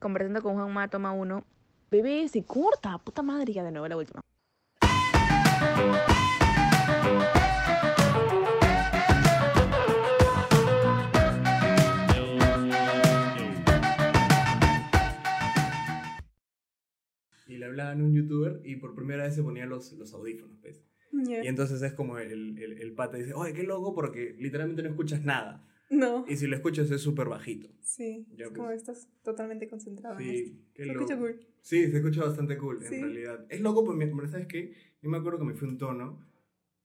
conversando con Juanma, toma uno. Bebé, se corta, puta madre, ya de nuevo la última. Y le hablaban a un youtuber y por primera vez se ponía los, los audífonos, pues. Ya. Y entonces es como el, el, el pata dice, oye, qué loco porque literalmente no escuchas nada. No. Y si lo escuchas es súper bajito. Sí. Ya, es pues. como estás totalmente concentrado en esto. Sí, qué Se loco. escucha cool. Sí, se escucha bastante cool, Sí. en realidad. Es loco pero ¿sabes qué? Yo me acuerdo que me fui un tono.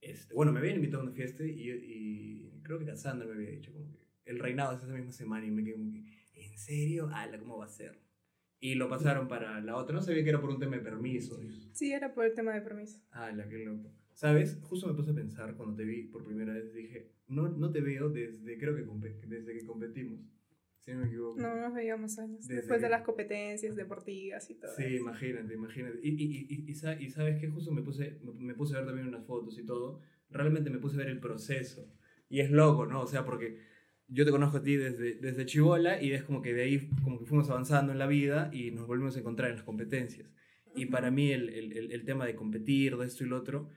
Este, bueno, me habían invitado a una fiesta y, y creo que Cassandra me había dicho como que el reinado es esa misma semana y me quedé como que, ¿en serio? Ala, ¿cómo va a ser? Y lo pasaron para la otra. No sabía que era por un tema de permiso. Sí, era por el tema de permiso. Ala, qué loco. ¿Sabes? Justo me puse a pensar cuando te vi por primera vez. Dije, no, no te veo desde, creo que, desde que competimos. Si no me equivoco. No nos veíamos años. Desde Después de las competencias deportivas y todo. Sí, eso. imagínate, imagínate. Y, y, y, y, y sabes que justo me puse, me, puse a ver también unas fotos y todo. Realmente me puse a ver el proceso. Y es loco, ¿no? O sea, porque yo te conozco a ti desde, desde Chibola y es como que de ahí como que fuimos avanzando en la vida y nos volvimos a encontrar en las competencias. Y para mí el, el, el, el tema de competir, de esto y lo otro,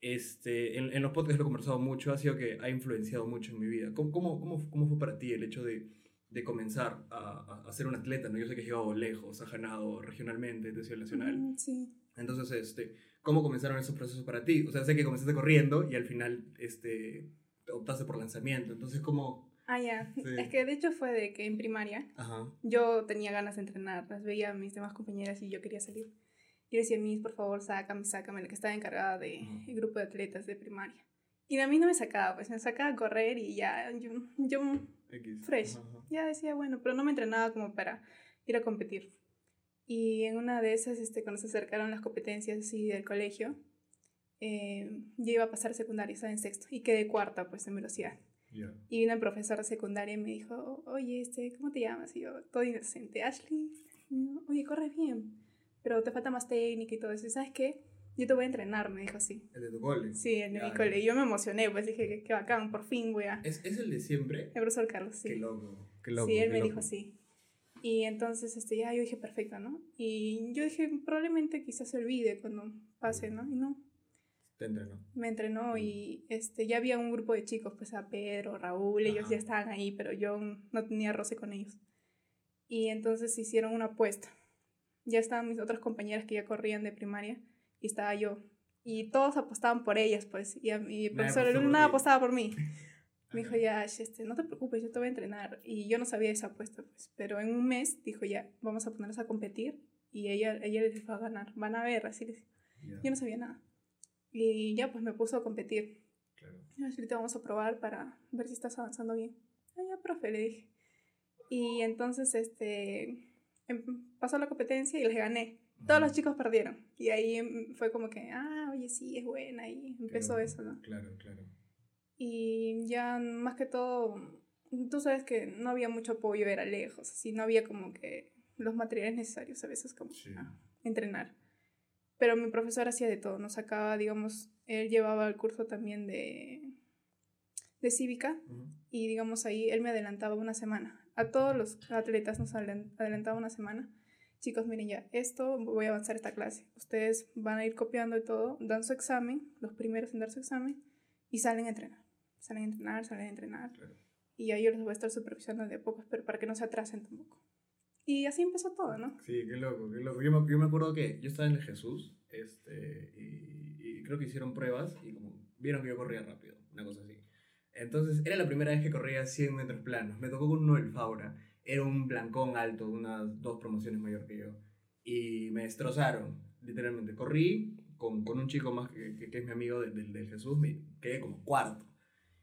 este, en, en los podcasts lo he conversado mucho, ha sido que ha influenciado mucho en mi vida. ¿Cómo, cómo, cómo, cómo fue para ti el hecho de, de comenzar a, a, a ser un atleta? ¿no? Yo sé que has llegado lejos, has ganado regionalmente, de ciudad nacional. Sí. Entonces, este, ¿cómo comenzaron esos procesos para ti? O sea, sé que comenzaste corriendo y al final este, optaste por lanzamiento. Entonces, ¿cómo...? Ah, ya. Sí. Es que de hecho fue de que en primaria Ajá. yo tenía ganas de entrenar. Las veía a mis demás compañeras y yo quería salir. Y decía, Miss, por favor, sácame, sácame, la que estaba encargada del Ujú. grupo de atletas de primaria. Y a mí no me sacaba, pues me sacaba a correr y ya, yo, yo X. Fresh. Ajá, ya decía, bueno, pero no me entrenaba como para ir a competir. Y en una de esas, este, cuando se acercaron las competencias así del colegio, eh, yo iba a pasar secundaria, estaba en sexto, y quedé cuarta, pues, en velocidad. Ya. Y una profesora secundaria me dijo, oye, este, ¿cómo te llamas? Y yo, todo inocente, Ashley. Y yo, oye, corres bien, pero te falta más técnica y todo eso. ¿Y sabes qué? Yo te voy a entrenar, me dijo así. ¿El de tu cole? Sí, en Ya, mi cole. Y yo me emocioné, pues dije, qué, qué bacán, por fin voy a... ¿Es, ¿Es el de siempre? El profesor Carlos, sí. Qué loco. Qué loco. sí, él me loco. dijo así. Y entonces, este, ya yo dije, perfecto, ¿no? Y yo dije, probablemente quizás se olvide cuando pase, ¿no? Y no, Te entrenó. me entrenó y este, ya había un grupo de chicos, pues a Pedro, Raúl, ellos Ajá. ya estaban ahí, pero yo no tenía roce con ellos. Y entonces hicieron una apuesta. Ya estaban mis otras compañeras que ya corrían de primaria y estaba yo. Y todos apostaban por ellas, pues. Y a mi profesor nada apostaba por mí. Me dijo, ya, este, no te preocupes, yo te voy a entrenar. Y yo no sabía esa apuesta, pues. Pero en un mes dijo, ya, vamos a ponernos a competir. Y ella, ella les va a ganar. Van a ver, así les Ya, Yo no sabía nada. Y ya, pues me puso a competir. claro. Y te vamos a probar para ver si estás avanzando bien. Ah, ya, profe, le dije. Y entonces, este, pasó la competencia y les gané. Todos los chicos perdieron. Y ahí em, fue como que, ah, oye, sí, es buena. Y empezó eso, ¿no? Claro, claro. Y ya más que todo, tú sabes que no había mucho apoyo, era lejos, así no había como que los materiales necesarios a veces como Sí. entrenar. Pero mi profesor hacía de todo, nos sacaba, digamos, él llevaba el curso también de, de cívica y digamos ahí él me adelantaba una semana. A todos los atletas nos adelantaba una semana. Chicos, miren ya, esto voy a avanzar esta clase. Ustedes van a ir copiando y todo, dan su examen, los primeros en dar su examen y salen a entrenar. Salen a entrenar, salen a entrenar. Claro. Y ya yo los voy a estar supervisando de a pocos, pero para que no se atrasen tampoco. Y así empezó todo, ¿no? Sí, qué loco, qué loco. Yo me, yo me acuerdo que yo estaba en el Jesús este, y, y creo que hicieron pruebas y como vieron que yo corría rápido, una cosa así. Entonces, era la primera vez que corría 100 metros planos. Me tocó con uno del Faura. Era un blancón alto, unas dos promociones mayor que yo. Y me destrozaron, literalmente. Corrí con, con un chico más que, que, que es mi amigo del, del, del Jesús, me quedé como cuarto.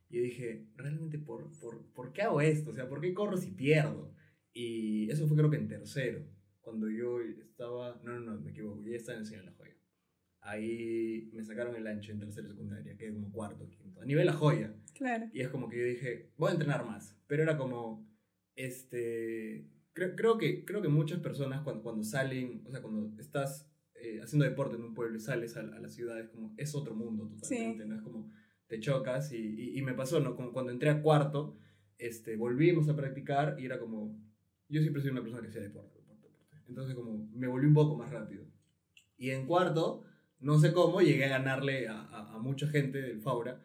Y dije, realmente, ¿por, por, ¿por qué hago esto? O sea, ¿por qué corro si pierdo? Y eso fue creo que en tercero, cuando yo estaba, no, no, no, me equivoco, yo estaba en Enseñar la Joya. Ahí me sacaron el ancho en tercero de secundaria, que es como cuarto, quinto, a nivel La Joya. Claro. Y es como que yo dije, voy a entrenar más. Pero era como, este, creo, creo, que, creo que muchas personas cuando, cuando salen, o sea, cuando estás eh, haciendo deporte en un pueblo y sales a, a la ciudad, es como, es otro mundo totalmente, Sí. ¿no? Es como, te chocas y, y, y me pasó, ¿no? Como cuando entré a cuarto, este, volvimos a practicar y era como, yo siempre soy una persona que hacía deporte, deporte, deporte. Entonces como me volví un poco más rápido. Y en cuarto, no sé cómo, llegué a ganarle a, a, a mucha gente del Faura.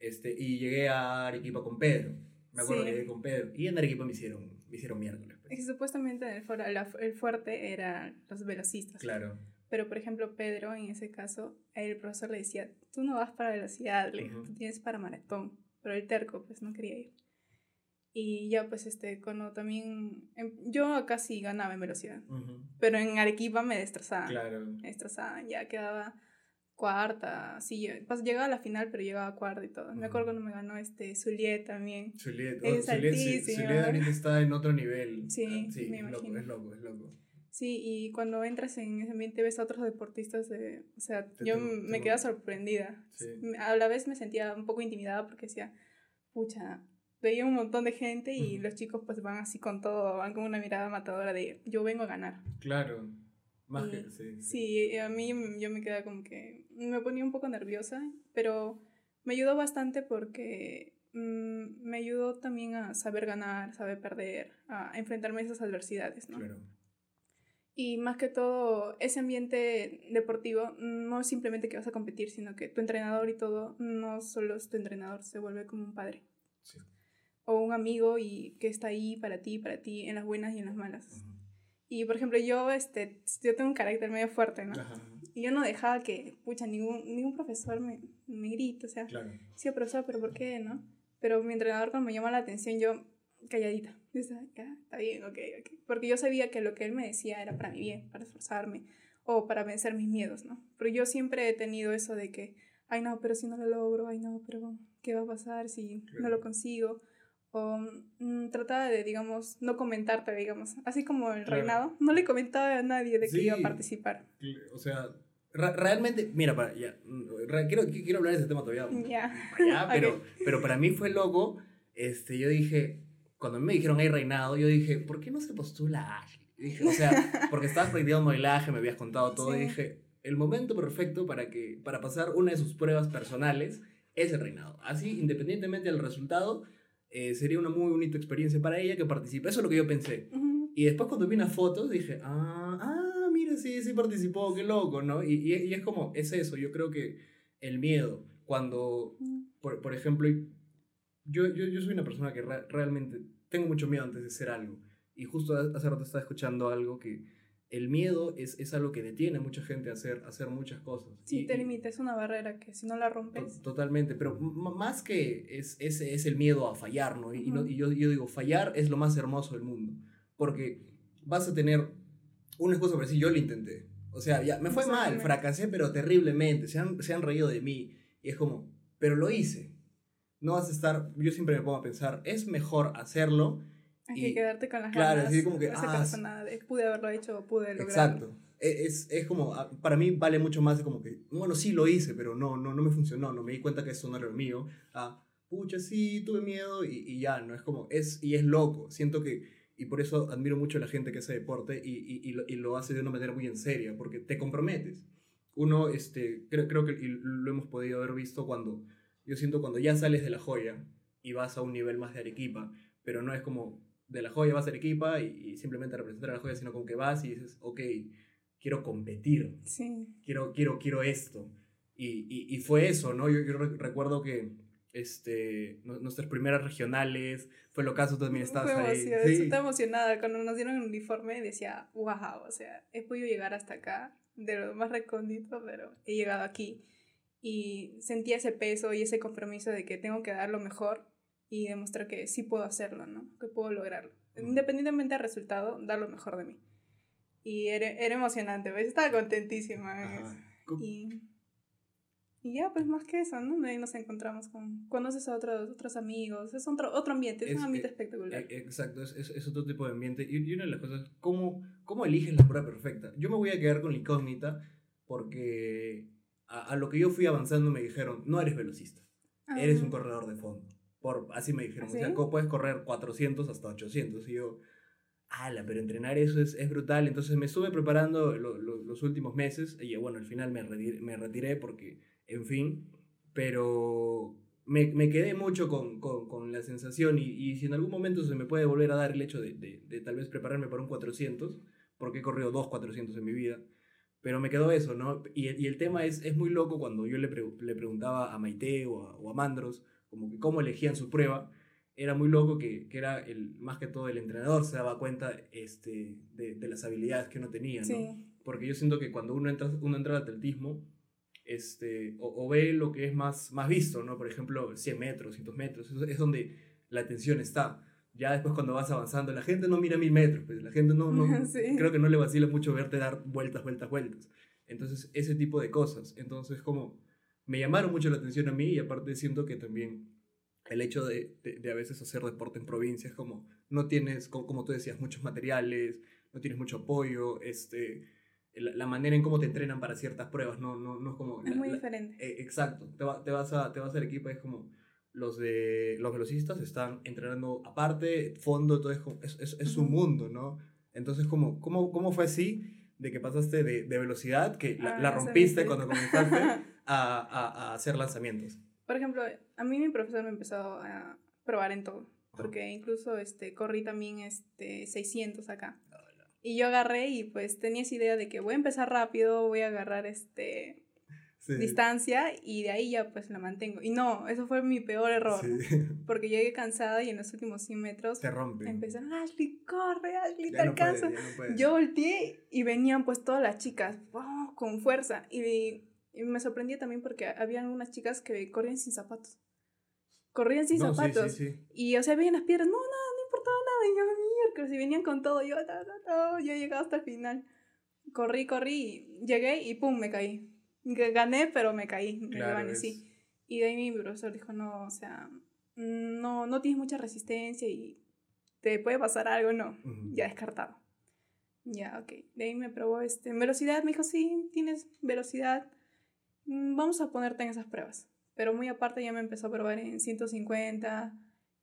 Este, y llegué a Arequipa con Pedro. Me acuerdo Sí. que llegué con Pedro. Y en Arequipa me hicieron, me hicieron miércoles. pues. Supuestamente en el, la- el fuerte eran los velocistas. Claro. Pero, por ejemplo, Pedro, en ese caso, el profesor le decía, tú no vas para velocidad, le tú tienes para maratón. Pero el terco, pues, no quería ir. Y ya, pues, este, cuando también... em, yo casi ganaba en velocidad. Pero en Arequipa me destrozaban. Claro. Me destrozaban. Ya quedaba cuarta, sí, yo- pues, llegaba a la final, pero llegaba cuarta y todo. Me acuerdo cuando me ganó este Zuliet también. Juliet, Es oh, sí, ahorita está en otro nivel. Sí, Ah, sí me es loco, imagino. es loco, es loco. Sí, y cuando entras en ese ambiente ves a otros deportistas, de, o sea, Te- yo te- me te- quedaba sorprendida. Sí. A la vez me sentía un poco intimidada porque decía, pucha, veía un montón de gente y Ujú. los chicos pues van así con todo, van con una mirada matadora de yo vengo a ganar. Claro. Más Y- que, sí. Sí, a mí yo me quedaba como que me ponía un poco nerviosa, pero me ayudó bastante porque mm, me ayudó también a saber ganar, saber perder, a enfrentarme a esas adversidades, ¿no? Claro. Y más que todo, ese ambiente deportivo no es simplemente que vas a competir, sino que tu entrenador y todo no solo es tu entrenador, se vuelve como un padre Sí. o un amigo y que está ahí para ti, para ti, en las buenas y en las malas. Ujú. Y por ejemplo, yo, este, yo tengo un carácter medio fuerte, ¿no? Ajá. Y yo no dejaba que, pucha, ningún, ningún profesor me, me grite, o sea, Claro. sí, profesor, pero ¿por qué, no? Pero mi entrenador cuando me llama la atención, yo calladita. Ya, está bien, ok, ok. Porque yo sabía que lo que él me decía era para mi bien, para esforzarme o para vencer mis miedos, ¿no? Pero yo siempre he tenido eso de que, ay no, pero si no lo logro, ay no, pero ¿qué va a pasar si no Claro. lo consigo? O mm, trataba de, digamos, no comentarte, digamos. Así como el Claro. reinado, no le comentaba a nadie de que iba a participar. O sea, realmente, mira, para, ya, mm, quiero, quiero hablar de ese tema todavía. Ya. para allá, pero, Ok. pero para mí fue loco. Este, yo dije, cuando me dijeron hay reinado, yo dije, ¿por qué no se postula a Ashley? Y Dije, o sea, porque estabas practicando modelaje, me habías contado todo, y Sí. dije, el momento perfecto para, que, para pasar una de sus pruebas personales es el reinado. Así, independientemente del resultado, eh, sería una muy bonita experiencia para ella que participe. Eso es lo que yo pensé. Ujú. Y después cuando vi unas fotos dije, ah, ah, mira, sí, sí participó, qué loco, ¿no? Y, y, y es como, es eso, yo creo que el miedo, cuando, por, por ejemplo, yo, yo, yo soy una persona que re- realmente tengo mucho miedo antes de hacer algo. Y justo hace rato estaba escuchando algo que el miedo es, es algo que detiene a mucha gente a hacer, a hacer muchas cosas. Sí, Y- te limita, es una barrera que si no la To- rompes, Totalmente, pero más que es, es, es el miedo a fallar, ¿no? Y, y no- y yo, yo digo, fallar es lo más hermoso del mundo, porque vas a tener una excusa para decir, yo lo intenté. O sea, ya, me fue mal, fracasé, pero terriblemente, se han, se han reído de mí. Y es como, pero lo hice. No vas a estar, yo siempre me pongo a pensar, es mejor hacerlo. Hay y- que quedarte con las claro, ganas. así como que, no ah, nada de, pude haberlo hecho pude lograrlo. Exacto. E- Es, es como, ah, para mí vale mucho más como que, bueno, sí lo hice, pero no, no, no me funcionó, no me di cuenta que eso no era lo mío. Ah, pucha, sí, tuve miedo y, y ya, no es como, es, y es loco. Siento que, y por eso admiro mucho a la gente que hace deporte y, y, y lo, lo hace de una manera muy en seria, porque te comprometes. Uno, este, creo, creo que lo hemos podido haber visto cuando, yo siento cuando ya sales de la joya y vas a un nivel más de Arequipa, pero no es como de la joya vas a Arequipa y, y simplemente representar a la joya, sino como que vas y dices, ok, quiero competir, Sí, quiero, quiero, quiero esto. Y, y, y fue eso, ¿no? Yo, yo re- recuerdo que este, nu- nuestras primeras regionales, fue lo caso, tú también estabas Fue ahí. Sí. Estaba emocionada cuando nos dieron el uniforme. Decía, wow, o sea, he podido llegar hasta acá, de lo más recóndito, pero he llegado aquí. Y sentía ese peso y ese compromiso de que tengo que dar lo mejor y demostrar que sí puedo hacerlo, ¿no? Que puedo lograrlo. Independientemente del resultado, dar lo mejor de mí. Y era, era emocionante, ¿ves? Estaba contentísima. Ajá. Y, y ya, pues más que eso, ¿no? Ahí nos encontramos con... Conoces a otros, otros amigos, es otro, otro ambiente, es, Es un ambiente que- espectacular. E- Exacto, es, es, es otro tipo de ambiente. Y, y una de las cosas, ¿cómo, ¿cómo eliges la prueba perfecta? Yo me voy a quedar con la incógnita porque a, a lo que yo fui avanzando me dijeron, no eres velocista, eres Ah, un corredor de fondo. Por, así me dijeron, ¿Ah, o sea, sí? ¿cómo puedes correr 400 hasta 800? Y yo, ala, pero entrenar eso es, es brutal. Entonces me estuve preparando lo- lo- los últimos meses y bueno, al final me retiré, me retiré porque, en fin, pero me, me quedé mucho con, con, con la sensación y, y si en algún momento se me puede volver a dar el hecho de, de, de tal vez prepararme para un 400, porque he corrido dos 400 en mi vida. Pero me quedó eso, ¿no? Y, y el tema es, es muy loco cuando yo le, pre- le preguntaba a Maite o a, o a Mandros, como que cómo elegían su prueba, era muy loco que, que era el, más que todo el entrenador se daba cuenta este, de, de las habilidades que uno tenía, ¿no? Sí. Porque yo siento que cuando uno entra, uno entra al atletismo, este, o, o ve lo que es más, más visto, ¿no? Por ejemplo, 100 metros, 100 metros, es donde la atención está. Ya después cuando vas avanzando, la gente no mira mil metros, pues la gente no, no Sí. creo que no le vacila mucho verte dar vueltas, vueltas, vueltas. Entonces, ese tipo de cosas. Entonces, como me llamaron mucho la atención a mí y aparte siento que también el hecho de, de, de a veces hacer deporte en provincias, como no tienes, como, como tú decías, muchos materiales, no tienes mucho apoyo, este, la, la manera en cómo te entrenan para ciertas pruebas, no, no, no es como... Es la- muy la- diferente. eh, exacto, te, va- te vas a, te vas a Arequipa, es como los de los velocistas están entrenando aparte, fondo, todo es, como- es, es, es un mundo, ¿no? Entonces, ¿cómo, cómo, cómo fue así de que pasaste de, de velocidad, que la, Ah, la rompiste cuando comenzaste, a, a, a hacer lanzamientos? Por ejemplo, a mí mi profesor me empezó a probar en todo. Porque incluso este, corrí también este, 600 acá. Y yo agarré y pues tenía esa idea de que voy a empezar rápido, voy a agarrar este, Sí. distancia y de ahí ya pues la mantengo. Y no, eso fue mi peor error. Sí. Porque llegué cansada y en los últimos 100 metros Te rompe. empecé, Ashley, corre, Ashley, te Ya no puede, alcanza. ya no. Yo volteé y venían pues todas las chicas ¡wow! con fuerza y, y me sorprendía también porque había unas chicas que corrían sin zapatos. Corrían sin No, sí, zapatos. sí, sí. Y o sea, veían las piedras, no, nada, no importaba nada. Y yo, miércoles, y venían con todo. Yo, no, no, no, yo llegaba hasta el final. Corrí, corrí, llegué y pum, me caí. Gané, pero me caí, me Claro, desvanecí. Y de ahí mi profesor dijo, no, o sea, no, no tienes mucha resistencia y te puede pasar algo, no. Ujú. Ya descartado. Ya, ok. De ahí me probó este, velocidad, me dijo, sí, tienes velocidad. Mm, Vamos a ponerte en esas pruebas. Pero muy aparte ya me empezó a probar en 150,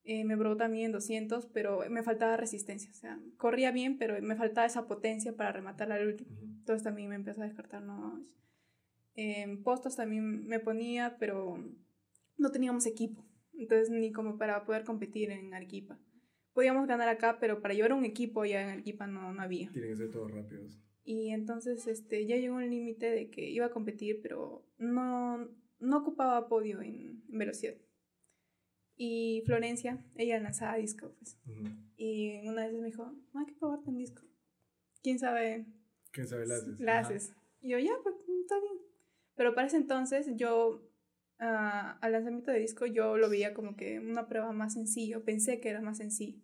eh, me probó también en 200, pero me faltaba resistencia. O sea, corría bien, pero me faltaba esa potencia para rematar al último. Entonces también me empezó a descartar, no. En postos también me ponía, pero no teníamos equipo. Entonces ni como para poder competir en Arequipa. Podíamos ganar acá, pero para llevar un equipo ya en Arequipa no, no había. Tienen que ser todos rápidos. Y entonces este, ya llegó un límite de que iba a competir, pero no, no ocupaba podio en, en velocidad. Y Florencia, ella lanzaba disco, pues. Y una vez me dijo, no hay que probarte en disco. ¿Quién sabe ¿Quién sabe la haces? la Ajá. haces. Y yo, ya, pues está bien. Pero para ese entonces yo, ah, al lanzamiento de disco, yo lo veía como que una prueba más sencillo. Pensé que era más sencillo.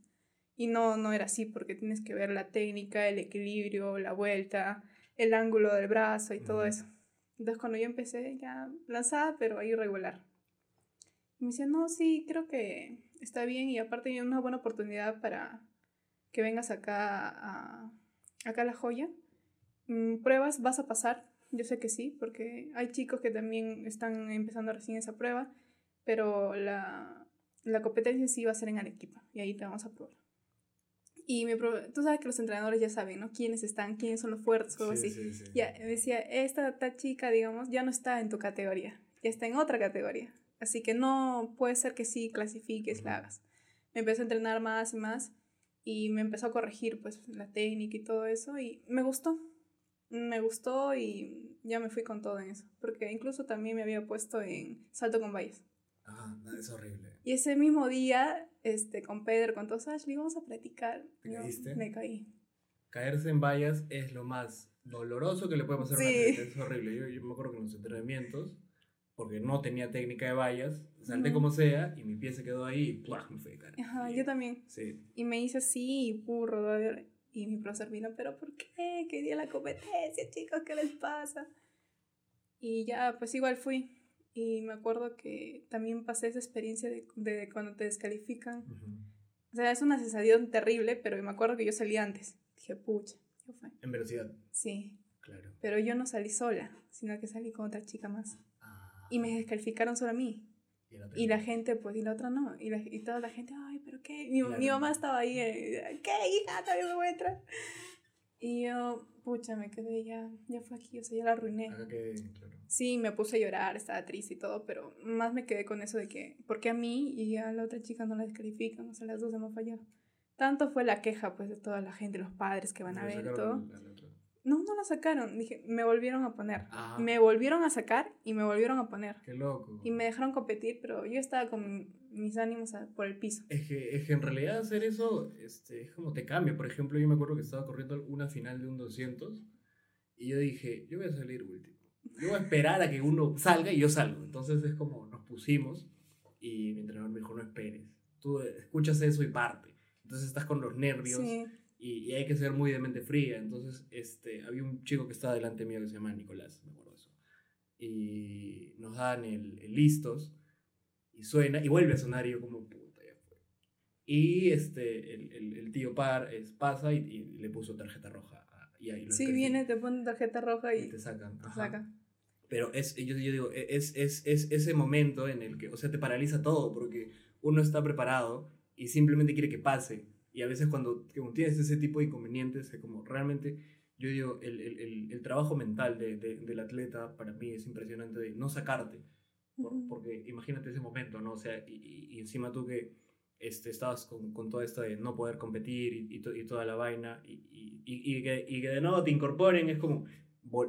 Y no, no era así, porque tienes que ver la técnica, el equilibrio, la vuelta, el ángulo del brazo y todo eso. Entonces cuando yo empecé, ya lanzada, pero ahí regular. Y me decía, no, sí, creo que está bien y aparte hay una buena oportunidad para que vengas acá a, acá a La Joya. Mm, Pruebas, vas a pasar, yo sé que sí, porque hay chicos que también están empezando recién esa prueba, pero la, la competencia en sí va a ser en Arequipa y ahí te vamos a probar. Y me tú sabes que los entrenadores ya saben, ¿no? Quiénes están, quiénes son los fuertes o algo Sí, así. sí, sí. Ya, me decía, esta tal chica, digamos, ya no está en tu categoría, ya está en otra categoría. Así que no puede ser que sí clasifiques, la Ujú. hagas. Me empezó a entrenar más y más y me empezó a corregir pues la técnica y todo eso y me gustó. Me gustó y ya me fui con todo en eso. Porque incluso también me había puesto en salto con vallas. Ah, es horrible. Y ese mismo día, este, con Pedro, con todos, Ashley, vamos a practicar. ¿Te Yo caíste? Me caí. Caerse en vallas es lo más doloroso que le puede pasar a un Sí. atleta. Es horrible. Yo, yo me acuerdo que en los entrenamientos, porque no tenía técnica de vallas, salté Ujú. como sea y mi pie se quedó ahí y ¡plá! me fue de cara. Ajá, Y- yo también. Sí. Y me hice así, y burro, ¿no? y mi profesor vino, pero ¿por qué? Que día la competencia, chicos, ¿qué les pasa? Y ya, pues igual fui. Y me acuerdo que también pasé esa experiencia de, de cuando te descalifican. Ujú. O sea, es una sensación terrible, pero me acuerdo que yo salí antes. Dije, pucha, ¿qué fue? En velocidad, Sí, claro. pero yo no salí sola, sino que salí con otra chica más. Ah, Y me descalificaron solo a mí. y la Y la gente, pues, y la otra no. Y, la, y toda la gente, ay, pero qué. Mi, Claro. mi mamá estaba ahí, eh, ¿qué hija? También me voy a entrar. Y yo, pucha, me quedé ya, ya fue aquí, o sea, ya la arruiné. Claro. Sí, me puse a llorar, estaba triste y todo, pero más me quedé con eso de que, ¿por qué a mí y a la otra chica no la descalifican? O sea, las dos hemos fallado. tanto fue la queja pues de toda la gente, los padres que van a ver sacaron todo. la- la otra. No, no la sacaron. Dije, me volvieron a poner. Ah, Me volvieron a sacar y me volvieron a poner. qué loco. Y me dejaron competir, pero yo estaba con mis ánimos a- por el piso. Es que, es que en realidad hacer eso este, es como te cambia. Por ejemplo, yo me acuerdo que estaba corriendo una final de un 200 y yo dije, yo voy a salir último. Yo voy a esperar a que uno salga y yo salgo. Entonces es como nos pusimos y mi entrenador me dijo, no esperes. Tú escuchas eso y parte. Entonces estás con los nervios Sí. Y, y hay que ser muy de mente fría. Entonces este, había un chico que estaba delante mío que se llama Nicolás, me acuerdo eso. Y nos dan el, el listos y suena y vuelve a sonar y yo como puta ya fue. Y este, el, el, el tío par es, pasa y, y le puso tarjeta roja. Y ahí lo Sí, escribí. viene, te ponen tarjeta roja y y te sacan. te ajá. saca. Pero es, yo, yo digo, e, es, es, es ese momento en el que, o sea, te paraliza todo porque uno está preparado y simplemente quiere que pase. Y a veces cuando, tienes ese tipo de inconvenientes, es como realmente, yo digo, el, el, el, trabajo mental de, de- del atleta para mí es impresionante de no sacarte. Por- porque imagínate ese momento, ¿no? O sea, y, y- encima tú que este, estabas con, con todo esto de no poder competir y, y, to- y toda la vaina, y, y, y- y que, y que de nuevo te incorporen, es como,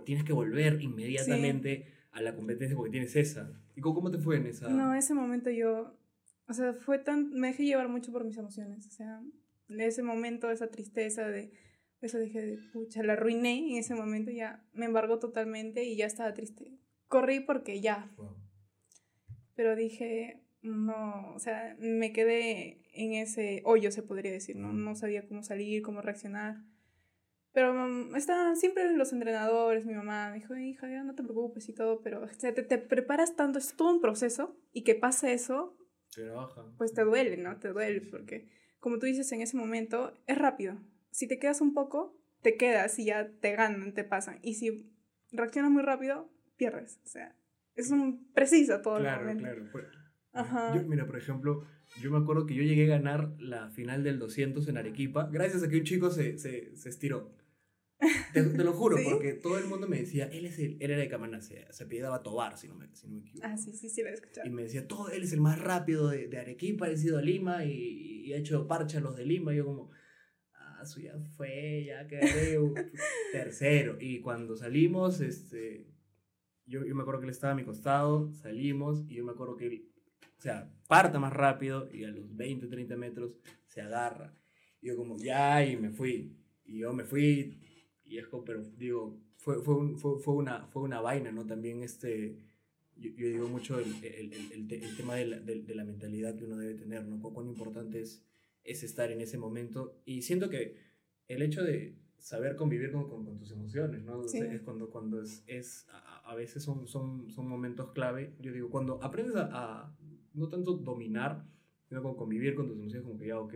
tienes que volver inmediatamente a la competencia porque tienes esa. ¿Y cómo, cómo te fue en esa? No, ese momento yo, o sea, fue tan, me dejé llevar mucho por mis emociones, o sea, en ese momento, esa tristeza de, eso dije, de, pucha, la arruiné en ese momento, ya me embargó totalmente y ya estaba triste. Corrí porque ya, Wow. pero dije, no, o sea, me quedé en ese hoyo, se podría decir, ¿no? No sabía cómo salir, cómo reaccionar. Pero mm, estaban siempre los entrenadores, mi mamá me dijo, hija, ya no te preocupes y todo, pero o sea, te, te preparas tanto, es todo un proceso y que pase eso, Te baja. pues te duele, ¿no? Te duele porque, como tú dices, en ese momento es rápido. Si te quedas un poco, te quedas y ya te ganan, te pasan. Y si reaccionas muy rápido, pierdes. O sea, es un preciso todo el Claro, momento. claro. Ajá. Yo, mira, por ejemplo, yo me acuerdo que yo llegué a ganar la final del 200 en Arequipa gracias a que un chico se, se, se estiró. Te, te lo juro, ¿Sí? porque todo el mundo me decía, él, es el, él era de Camaná, se, se apellidaba Tobar, si no me, si no me equivoco. Ah, sí, sí, sí, lo he escuchado. Y me decía, todo, él es el más rápido de, de Arequipa, ha ido a Lima y, y ha hecho parcha a los de Lima. Y yo como, ah, eso ya fue, ya quedé un tercero. Y cuando salimos, este, yo, yo me acuerdo que él estaba a mi costado, salimos y yo me acuerdo que él, o sea, parta más rápido y a los 20, 30 metros se agarra. Y yo como, ya, y me fui. Y yo me fui, y es como, pero digo, fue, fue, un- fue, fue una, fue una vaina, ¿no? También este yo, yo digo mucho el, el, el, el te- el tema de la, de, de la mentalidad que uno debe tener, ¿no? Cu- Cuán importante es, es estar en ese momento. Y siento que el hecho de saber convivir con, con, con tus emociones, ¿no? Sí. es cuando, cuando es, es a, a veces son, son, son momentos clave. Yo digo, cuando aprendes a, a no tanto dominar, sino como convivir con tus emociones, como que ya, ok,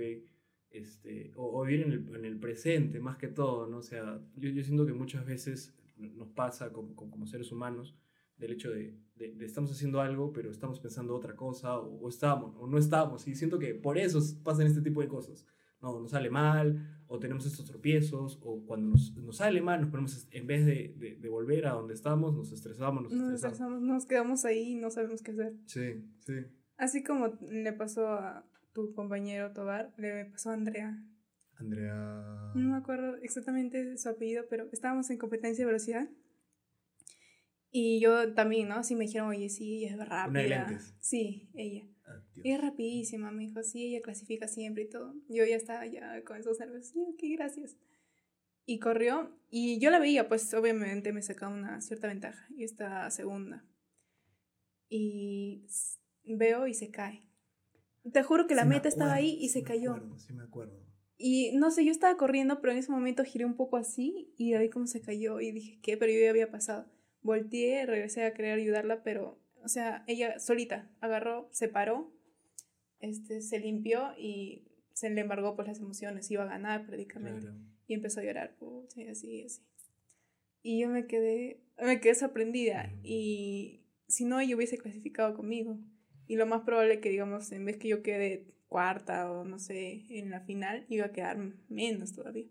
este, o, o vivir en el, en el presente más que todo, ¿no? O sea, yo, yo siento que muchas veces nos pasa como, como, seres humanos del hecho de, de, de estamos haciendo algo, pero estamos pensando otra cosa, o, o estamos, o no estamos, y siento que por eso pasan este tipo de cosas. No, nos sale mal, o tenemos estos tropiezos, o cuando nos, nos sale mal, nos ponemos, en vez de, de, volver a donde estamos, nos estresamos, nos Nos, estresamos. estresamos, nos quedamos ahí y no sabemos qué hacer. Sí, sí. Así como le pasó a tu compañero Tobar, le pasó a Andrea. Andrea. No me acuerdo exactamente su apellido, pero estábamos en competencia de velocidad. Y yo también, ¿no? Sí me dijeron, oye, sí, ella es rápida. Una de lentes. Sí, ella. Ah. Ella es rapidísima, me dijo, sí, ella clasifica siempre y todo. Yo ya estaba ya con esos nervios, sí, ok, gracias. Y corrió, y yo la veía, pues obviamente me sacaba una cierta ventaja. Y estaba segunda. Y veo y se cae. Te juro que la Sí me meta estaba acuerdo, ahí y se cayó. acuerdo, sí me acuerdo. Y no sé, yo estaba corriendo, pero en ese momento giré un poco así y ahí como se cayó y dije, ¿qué? Pero yo ya había pasado. Volteé, regresé a querer ayudarla, pero, o sea, ella solita agarró, se paró, este, se limpió y se le embargó pues las emociones, iba a ganar prácticamente. Claro. Y empezó a llorar, pucha, y así, y así. Y yo me quedé, me quedé sorprendida y si no, ella hubiese clasificado conmigo. Y lo más probable que, digamos, en vez que yo quede cuarta o no sé, en la final, iba a quedar menos todavía.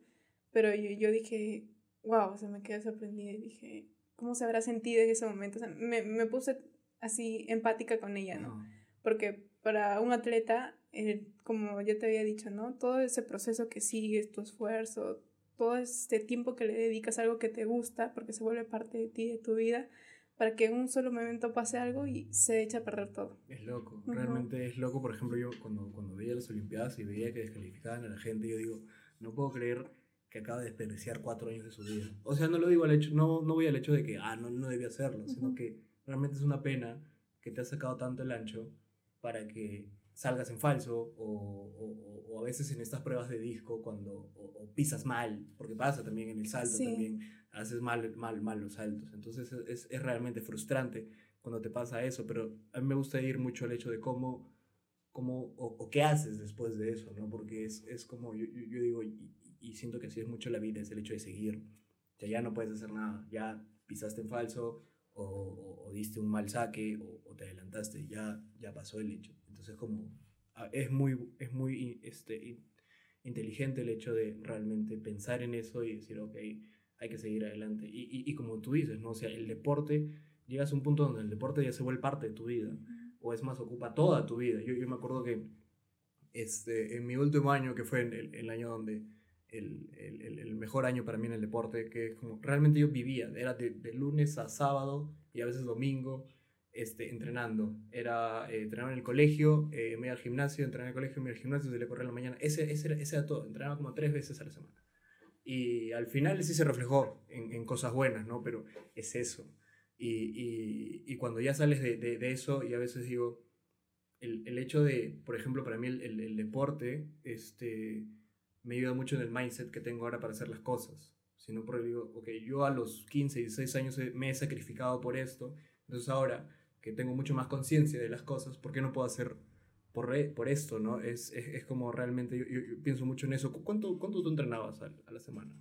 Pero yo, yo dije, wow, o sea, me quedé sorprendida y dije, ¿cómo se habrá sentido en ese momento? O sea, me, me puse así empática con ella, ¿no? No. Porque para un atleta el- como ya te había dicho, ¿no? Todo ese proceso que sigues, tu esfuerzo, todo este tiempo que le dedicas a algo que te gusta, porque se vuelve parte de ti, de tu vida, para que en un solo momento pase algo y se echa a perder todo. Es loco, Ujú. realmente es loco. Por ejemplo, yo cuando, cuando veía las Olimpiadas y veía que descalificaban a la gente, yo digo, no puedo creer que acaba de desperdiciar cuatro años de su vida. O sea, no lo digo al hecho, no, no voy al hecho de que, ah, no, no debía hacerlo, sino Ujú. que realmente es una pena que te has sacado tanto el ancho para que salgas en falso o, o- o a veces en estas pruebas de disco cuando o, o pisas mal, porque pasa también en el salto Sí. también, haces mal, mal, mal los saltos. Entonces es, es realmente frustrante cuando te pasa eso, pero a mí me gusta ir mucho al hecho de cómo, cómo o, o qué haces después de eso, ¿no? Porque es, es como, yo, yo, digo, y, y siento que así es mucho la vida, es el hecho de seguir. O sea, ya no puedes hacer nada, ya pisaste en falso, o, o- o diste un mal saque, o, te adelantaste, ya, ya pasó el hecho. Entonces, como, ah, es muy, es muy este, in- inteligente el hecho de realmente pensar en eso y decir, ok, hay que seguir adelante. Y, y, y como tú dices, ¿no? O sea, el deporte, llegas a un punto donde el deporte ya se vuelve parte de tu vida, o es más, ocupa toda tu vida. Yo, yo me acuerdo que este, en mi último año, que fue en el, el año donde el, el, el- mejor año para mí en el deporte, que como realmente yo vivía, era de, de lunes a sábado y a veces domingo, este, entrenando. Era eh, entrenar en el colegio, eh, me iba al gimnasio, entrenar en el colegio, me iba al gimnasio, salía a correr en la mañana. Ese, ese, ese era todo, entrenaba como tres veces a la semana. Y al final sí se reflejó en, en cosas buenas, ¿no? Pero es eso. Y, y, y cuando ya sales de, de, de eso, y a veces digo, el, el hecho de, por ejemplo, para mí el, el, el deporte este, me ayuda mucho en el mindset que tengo ahora para hacer las cosas. Sino porque digo, ok, yo a los 15, 16 años me he sacrificado por esto, entonces ahora que tengo mucho más conciencia de las cosas, ¿por qué no puedo hacer por, re- por esto, no? Es, es, es como realmente, yo, yo- yo pienso mucho en eso. ¿Cu- ¿Cuánto, cuánto tú entrenabas a, a la semana?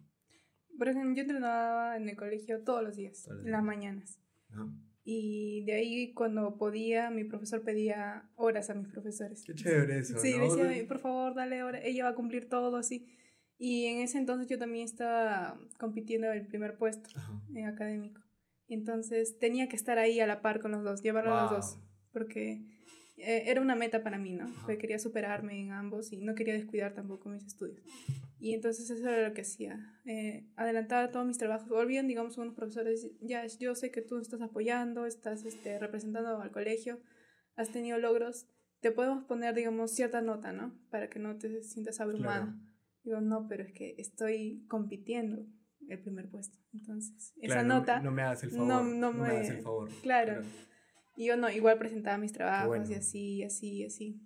Por ejemplo, yo entrenaba en el colegio todos los días, Todos los en las mañanas. Ajá. Y de ahí cuando podía, mi profesor pedía horas a mis profesores. Qué chévere eso, Sí, ¿no? decía, por favor, dale hora, ella va a cumplir todo así. Y en ese entonces yo también estaba compitiendo el primer puesto en académico. Entonces tenía que estar ahí a la par con los dos, llevarlo a los Wow. dos, porque eh, era una meta para mí, ¿no? Porque quería superarme en ambos y no quería descuidar tampoco mis estudios. Y entonces eso era lo que hacía, eh, adelantaba todos mis trabajos. Volvían, digamos, unos profesores, ya, yo sé que tú estás apoyando, estás este, representando al colegio, has tenido logros, te podemos poner, digamos, cierta nota, ¿no? Para que no te sientas abrumada. Claro. Digo, no, pero es que estoy compitiendo el primer puesto. Entonces, esa Claro, no me- nota... No, me hagas el no- favor. no me, me- hagas el favor. claro. Y yo no, igual presentaba mis trabajos bueno. y así, así, así.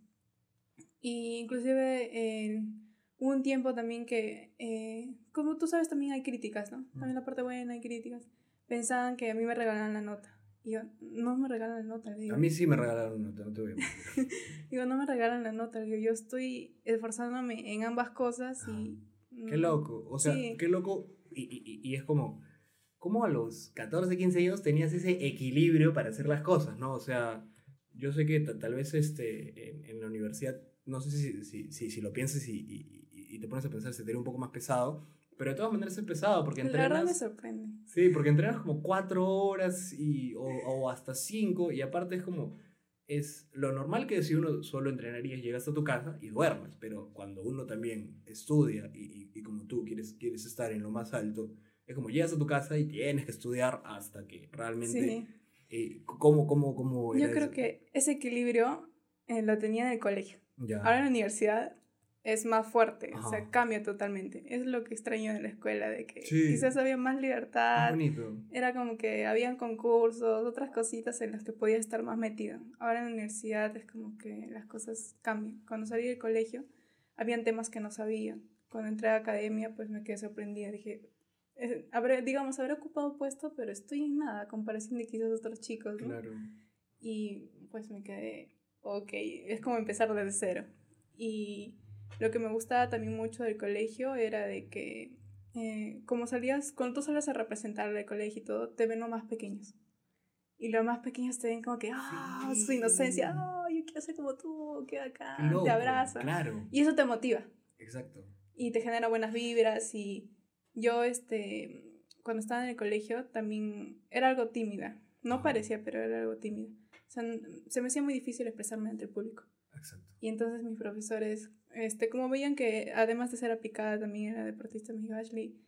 Y inclusive en hubo un tiempo también que, eh, como tú sabes, también hay críticas, ¿no? También la parte buena hay críticas. Pensaban que a mí me regalaban la nota. Y yo, no me regalan la nota, le digo. A mí sí me regalaron una nota, no te voy a. Digo, no me regalan la nota, le digo, yo estoy esforzándome en ambas cosas y... Qué mm, loco, o sea, Sí. qué loco. Y, y- y es como, ¿cómo a los 14, 15 años tenías ese equilibrio para hacer las cosas, no? O sea, yo sé que ta- tal vez este, en, en la universidad, no sé si, si, si, si lo piensas y, y- te pones a pensar, se te un poco más pesado, pero de todas maneras es pesado porque La verdad me entrenas... sorprende. Sí, porque entrenas como cuatro horas y, o, o hasta cinco y aparte es como, es lo normal que si uno solo entrenaría llegas a tu casa y duermes, pero cuando uno también estudia y, y- y como tú quieres, quieres estar en lo más alto, es como llegas a tu casa y tienes que estudiar hasta que realmente... Sí. eh, ¿Cómo, cómo, cómo Yo creo eso? que ese equilibrio eh, lo tenía en el colegio. Ya. Ahora en la universidad es más fuerte, o Ajá. sea, cambia totalmente. Es lo que extraño de la escuela, de que Sí. quizás había más libertad, bonito. era como que habían concursos, otras cositas en las que podía estar más metido. Ahora en la universidad es como que las cosas cambian. Cuando salí del colegio, habían temas que no sabía. Cuando entré a academia, pues me quedé sorprendida. Dije, eh, habré, digamos, habré ocupado puesto, pero estoy en nada a comparación de quizás otros chicos, ¿no? Claro. Y pues me quedé, ok, es como empezar desde cero. Y lo que me gustaba también mucho del colegio era de que, eh, como salías, cuando tú sales a representar el colegio y todo, te ven los más pequeños. Y los más pequeños te ven como que, ah, su Sí. inocencia, oh, yo quiero ser como tú, qué acá, loco, te abrazan. Claro. Y eso te motiva Exacto. y te genera buenas vibras y yo este cuando estaba en el colegio también era algo tímida no parecía pero era algo tímida o sea se me hacía muy difícil expresarme ante el público Exacto. Y entonces mis profesores, este, como veían que además de ser aplicada también era deportista, me dijo, Ashley,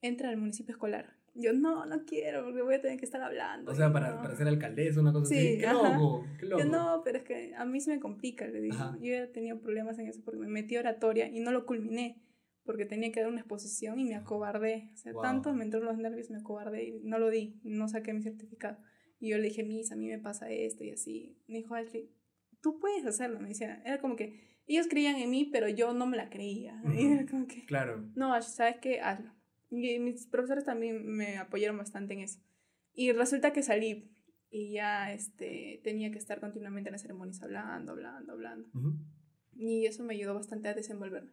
entra al municipio escolar. Yo, no, no quiero, porque voy a tener que estar hablando. O sea, para, no". para ser alcaldesa, una cosa Sí, así. ¡Qué loco! ¡Qué loco! Yo no, pero es que a mí se me complica, le. Ajá. Yo ya he tenido problemas en eso porque me metí a oratoria y no lo culminé porque tenía que dar una exposición y me acobardé. O sea, Wow. tanto me entró los nervios, me acobardé y no lo di, no saqué mi certificado. Y yo le dije, Miss, a mí me pasa esto y así. Me dijo Ashley, tú puedes hacerlo. Me decía, era como que ellos creían en mí, pero yo no me la creía. Y Ujú. era como que, Claro. no, Ash, ¿sabes qué? Hazlo. Y mis profesores también me apoyaron bastante en eso. Y resulta que salí y ya este, tenía que estar continuamente en las ceremonias hablando, hablando, hablando. Y eso me ayudó bastante a desenvolverme.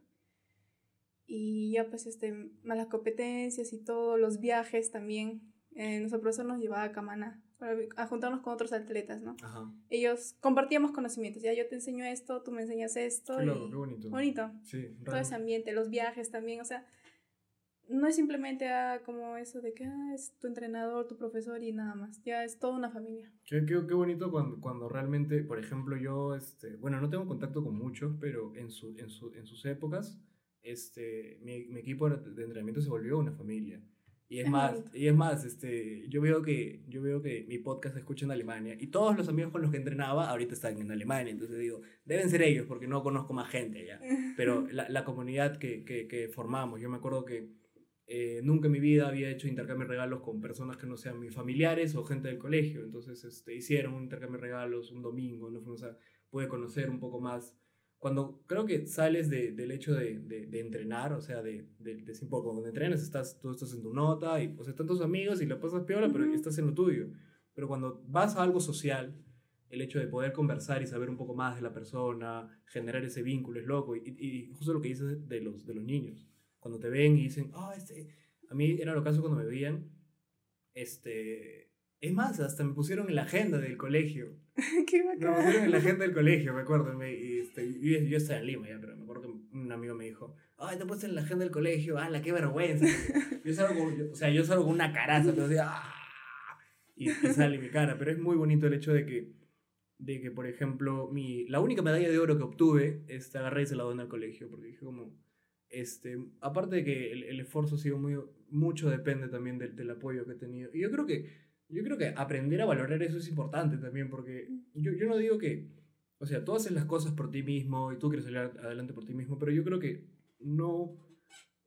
Y ya pues este, más las competencias y todo, los viajes también. Eh, nuestro profesor nos llevaba a Camaná para a juntarnos con otros atletas, ¿no? Ajá. Ellos compartíamos conocimientos. Ya yo te enseño esto, tú me enseñas esto. Qué y qué bonito. bonito Sí, todo ese ambiente, los viajes también, o sea, no es simplemente ah, como eso de que ah, es tu entrenador, tu profesor y nada más, ya es toda una familia. Qué, qué, qué bonito cuando, cuando realmente, por ejemplo, yo, este, bueno, no tengo contacto con muchos, pero en, su, en, su, en sus épocas, este, mi, mi equipo de entrenamiento se volvió una familia. Y es más, y es más, este, yo veo que yo veo que mi podcast se escucha en Alemania y todos los amigos con los que entrenaba ahorita están en Alemania, entonces digo, deben ser ellos porque no conozco más gente allá. Pero la, la comunidad que, que, que formamos, yo me acuerdo que eh, nunca en mi vida había hecho intercambio de regalos con personas que no sean mis familiares o gente del colegio. Entonces este, hicieron un intercambio de regalos un domingo, nos fuimos a, pude conocer un poco más. Cuando creo que sales de, del hecho de, de, de entrenar, o sea, de, cuando entrenas estás, tú estás en tu nota y o sea, están tus amigos y la pasas piola, pero Ujú. estás en lo tuyo. Pero cuando vas a algo social, el hecho de poder conversar y saber un poco más de la persona, generar ese vínculo es loco. Y, y justo lo que dices de los, de los niños, cuando te ven y dicen, ah, este, a mí era lo caso cuando me veían, este, es más, hasta me pusieron en la agenda del colegio. Qué Me bacán. pusieron en la agenda del colegio, me acuerdo. me- y, este, yo, yo estaba en Lima ya, pero me acuerdo que un amigo me dijo, ay, te puse en la agenda del colegio, ¡ala, qué vergüenza! Yo salgo, yo- o sea, yo salgo con una caraza, pero ¡ah! Y, y sale mi cara. Pero es muy bonito el hecho de que, de que por ejemplo, mi, la única medalla de oro que obtuve, este, agarré y se la doné al colegio, porque dije como, este, aparte de que el, el esfuerzo ha sido muy, mucho depende también del, del apoyo que he tenido. Y yo creo que, yo creo que aprender a valorar eso es importante también, porque yo, yo no digo que, o sea, tú haces las cosas por ti mismo y tú quieres salir adelante por ti mismo, pero yo creo que no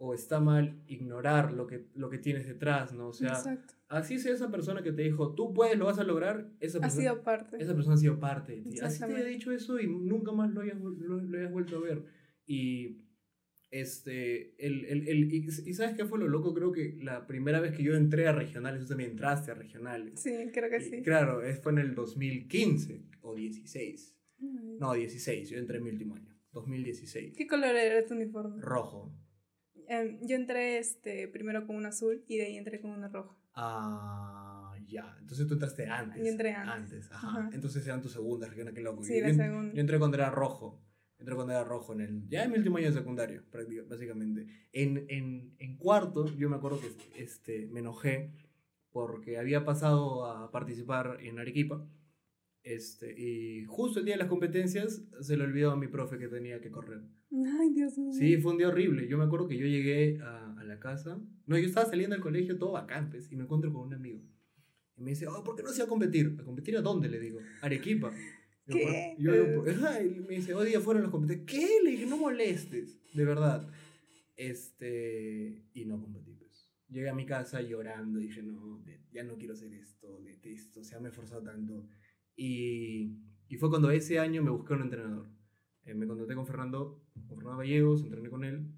o está mal ignorar lo que, lo que tienes detrás, ¿no? O sea, Exacto. así sea esa persona que te dijo, tú puedes, lo vas a lograr, esa Ha persona, sido parte. esa persona ha sido parte de ti. Así te Exactamente. dicho eso y nunca más lo hayas, lo, lo hayas vuelto a ver. Y, este, el, el, el- y, y ¿sabes qué fue lo loco? Creo que la primera vez que yo entré a regionales, tú también entraste a regionales. Sí, creo que Y sí. Claro, fue en el 2015 o 16. Ay. No, 16, yo entré en mi último año. 2016. ¿Qué color era tu uniforme? Rojo. Em, yo entré este, primero con un azul y de ahí entré con uno rojo. Ah, ya. Entonces tú entraste antes. Yo entré antes. ajá. Ajá. Entonces eran tu segunda región, qué loco. Sí, yo, la segunda. yo entré cuando era rojo. Entré cuando era rojo en el. Ya en mi último año de secundario, básicamente. En, en, en cuarto, yo me acuerdo que este, me enojé porque había pasado a participar en Arequipa. Este, y justo el día de las competencias se le olvidó a mi profe que tenía que correr. Ay, Dios mío. Sí, fue un día horrible. Yo me acuerdo que yo llegué a, a la casa. No, yo estaba saliendo del colegio todo bacán, pues, y me encuentro con un amigo. Y me dice, oh, ¿por qué no se va a competir? ¿A competir a dónde? Le digo, Arequipa. Yo, ¿Qué? Yo, yo, ajá, y me dice, hoy día fueron las competencias. ¿Qué? Le dije, no molestes, de verdad. Este, y no competí, pues. Llegué a mi casa llorando y dije, no, ya no quiero hacer esto, detesto, o sea, me he esforzado tanto. Y, y fue cuando ese año me busqué un entrenador. Eh, me contacté con Fernando, con Fernando Gallegos, entrené con él,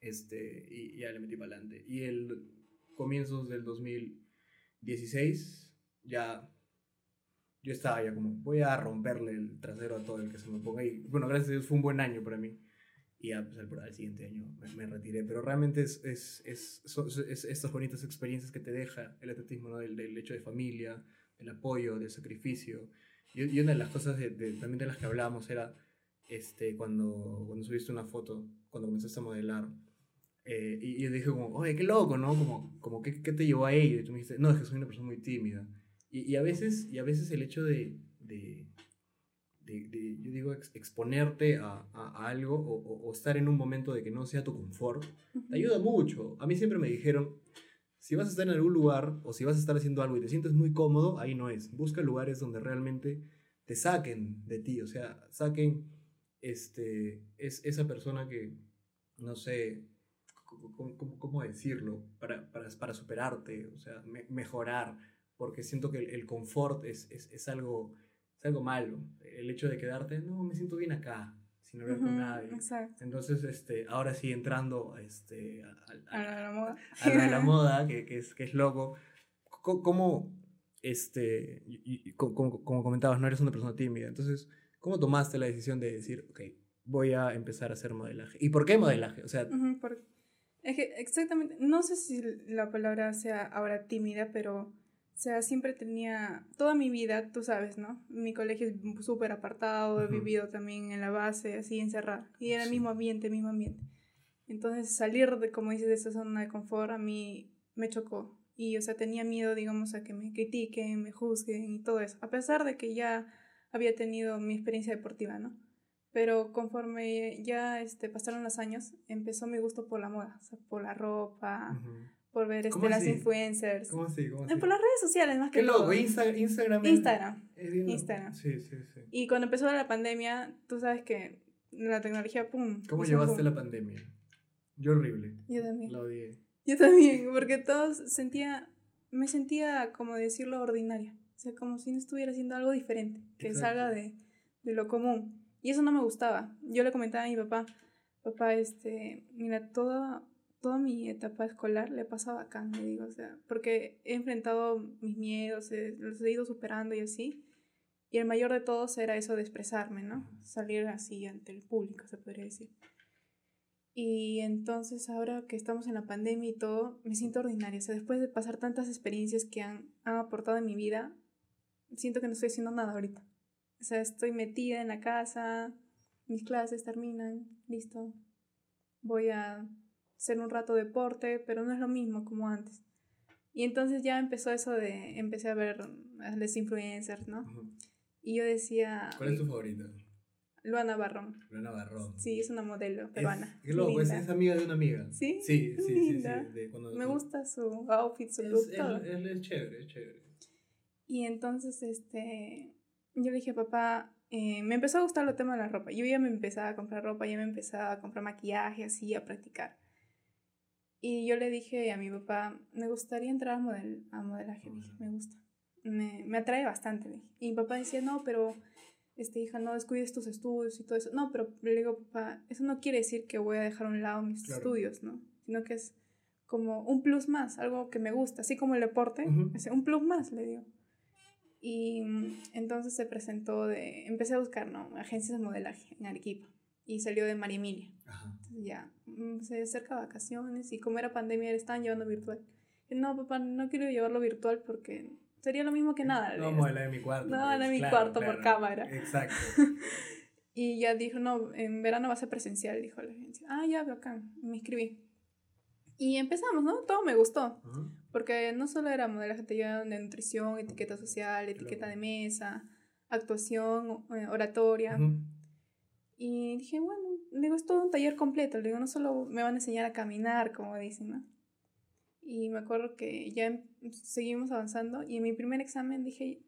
este, y, y ya le metí para adelante. Y el comienzos del 2016, ya yo estaba ya como, voy a romperle el trasero a todo el que se me ponga. Y bueno, gracias a Dios fue un buen año para mí. Y ya, pues, al, al siguiente año me, me retiré. Pero realmente es, es, es, son- es estas bonitas experiencias que te deja el atletismo, ¿no? Del, del hecho de familia, del apoyo, del sacrificio. Y, y una de las cosas de, de- también de las que hablábamos era este, cuando, cuando subiste una foto, cuando comenzaste a modelar. eh, y, yo dije como, oye, qué loco, ¿no? Como, como ¿qué, ¿qué te llevó a ello? Y tú me dijiste, no, es que soy una persona muy tímida. Y, y a, veces, y a veces el hecho de, de, de, de, yo digo, ex- exponerte a, a- a algo o, o- o estar en un momento de que no sea tu confort, te ayuda mucho. A mí siempre me dijeron, si vas a estar en algún lugar o si vas a estar haciendo algo y te sientes muy cómodo, ahí no es. Busca lugares donde realmente te saquen de ti, o sea, saquen este, es, esa persona que, no sé, ¿cómo, cómo- cómo decirlo? Para, para, para superarte, o sea, me- mejorar, porque siento que el, el confort es, es, es algo, es algo malo. El hecho de quedarte, no, me siento bien acá, sin hablar con Ujú, nadie. Exacto. Entonces, este, ahora sí entrando este, a, a- A la, la moda. a de la moda, que, que es, que es loco, co- ¿cómo, este, y- y co- como, como comentabas, no eres una persona tímida? Entonces, ¿cómo tomaste la decisión de decir, ok, voy a empezar a hacer modelaje? ¿Y por qué modelaje? O sea, Ujú, por- Es que exactamente, no sé si la palabra sea ahora tímida, pero, o sea, siempre tenía, toda mi vida, tú sabes, ¿no? Mi colegio es súper apartado, he vivido también en la base, así encerrada, y era el Sí. mismo ambiente, mismo ambiente. Entonces, salir de, como dices, de esa zona de confort a mí me chocó. Y, o sea, tenía miedo, digamos, a que me critiquen, me juzguen y todo eso. A pesar de que ya había tenido mi experiencia deportiva, ¿no? Pero conforme ya este, pasaron los años, empezó mi gusto por la moda, o sea, por la ropa. Por ver ¿Cómo este, las influencers. ¿cómo así? ¿Cómo Eh? Por las redes sociales, más que Qué loco, todo. Insta- Instagram. Instagram. loco. Instagram. Sí, sí, sí. Y cuando empezó la pandemia, tú sabes que la tecnología, ¡pum! ¿Cómo llevaste boom. la pandemia? Yo horrible. Yo también. La odié. Yo también, porque todos sentía, me sentía, como decirlo, ordinaria. O sea, como si no estuviera haciendo algo diferente, que Exacto. salga de, de lo común. Y eso no me gustaba. Yo le comentaba a mi papá, papá, este, mira, toda, toda mi etapa escolar le pasa bacán, le digo, o sea, porque he enfrentado mis miedos, eh, los he ido superando y así. Y el mayor de todos era eso de expresarme, ¿no? Salir así ante el público, se podría decir. Y entonces ahora que estamos en la pandemia y todo, me siento ordinaria. O sea, después de pasar tantas experiencias que han, han aportado en mi vida, siento que no estoy haciendo nada ahorita. O sea, estoy metida en la casa, mis clases terminan, listo. Voy a hacer un rato de deporte, pero no es lo mismo como antes. Y entonces ya empezó eso de, empecé a ver a los influencers, ¿no? Ujú. Y yo decía, ¿Cuál es tu favorita? Luana Barrón. Luana Barrón. Sí, es una modelo peruana. Es, loco, es, linda. es amiga de una amiga. ¿Sí? Sí, sí, sí, sí. linda. de cuando- Me gusta su outfit, su Es, look, es- todo. es- es chévere, es chévere. Y entonces, este, yo le dije, papá, eh, me empezó a gustar el tema de la ropa. Yo ya me empezaba a comprar ropa, ya me empezaba a comprar maquillaje, así, a practicar. Y yo le dije a mi papá, me gustaría entrar a, model, a modelaje, le dije, me gusta. Me, me atrae bastante, le dije. Y mi papá decía, no, pero, este, hija, no descuides tus estudios y todo eso. No, pero le digo, papá, eso no quiere decir que voy a dejar a un lado mis Claro. estudios, ¿no? Sino que es como un plus más, algo que me gusta, así como el deporte, es un plus más, le digo. Y mm, entonces se presentó de, empecé a buscar, ¿no? Agencias de modelaje en Arequipa. Y salió de María Emilia. Ajá. Entonces ya, mm, se acerca vacaciones y como era pandemia, le estaban llevando virtual. Y, no, papá, no quiero llevarlo virtual porque sería lo mismo que nada. No, digo. modela de mi cuarto. No, pues, la de mi claro, cuarto por claro. cámara. Exacto. Y ya dijo, no, en verano va a ser presencial, dijo la agencia. Ah, ya, bacán. Me inscribí. Y empezamos, ¿no? Todo me gustó. Porque no solo era modelaje, te llevaban de nutrición, etiqueta social, etiqueta Claro. de mesa, actuación, eh, oratoria. Ujú. Y dije, bueno, digo, es todo un taller completo. Le digo, no solo me van a enseñar a caminar, como dicen, ¿no? Y me acuerdo que ya em- seguimos avanzando y en mi primer examen dije,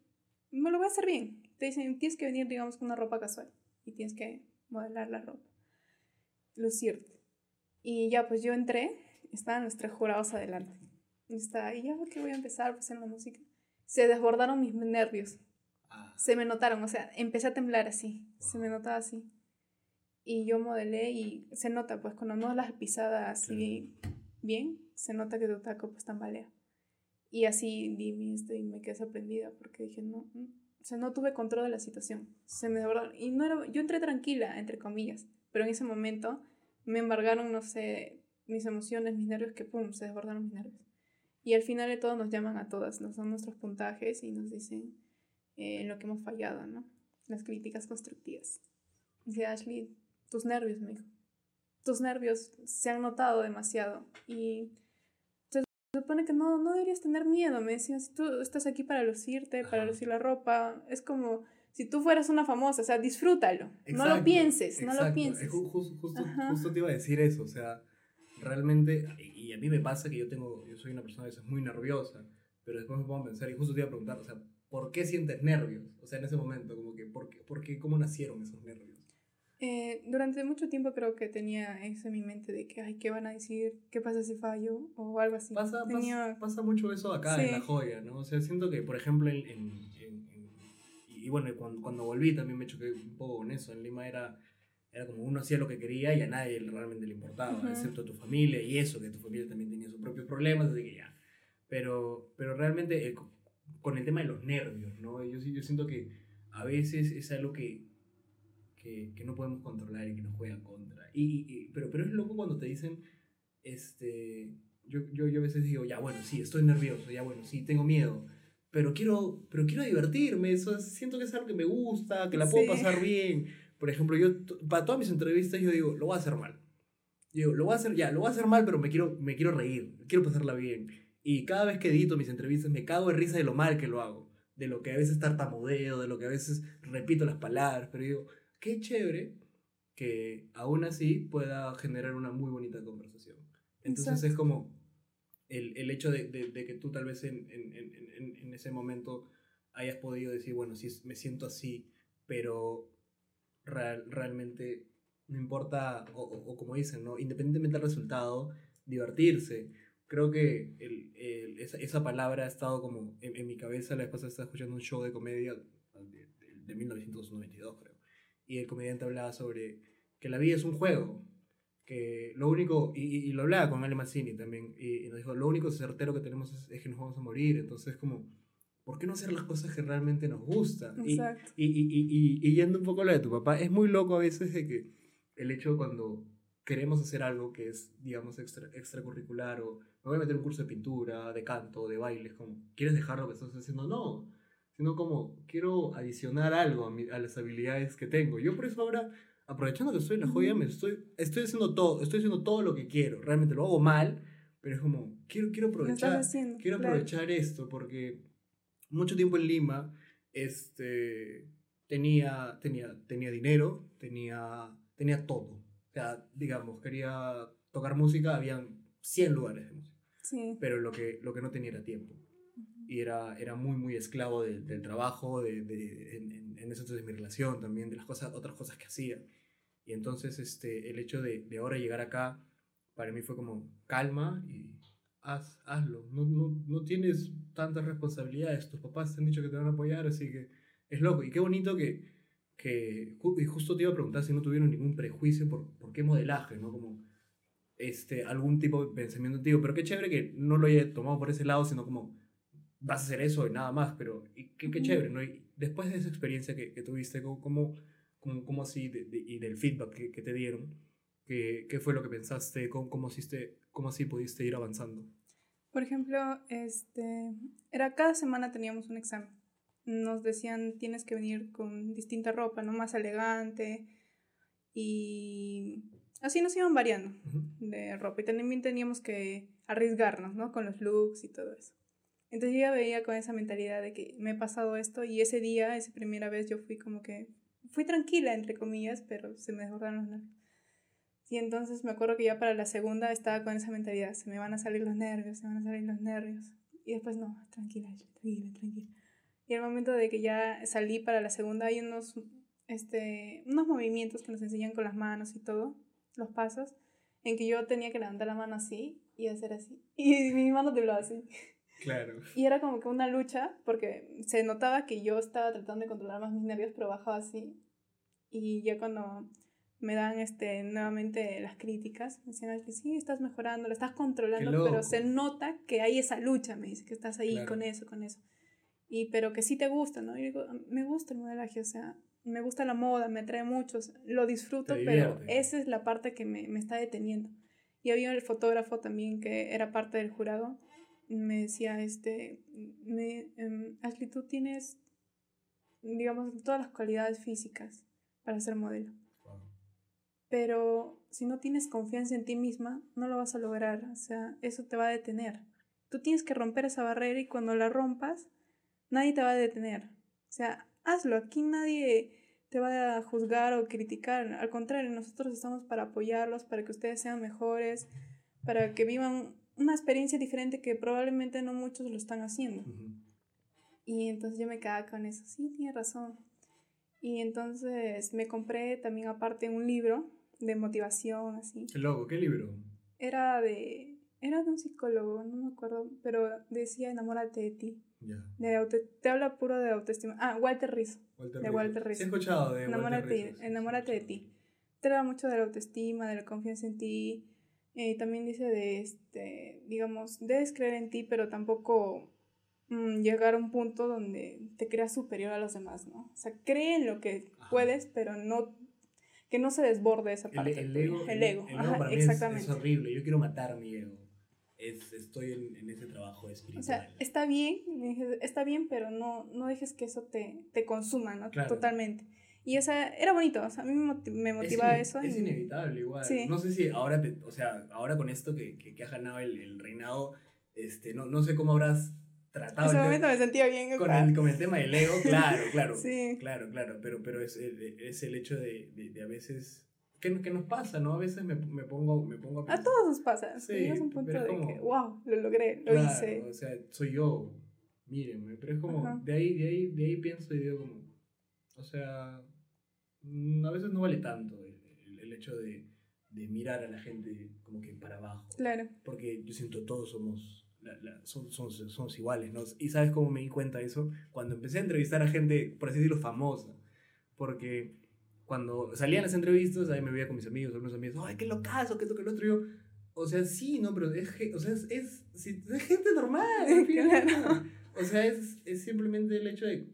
me lo voy a hacer bien. Te dicen, tienes que venir, digamos, con una ropa casual y tienes que modelar la ropa, lucirte. Y ya, pues yo entré, estaban los tres jurados adelante. Y estaba ahí, ya que voy a empezar pues, en la música. Se desbordaron mis nervios Ah, se me notaron, o sea, empecé a temblar así, se me Wow. notaba así. Y yo modelé y se nota, pues cuando no las pisadas así bien, se nota que tu taco pues tambalea. Y así di esto y me quedé sorprendida porque dije, no, mm, o sea, no tuve control de la situación. Se me desbordaron. Y no era, yo entré tranquila, entre comillas, pero en ese momento me embargaron, no sé, mis emociones, mis nervios, que pum, se desbordaron mis nervios. Y al final de todo nos llaman a todas, nos dan nuestros puntajes y nos dicen eh, en lo que hemos fallado, ¿no? Las críticas constructivas. Dice Ashley, tus nervios, me dijo. Tus nervios se han notado demasiado y se supone que no, no deberías tener miedo, me decían, si tú estás aquí para lucirte, para lucir la ropa, es como si tú fueras una famosa, o sea, disfrútalo. no lo Exacto, pienses, no lo exacto. pienses. Es ju- ju- justo, Ajá. justo te iba a decir eso, o sea, realmente, y y a mí me pasa que yo tengo, yo soy una persona a veces muy nerviosa, pero después me pongo a pensar y justo te iba a preguntar, o sea, ¿por qué sientes nervios? O sea, en ese momento, como que, ¿por qué, por qué cómo nacieron esos nervios? Eh, durante mucho tiempo creo que tenía eso en mi mente de que, ay, ¿qué van a decir? ¿Qué pasa si fallo? O algo así. Pasa, Tenía- pasa, mucho eso acá Sí. en La Joya, ¿no? O sea, siento que, por ejemplo, en... en- en- en- y bueno, cuando, cuando volví también me choqué un poco con eso. En Lima era, era como uno hacía lo que quería y a nadie realmente le importaba, Ujú. excepto a tu familia y eso, que tu familia también tenía sus propios problemas, así que ya. Pero, pero realmente eh, co- con el tema de los nervios, ¿no? Yo, yo siento que a veces es algo que, que, que no podemos controlar y que nos juega contra. Y, y- pero, pero es loco cuando te dicen, este, yo, yo, yo a veces digo, ya bueno, sí, estoy nervioso, ya bueno, sí, tengo miedo, pero quiero, pero quiero divertirme, eso es- siento que es algo que me gusta, que la puedo Sí. pasar bien. Por ejemplo, yo para todas mis entrevistas yo digo, lo voy a hacer mal. Digo, lo voy a hacer ya, lo voy a hacer mal, pero me quiero, me quiero reír, quiero pasarla bien. Y cada vez que edito mis entrevistas me cago de risa de lo mal que lo hago, de lo que a veces tartamudeo, de lo que a veces repito las palabras, pero digo, qué chévere que aún así pueda generar una muy bonita conversación. Entonces Exacto. es como el, el hecho de, de- de que tú tal vez en, en- en- en- ese momento hayas podido decir, bueno, sí, me siento así, pero real- realmente no importa, o, o- o como dicen, ¿no? independientemente del resultado, divertirse. Creo que el- el- esa, esa palabra ha estado como en, mi cabeza. La vez pasada estaba escuchando un show de comedia de, de- de 1992, creo. Y el comediante hablaba sobre que la vida es un juego. Que lo único, y, y- lo hablaba con Ale Mazzini también, y, y nos dijo, lo único certero que tenemos es, es que nos vamos a morir. Entonces, como, ¿por qué no hacer las cosas que realmente nos gustan? Y, y, y, y, y, y yendo un poco a lo de tu papá, es muy loco a veces de que el hecho cuando queremos hacer algo que es, digamos, extra, extracurricular o me voy a meter un curso de pintura, de canto, de baile, como, ¿quieres dejar lo que estás haciendo? No, sino como, quiero adicionar algo a, mi- a las habilidades que tengo. Yo por eso ahora, aprovechando que en la joya, me estoy, estoy haciendo todo, estoy haciendo todo lo que quiero. Realmente lo hago mal, pero es como, quiero, quiero aprovechar haciendo. quiero claro. aprovechar esto porque mucho tiempo en Lima este, tenía, tenía, tenía dinero, tenía, tenía todo. O sea, digamos, quería tocar música, habían 100 lugares de música, Sí. pero lo que, lo que no tenía era tiempo. Y era, era muy, muy esclavo del, del trabajo, de, de- en, en, ese entonces de mi relación también, de las cosas, otras cosas que hacía. Y entonces este, el hecho de, de ahora llegar acá, para mí fue como calma y haz, hazlo. No, no, no tienes tantas responsabilidades, tus papás te han dicho que te van a apoyar, así que es loco. Y qué bonito que, que y justo te iba a preguntar si no tuvieron ningún prejuicio por, por qué modelaje, ¿no? Como este, algún tipo de pensamiento antiguo, pero qué chévere que no lo haya tomado por ese lado, sino como vas a hacer eso y nada más, pero y qué, qué chévere, ¿no? Y después de esa experiencia que, que tuviste, ¿cómo, cómo, cómo, así, de- de- y del feedback que, que te dieron, ¿qué, qué fue lo que pensaste? ¿Cómo, cómo, hiciste, ¿Cómo así pudiste ir avanzando? Por ejemplo, este, era cada semana teníamos un examen. Nos decían tienes que venir con distinta ropa, no más elegante y así nos iban variando Ujú. de ropa y también teníamos que arriesgarnos, ¿no? Con los looks y todo eso. Entonces yo ya veía con esa mentalidad de que me he pasado esto y ese día, esa primera vez yo fui como que fui tranquila entre comillas, pero se me desbordaron los nervios. Y entonces me acuerdo que ya para la segunda estaba con esa mentalidad, se me van a salir los nervios, se van a salir los nervios. Y después no, tranquila, tranquila, tranquila. Y al momento de que ya salí para la segunda hay unos, este, unos movimientos que nos enseñan con las manos y todo, los pasos, en que yo tenía que levantar la mano así y hacer así. Y mi mano temblaba así. Claro. Y era como que una lucha, porque se notaba que yo estaba tratando de controlar más mis nervios, pero bajaba así. Y ya cuando me dan este, nuevamente las críticas, me decían, "Ashley, sí, estás mejorando, lo estás controlando, pero se nota que hay esa lucha, me dice, que estás ahí Claro. con eso, con eso. Y pero que sí te gusta, ¿no? Y digo, me gusta el modelaje, o sea, me gusta la moda, me atrae mucho, lo disfruto, pero esa es la parte que me, me está deteniendo. Y había el fotógrafo también que era parte del jurado, me decía, este, me, em, Ashley, tú tienes, digamos, todas las cualidades físicas para ser modelo, pero si no tienes confianza en ti misma, no lo vas a lograr, o sea, eso te va a detener. Tú tienes que romper esa barrera y cuando la rompas, nadie te va a detener. O sea, hazlo. Aquí nadie te va a juzgar o criticar. Al contrario, nosotros estamos para apoyarlos, para que ustedes sean mejores, para que vivan una experiencia diferente que probablemente no muchos lo están haciendo. Y entonces yo me quedaba con eso, sí, tiene razón. Y entonces me compré también aparte un libro de motivación, así. Qué loco, ¿qué libro? Era de, era de un psicólogo, no me acuerdo, pero decía enamórate de ti. Ya. De auto- te habla puro de autoestima. Ah, Walter Rizzo. Walter De Rizzo. Walter Rizzo. he escuchado de Enamórate, Walter Rizzo, enamórate de ti. Te habla mucho de la autoestima, de la confianza en ti. Eh, también dice de, este, digamos, debes creer en ti, pero tampoco mm, llegar a un punto donde te creas superior a los demás, ¿no? O sea, cree en lo que Ajá. puedes, pero no que no se desborde esa parte. el tuya. ego, El ego, el ajá, para mí es- exactamente. Es, horrible. Yo quiero matar mi ego. Es, estoy en, en ese trabajo O espiritual. sea, está bien, dije, está bien, pero no, no dejes que eso te, te consuma, ¿no? Claro. Totalmente. Y esa, era bonito, o sea, a mí me moti- me Es motivaba ine- eso. Es y- inevitable igual. Sí. No sé si ahora, te- o sea, ahora con esto que, que, que has ganado el, el reinado, este, no, no sé cómo habrás En tratado ese el te- momento me sentía bien. con, el, con el tema del ego. Claro, claro. Sí. Claro, claro. Pero, pero es, el- es el hecho de, de, de a veces. ¿Qué, qué nos pasa, no? A veces me, me pongo, me pongo a A pensar. todos nos pasa. Sí, a un punto de es como- que, wow, lo logré, lo Claro, hice. O sea, soy yo. Mírenme. Pero es como. Ajá. De ahí, de, ahí, de ahí pienso y digo, como. O sea. mm, A veces no vale tanto el, el- el hecho de, de mirar a la gente como que para abajo. Claro. Porque yo siento todos somos. la- la- son- somos, somos iguales, ¿no? Y ¿sabes cómo me di cuenta de eso? Cuando empecé a entrevistar a gente, por así decirlo, famosa. Porque cuando salían las entrevistas, ahí me veía con mis amigos, algunos amigos, ¡ay, qué locazo, qué esto, qué lo otro! Y yo, o sea, sí, no, pero es, ge- o sea, es, es, gente normal. Claro. O sea, es, es simplemente el hecho de,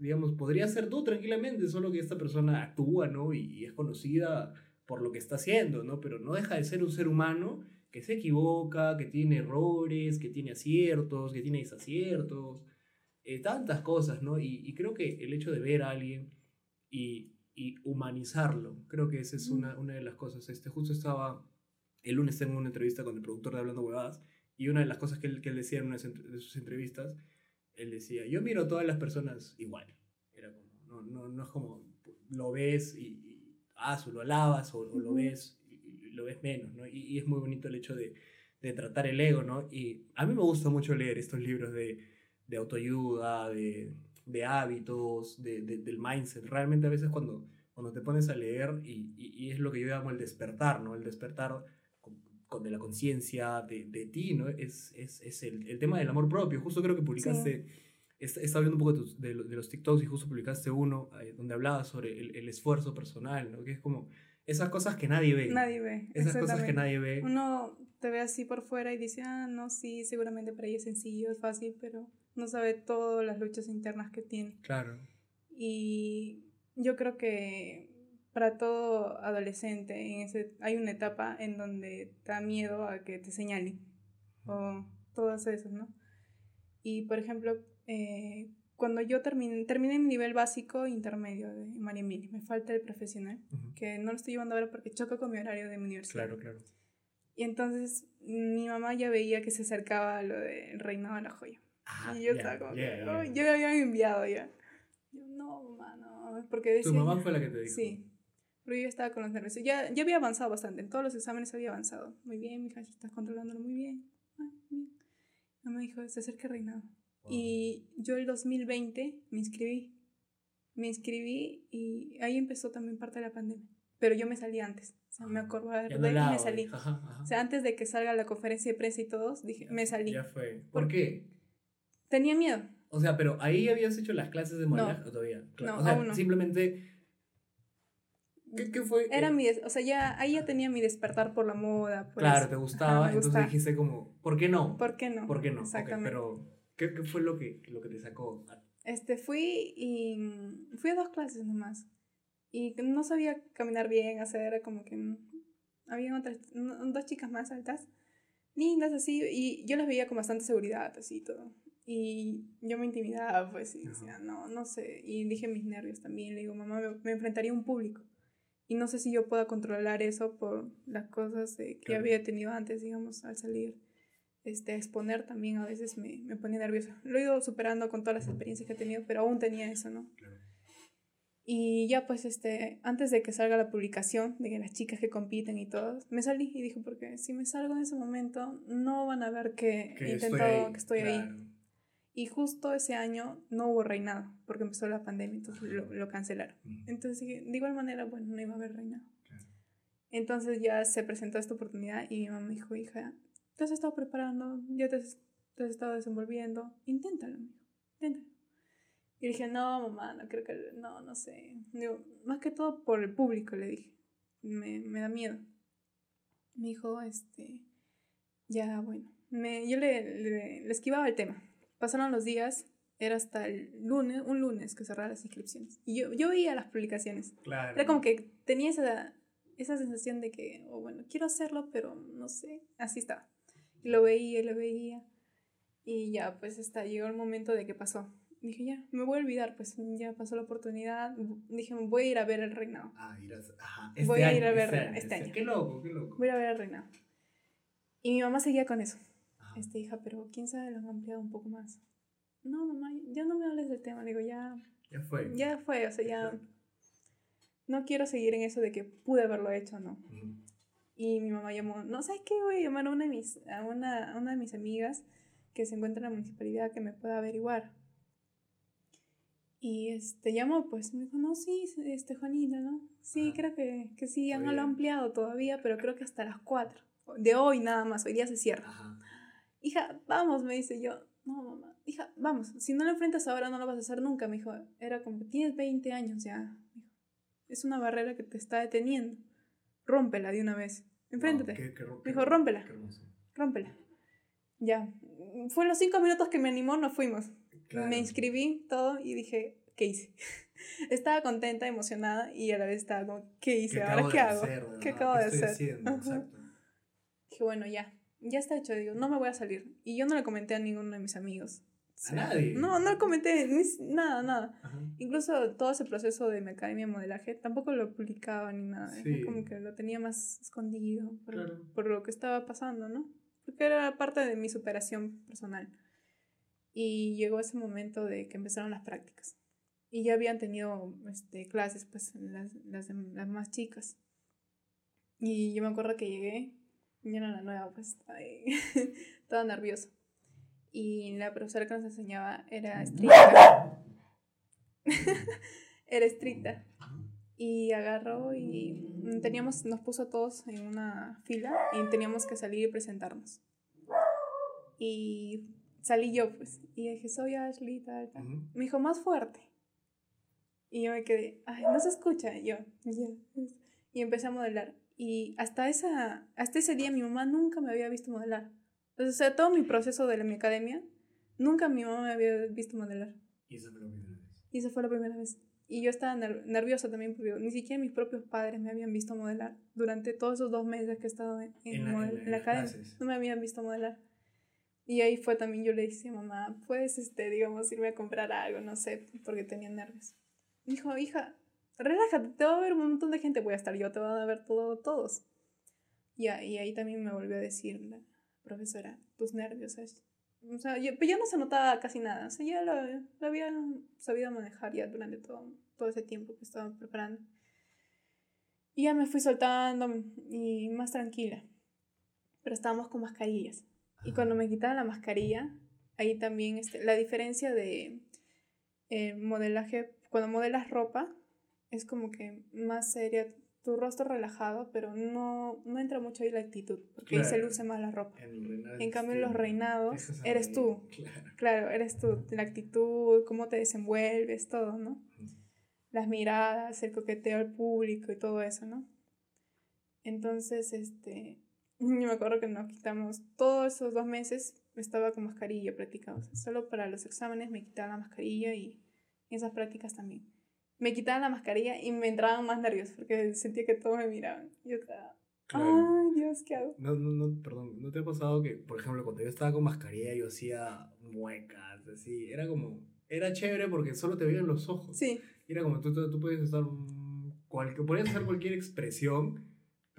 digamos, podría ser tú tranquilamente, solo que esta persona actúa, ¿no? Y, y es conocida por lo que está haciendo, ¿no? Pero no deja de ser un ser humano que se equivoca, que tiene errores, que tiene aciertos, que tiene desaciertos, eh, tantas cosas, ¿no? Y, y creo que el hecho de ver a alguien y, y humanizarlo, creo que esa es una, una de las cosas. Este, justo estaba, el lunes tengo una entrevista con el productor de Hablando Huevadas, y una de las cosas que él, que él decía en una de sus entrevistas, él decía, yo miro a todas las personas igual. Era como, no, no, no es como, lo ves y, y ah, lo alabas o, o lo ves y, y lo ves menos, ¿no? Y, y es muy bonito el hecho de, de tratar el ego, ¿no? Y a mí me gusta mucho leer estos libros de, de autoayuda, de, de hábitos, de, de- del mindset. Realmente a veces cuando, cuando te pones a leer, y es lo que yo llamo el despertar, ¿no? El despertar con, de la conciencia de, de ti, ¿no? Es, es, es el, el tema del amor propio. Justo creo que publicaste, est- estaba viendo un poco de, de de los TikToks y justo publicaste uno eh, donde hablabas sobre el, el esfuerzo personal, ¿no? Que es como esas cosas que nadie ve. Nadie ve. Esas cosas que nadie ve. Uno te ve así por fuera y dice, ah, no, sí, seguramente para ella es sencillo, es fácil, pero no sabe todas las luchas internas que tiene. Claro. Y yo creo que para todo adolescente en ese, hay una etapa en donde te da miedo a que te señalen o todas esas, ¿no? Y por ejemplo, eh, cuando yo terminé, terminé mi nivel básico intermedio de María Emilia, me falta el profesional, Ujú. que no lo estoy llevando ahora porque choca con mi horario de mi universidad. Claro, claro. Y entonces mi mamá ya veía que se acercaba a lo del reinado de la joya. Ah, y yo ya, estaba como, ya, que, ya. "Ay, yo me habían enviado ya. Yo, no, mamá, no, porque decía... Tu mamá fue la que te dijo. Sí, pero yo estaba con los nervios. Ya, ya había avanzado bastante, en todos los exámenes había avanzado. Muy bien, mija, estás controlándolo muy bien. Ah, bien. Mi mamá dijo, se acerca el reinado. Wow. Y yo el 2020 me inscribí. Me inscribí y ahí empezó también parte de la pandemia. Pero yo me salí antes. O sea, me acordé y no hablaba, me salí. Ajá, ajá. O sea, antes de que salga la conferencia de prensa y todos, dije, Ya- me salí. Ya fue. ¿Por qué? Tenía miedo. O sea, pero ahí habías hecho las clases de modelaje o todavía. No, o sea, aún no. simplemente. ¿Qué, qué fue? Era Eh, mi, o sea, ya ahí ya tenía mi despertar por la moda. por Claro, eso. te Ajá, gustaba, me entonces gustaba. dijiste como, ¿por qué no? ¿Por qué no? ¿Por qué no? Exactamente. pero, ¿qué, qué fue lo que, lo que te sacó? Este, fui y fui a dos clases nomás. Y no sabía caminar bien, sea, era como que mm, había otras, dos chicas más altas, lindas así, y yo las veía con bastante seguridad, así todo. Y yo me intimidaba, pues, y decía, no, no sé. Y dije mis nervios también, le digo, mamá, me, me enfrentaría a un público. Y no sé si yo pueda controlar eso por las cosas de que Claro. había tenido antes, digamos, al salir. Este, a exponer también a veces me, me ponía nerviosa. Lo he ido superando con todas las experiencias que he tenido, pero aún tenía eso, ¿no? Claro. Y ya pues este, antes de que salga la publicación de que las chicas que compiten y todas, me salí y dije, porque si me salgo en ese momento, no van a ver que, he intentado, que estoy ahí. Y justo ese año no hubo reinado, porque empezó la pandemia, entonces lo, lo cancelaron. Entonces de igual manera, bueno, no iba a haber reinado. Entonces ya se presentó esta oportunidad y mi mamá me dijo, hija, te has estado preparando, ya te has, te has estado desenvolviendo, inténtalo, inténtalo. Y dije, no, mamá, no creo que, no, no sé. Digo, más que todo por el público, le dije. Me, me da miedo. Me dijo, este, ya, bueno. Me, yo le, le, le, esquivaba el tema. Pasaron los días, era hasta el lunes, un lunes que cerraba las inscripciones. Y yo, yo veía las publicaciones. Claro. Era como que tenía esa, esa sensación de que, oh, bueno, quiero hacerlo, pero no sé. Así estaba. Y lo veía y lo veía. Y ya, pues hasta llegó el momento de que pasó dije, ya, me voy a olvidar, pues ya pasó la oportunidad. Dije, voy a ir a ver el reinado. Ah, irás, ajá. Este voy a ir a ver este, este año. Qué loco, qué loco. Voy a ver el reinado. Y mi mamá seguía con eso. Este, hija, pero quién sabe, lo han ampliado un poco más. No, mamá, ya no me hables del tema. digo, ya. Ya fue. Ya fue, o sea, ya. No quiero seguir en eso de que pude haberlo hecho o no. Y mi mamá llamó, no sabes qué, voy a llamar a una de mis, a una, a una de mis amigas que se encuentra en la municipalidad que me pueda averiguar. Y este llamó, pues me dijo, no, sí, este Juanita, ¿no? Sí, creo que, que sí, han lo ampliado todavía, pero creo que hasta las 4. De hoy nada más, hoy día se cierra. Hija, vamos, me dice yo. No, mamá, hija, vamos, si no lo enfrentas ahora no lo vas a hacer nunca, me dijo. Era como, tienes 20 años ya. Es una barrera que te está deteniendo. Rómpela de una vez. Enfréntate. me dijo, rómpela. Rómpela. Ya. Fue los 5 minutos que me animó, nos fuimos. Me inscribí todo y dije, ¿qué hice? estaba contenta, emocionada y a la vez estaba como, ¿qué hice? ¿Ahora qué hago? ¿Qué acabo de hacer? Dije, bueno, ya, ya está hecho. Digo, no me voy a salir. Y yo no le comenté a ninguno de mis amigos. ¿A nadie? No, no le comenté nada, nada. Incluso todo ese proceso de mi academia de modelaje tampoco lo publicaba ni nada. Como que lo tenía más escondido por, por lo que estaba pasando, ¿no? Porque era parte de mi superación personal. Y llegó ese momento de que empezaron las prácticas. Y ya habían tenido este, clases, pues, las, las, las más chicas. Y yo me acuerdo que llegué, yo era la nueva, pues, toda nerviosa. Y la profesora que nos enseñaba era estricta. era estricta. Y agarró y teníamos, nos puso todos en una fila y teníamos que salir y presentarnos. Y salí yo, pues, y dije, soy Ashley, tal, tal. Me dijo, más fuerte. Y yo me quedé, ay, no se escucha. Y yo. Y empecé a modelar. Y hasta, esa, hasta ese día mi mamá nunca me había visto modelar. O sea, todo mi proceso de mi academia, nunca mi mamá me había visto modelar. Y esa fue la primera vez. Y esa fue la primera vez. Y yo estaba nerviosa también porque ni siquiera mis propios padres me habían visto modelar durante todos esos dos meses que he estado en, la, academia. No me habían visto modelar. Y ahí fue también, yo le dije, mamá, puedes, este, digamos, irme a comprar algo, no sé, porque tenía nervios. Me dijo, hija, relájate, te va a ver un montón de gente, voy a estar yo, te van a ver todo, todos. Y, y ahí también me volvió a decir la profesora, tus nervios, ¿sabes? O sea, yo, pero yo no se notaba casi nada, o sea, ya lo, lo había sabido manejar ya durante todo, todo ese tiempo que estaba preparando. Y ya me fui soltando y más tranquila. Pero estábamos con mascarillas. Y cuando me quitaba la mascarilla, ahí también este, la diferencia de eh, modelaje, cuando modelas ropa, es como que más seria, tu rostro relajado, pero no, no entra mucho ahí la actitud, porque ahí se luce más la ropa. En, cambio, en los reinados, eres tú. Claro. claro. eres tú. La actitud, cómo te desenvuelves, todo, ¿no? Las miradas, el coqueteo al público y todo eso, ¿no? Entonces, este, yo me acuerdo que nos quitamos todos esos dos meses, estaba con mascarilla practicando. solo para los exámenes me quitaba la mascarilla y esas prácticas también. Me quitaban la mascarilla y me entraban más nervios porque sentía que todos me miraban. Yo estaba, ay Dios, ¿qué hago? No, no, no, perdón, ¿no te ha pasado que, por ejemplo, cuando yo estaba con mascarilla yo hacía muecas, así, era como, era chévere porque solo te veían los ojos. Sí. Era como, tú, tú, tú puedes estar, cual, podías hacer cualquier expresión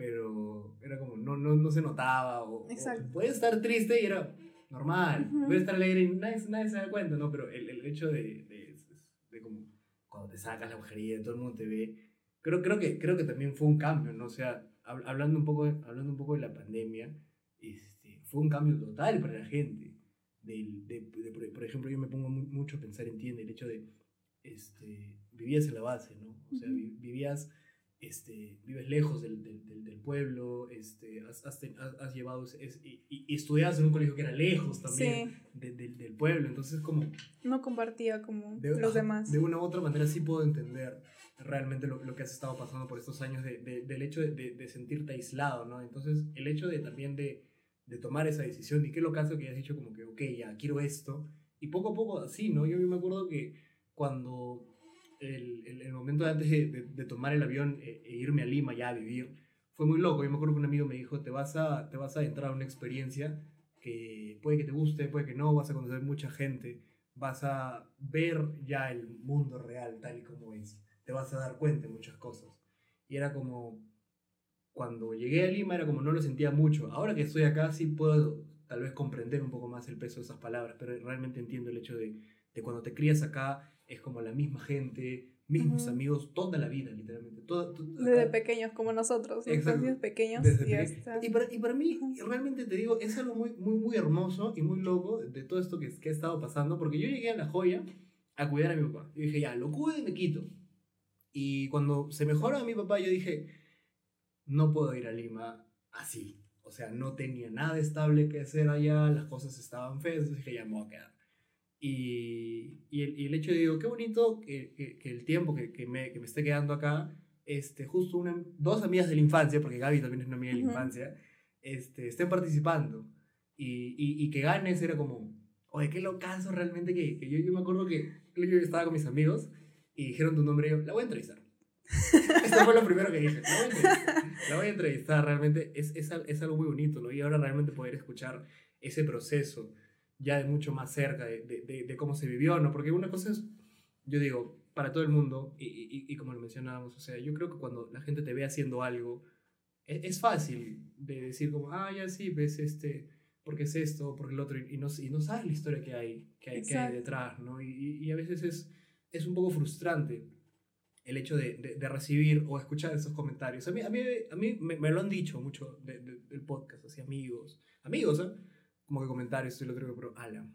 pero era como, no, no, no se notaba, o, puede estar triste y era normal, puede estar alegre y nadie, nadie, se da cuenta, ¿no? Pero el, el hecho de, de, de, como cuando te sacas la y todo el mundo te ve, creo, creo, que, creo que también fue un cambio, ¿no? O sea, hab- hablando un poco, hablando un poco de la pandemia, este, fue un cambio total para la gente. Del, de, de- por- por ejemplo, yo me pongo mu- mucho a pensar en ti, en el hecho de, este, vivías en la base, ¿no? O sea, vi- vivías, este, vives lejos del, del, del- pueblo, este, has, has, has- llevado, es- y, y- estudiabas en un colegio que era lejos también Sí, de- del- del pueblo, entonces como no compartía como de, los demás. de una u otra manera sí puedo entender realmente lo, lo que has estado pasando por estos años de, de- del hecho de, de- de sentirte aislado, ¿no? Entonces, el hecho de también de, de tomar esa decisión, y qué lo caso que has dicho como que, ok, ya, quiero esto, y poco a poco así, ¿no? Yo, yo me acuerdo que cuando el, el, momento antes de, de- de tomar el avión e, e irme a Lima ya a vivir, fue muy loco. Yo me acuerdo que un amigo me dijo, te vas a, te vas a entrar a una experiencia que puede que te guste, puede que no, vas a conocer mucha gente, vas a ver ya el mundo real tal y como es, te vas a dar cuenta de muchas cosas. Y era como, cuando llegué a Lima era como no lo sentía mucho. Ahora que estoy acá sí puedo tal vez comprender un poco más el peso de esas palabras, pero realmente entiendo el hecho de, de cuando te crías acá es como la misma gente, mismos amigos, toda la vida literalmente. Toda, to- Desde pequeños como nosotros, entonces pequeños desde y hasta... Y para, y para mí, realmente te digo, es algo muy, muy, muy hermoso y muy loco de todo esto que, que ha estado pasando, porque yo llegué a La Joya a cuidar a mi papá. Y dije, ya, lo cuido y me quito. Y cuando se mejoró a mi papá, yo dije, no puedo ir a Lima así. O sea, no tenía nada estable que hacer allá, las cosas estaban feas, dije, ya me voy a quedar. Y, y, el, y el hecho de, digo, qué bonito que, que, que el tiempo que, que, me, que me esté quedando acá, este, justo una, dos amigas de la infancia, porque Gaby también es una amiga de la infancia, este, estén participando. Y, y, y que ganes era como, oye, qué locazo realmente que, que yo, yo me acuerdo que yo estaba con mis amigos y dijeron tu nombre y yo, la voy a entrevistar. Eso fue lo primero que dije, la voy a entrevistar. La voy a entrevistar, realmente es, es, es algo muy bonito, ¿no? Y ahora realmente poder escuchar ese proceso ya de mucho más cerca de, de, de- de cómo se vivió, ¿no? Porque una cosa es, yo digo, para todo el mundo, y, y, y como lo mencionábamos, o sea, yo creo que cuando la gente te ve haciendo algo, es, es fácil de decir como, ah, ya sí, ves este, porque es esto, porque el otro, y no, y no sabes la historia que hay, que hay, que hay detrás, ¿no? Y, a veces es, es un poco frustrante el hecho de, de, recibir o escuchar esos comentarios. A mí, a mí, a mí me, me lo han dicho mucho de- de- del podcast, así amigos, amigos, ¿eh? Como que comentarios, esto y lo otro, pero Alan,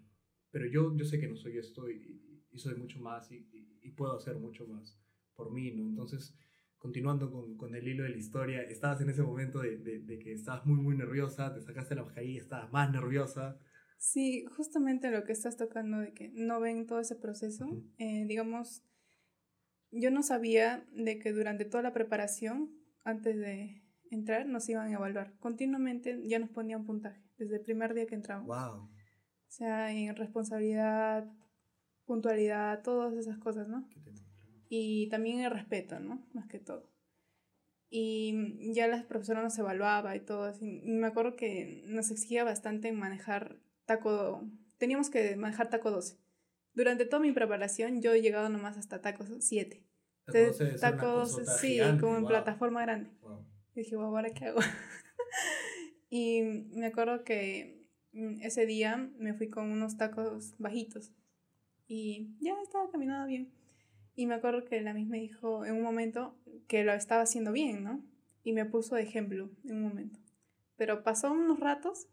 pero yo, yo sé que no soy esto y, y soy mucho más y, y- y puedo hacer mucho más por mí, ¿no? Entonces, continuando con, con el hilo de la historia, estabas en ese momento de, de, de que estabas muy, muy nerviosa, te sacaste la mascarilla, estabas más nerviosa. Sí, justamente lo que estás tocando de que no ven todo ese proceso, Ujú. eh, digamos, yo no sabía de que durante toda la preparación, antes de entrar, nos iban a evaluar. Continuamente ya nos ponían puntaje, desde el primer día que entramos. ¡Wow! O sea, en responsabilidad, puntualidad, todas esas cosas, ¿no? Y también el respeto, ¿no? Más que todo. Y ya la profesora nos evaluaba y todo así. Y me acuerdo que nos exigía bastante manejar taco. Teníamos que manejar taco 12. Durante toda mi preparación yo he llegado nomás hasta taco 7. Entonces, taco 12, sí, como en plataforma grande. Y dije, wow, ¿ahora qué hago? y me acuerdo que mm, ese día me fui con unos tacos bajitos. Y ya estaba caminando bien. Y me acuerdo que la misma dijo en un momento que lo estaba haciendo bien, ¿no? Y me puso de ejemplo en un momento. Pero pasó unos ratos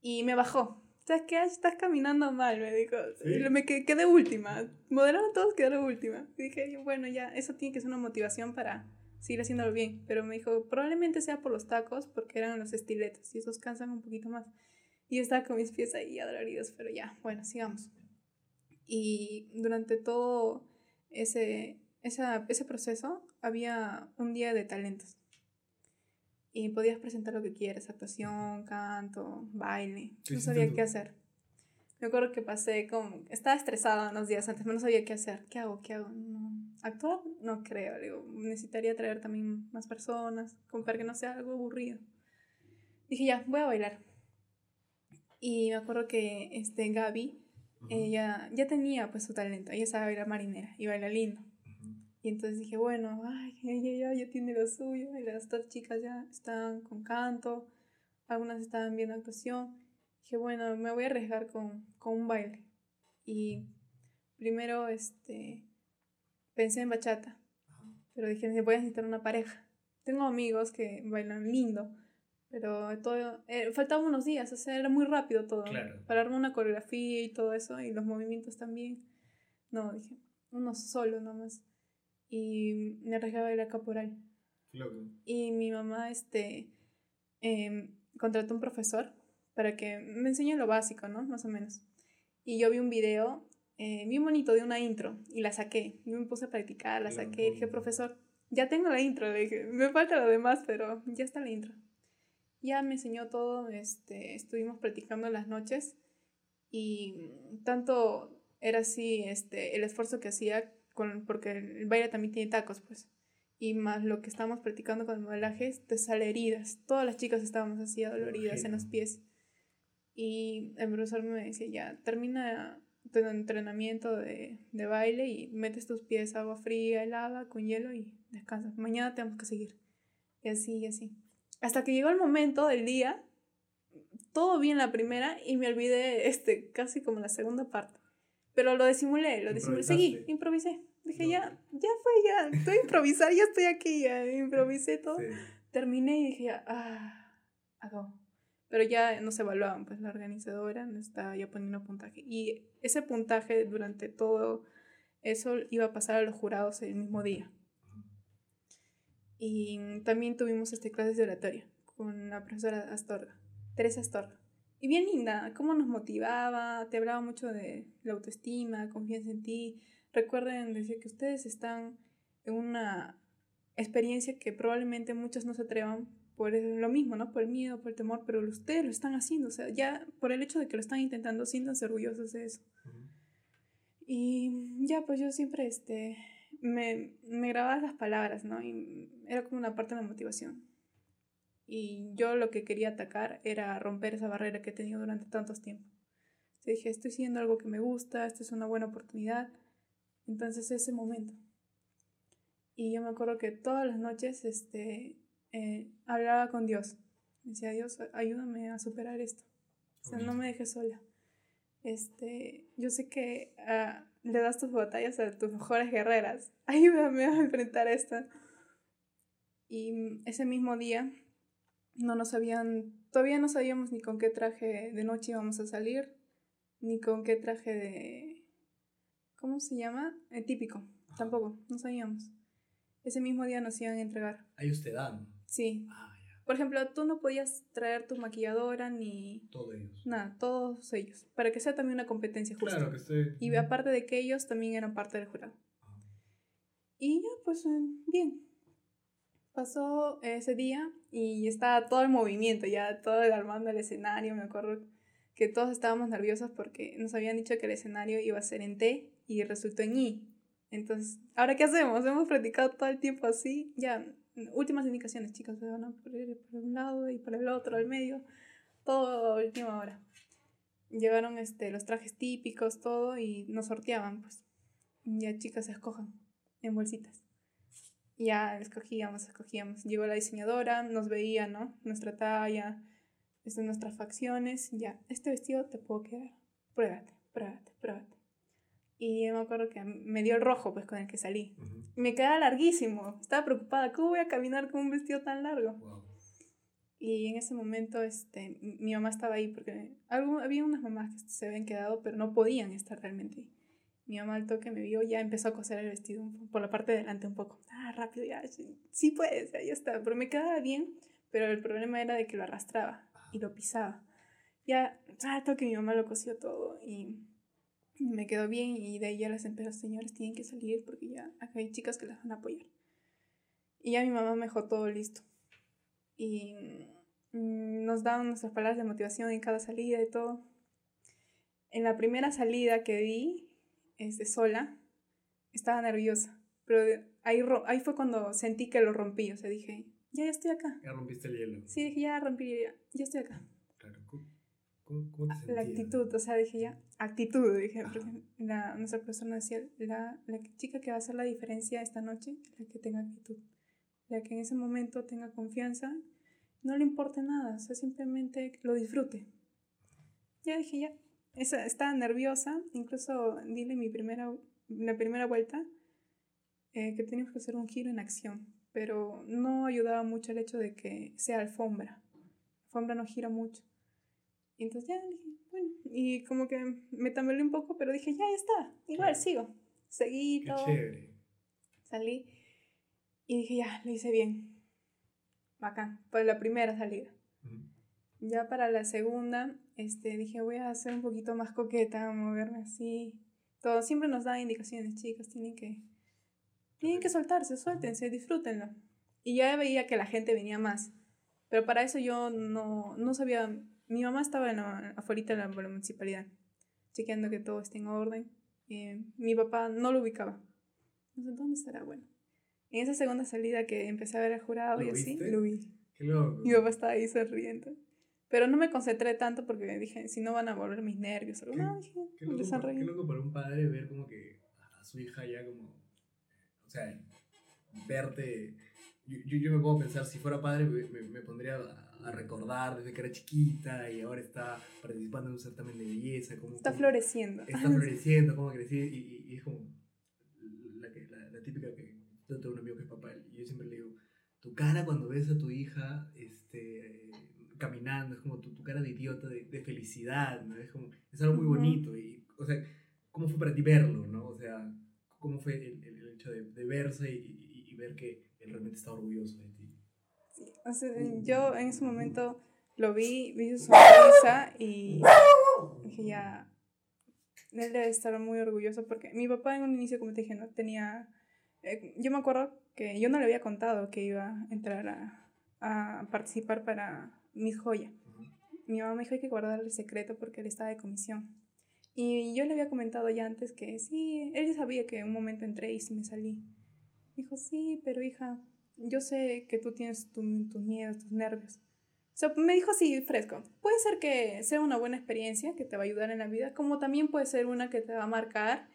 y me bajó. ¿Sabes qué? Estás caminando mal, me dijo. Sí. Y me quedé, quedé última. Modelaron todos, quedé última. Y dije, bueno, ya, eso tiene que ser una motivación para seguir haciéndolo bien. Pero me dijo, probablemente sea por los tacos, porque eran los estiletos y esos cansan un poquito más. Y yo estaba con mis pies ahí adoloridos, pero ya, bueno, sigamos. Y durante todo ese, esa, ese proceso había un día de talentos. Y podías presentar lo que quieras, actuación, canto, baile. ¿Qué No sabía tú? qué hacer. Me acuerdo que pasé como... Estaba estresada unos días antes, pero no sabía qué hacer. ¿Qué hago? ¿Qué hago? No. ¿Actuar? No creo. Digo, necesitaría traer también más personas, como para que no sea algo aburrido. Dije, ya, voy a bailar. Y me acuerdo que este, Gaby, ella ya tenía pues su talento. Ella sabe bailar marinera y baila lindo. Y entonces dije, bueno, ay, ella ya, ya tiene lo suyo. Y las otras chicas ya están con canto. Algunas estaban viendo actuación. Dije, bueno, me voy a arriesgar con, con un baile. Y primero, este, pensé en bachata, pero dije, voy a necesitar una pareja. Tengo amigos que bailan lindo, pero todo, eh, faltaban unos días, o sea, era muy rápido todo. Claro. Para armar una coreografía y todo eso, y los movimientos también. No, dije, uno solo nomás. Y me arriesgaba a ir a caporal. Loco. Y mi mamá, este, em, contrató un profesor para que me enseñe lo básico, ¿no? Más o menos. Y yo vi un video eh, bien bonito de una intro y la saqué. Yo me puse a practicar, la saqué y dije, profesor, ya tengo la intro. Le dije, me falta lo demás, pero ya está la intro. Ya me enseñó todo, este, estuvimos practicando en las noches y tanto era así este, el esfuerzo que hacía, con, porque el baile también tiene tacos, pues y más lo que estábamos practicando con el modelaje, te sale heridas. Todas las chicas estábamos así doloridas en los pies. Y el profesor me decía, ya, termina tu entrenamiento de, de baile y metes tus pies agua fría, helada, con hielo y descansas. Mañana tenemos que seguir. Y así, y así. Hasta que llegó el momento del día, todo bien la primera y me olvidé este, casi como la segunda parte. Pero lo disimulé, lo disimulé. Seguí, improvisé. Dije, No. ya, ya fue, ya, estoy a improvisar, ya estoy aquí, ya improvisé todo. Sí. Terminé y dije, ah, acabó. Pero ya no se evaluaban, pues la organizadora no estaba ya poniendo puntaje. Y ese puntaje durante todo eso iba a pasar a los jurados el mismo día. Y también tuvimos este, clases de oratoria con la profesora Astorga, Teresa Astorga. Y bien linda, cómo nos motivaba, te hablaba mucho de la autoestima, confianza en ti. Recuerden decir que ustedes están en una experiencia que probablemente muchos no se atrevan por lo mismo, ¿no? Por el miedo, por el temor, pero ustedes lo están haciendo, o sea, ya por el hecho de que lo están intentando, siéntanse orgullosos de eso. Y ya, pues yo siempre, este, me, me grababa las palabras, ¿no? Y era como una parte de la motivación. Y yo lo que quería atacar era romper esa barrera que he tenido durante tantos tiempos. Sea, dije, estoy haciendo algo que me gusta, esta es una buena oportunidad. Entonces, ese momento. Y yo me acuerdo que todas las noches, este, eh, hablaba con Dios. Decía, Dios, ayúdame a superar esto. O sea, no me dejes sola. Este, yo sé que ah, le das tus batallas a tus mejores guerreras. Ayúdame a enfrentar esto. Y ese mismo día no nos habían, todavía no sabíamos ni con qué traje de noche íbamos a salir, ni con qué traje de, ¿cómo se llama? Eh, típico, tampoco, no sabíamos. Ese mismo día nos iban a entregar. Ahí usted dan. Sí. Ah, ya. Por ejemplo, tú no podías traer tu maquilladora ni Todos ellos. nada, todos ellos, para que sea también una competencia justa. Claro que esté. Y aparte de que ellos también eran parte del jurado. Ah. Y ya, pues eh, bien. Pasó ese día y estaba todo el movimiento, ya todo el armando el escenario. Me acuerdo que todos estábamos nerviosos porque nos habían dicho que el escenario iba a ser en T y resultó en I. Entonces, ¿ahora qué hacemos? Hemos practicado todo el tiempo así. Ya, últimas indicaciones, chicos, se van a poner por un lado y por el otro, al medio. Todo a última hora. Llevaron este, los trajes típicos, todo, y nos sorteaban, pues. Ya, chicas, escojan en bolsitas. Ya escogíamos, escogíamos. Llegó la diseñadora, nos veía, ¿no? Nuestra talla, este, nuestras facciones. Ya, este vestido te puedo quedar. Pruébate, pruébate, pruébate. Y yo me acuerdo que me dio el rojo, pues, con el que salí. Y me quedaba larguísimo. Estaba preocupada. ¿Cómo voy a caminar con un vestido tan largo? Wow. Y en ese momento este, mi mamá estaba ahí porque algo, había unas mamás que se habían quedado, pero no podían estar realmente ahí. Mi mamá al toque me vio, ya empezó a coser el vestido por la parte de delante un poco. Ah, rápido, ya, sí, sí puedes, ya, ya está. Pero me quedaba bien, pero el problema era de que lo arrastraba y lo pisaba. Ya, al toque mi mamá lo cosió todo y me quedó bien y de ahí ya las empezó, señores, tienen que salir porque ya acá hay chicas que las van a apoyar. Y ya mi mamá me dejó todo listo y mm, nos daban nuestras palabras de motivación en cada salida y todo. En la primera salida que di, este, sola, estaba nerviosa, pero ahí, ahí fue cuando sentí que lo rompí, o sea, dije, ya, ya estoy acá. Ya rompiste el hielo. Sí, dije, ya rompí, ya, ya estoy acá. ¿Cómo, cómo, te sentías? La actitud, o sea, dije ya, actitud, dije, porque la, nuestra profesora nos decía, la, la chica que va a hacer la diferencia esta noche la que tenga actitud, la que en ese momento tenga confianza, no le importe nada, o sea, simplemente lo disfrute. Ya dije, ya, esa, estaba nerviosa, incluso dile mi primera, la primera vuelta, eh, que teníamos que hacer un giro en acción, pero no ayudaba mucho el hecho de que sea alfombra. Alfombra no gira mucho. Entonces ya dije, bueno, y como que me tambaleé un poco, pero dije, ya, ya está, igual Claro. sigo. Seguí Qué todo, chévere. salí y dije, ya, lo hice bien. Bacán, para la primera salida. Ya para la segunda, este, dije, voy a ser un poquito más coqueta, moverme así. Todo, siempre nos da indicaciones, chicas, tienen que, tienen que soltarse, suéltense, disfrútenlo. Y ya veía que la gente venía más. Pero para eso yo no, no sabía, mi mamá estaba en la, afuera de la, municipalidad, chequeando que todo esté en orden. Eh, mi papá no lo ubicaba. Sé dónde estará, bueno. En esa segunda salida que empecé a ver al jurado y ¿Lo así, lo vi. Qué loco. Mi papá estaba ahí sonriendo. Pero no me concentré tanto porque dije, si no van a volver mis nervios. algo. Qué- No, dije, Qué loco, para, qué loco para un padre ver como que a su hija ya como... O sea, verte... Yo, yo, yo me puedo pensar, si fuera padre, me, me- me pondría a, a recordar desde que era chiquita y ahora está participando en un certamen de belleza. Como, Está floreciendo. Está floreciendo, como crecí y, y- y es como la, que- la, la típica que yo tengo un amigo que es papá y yo siempre le digo, tu cara cuando ves a tu hija este, caminando, es como tu, tu cara de idiota, de, de felicidad, ¿no? Es como, es algo muy Ujú. bonito y, o sea, ¿cómo fue para ti verlo, no? O sea, ¿cómo fue el, el- el hecho de, de verse y, y- y ver que él realmente está orgulloso de ti? Sí, o sea, yo en ese momento lo vi, vi su sonrisa y dije ya, él debe estar muy orgulloso porque mi papá en un inicio, como te dije, no tenía, eh, yo me acuerdo que yo no le había contado que iba a entrar a, a participar para Miss Joya. Mi mamá me dijo hay que guardar el secreto porque él estaba de comisión. Y yo le había comentado ya antes que sí, él ya sabía que en un momento entré y me salí. Dijo, sí, pero hija, yo sé que tú tienes tu- tus miedos, tus nervios. O sea, me dijo así fresco. Puede ser que sea una buena experiencia que te va a ayudar en la vida, como también puede ser una que te va a marcar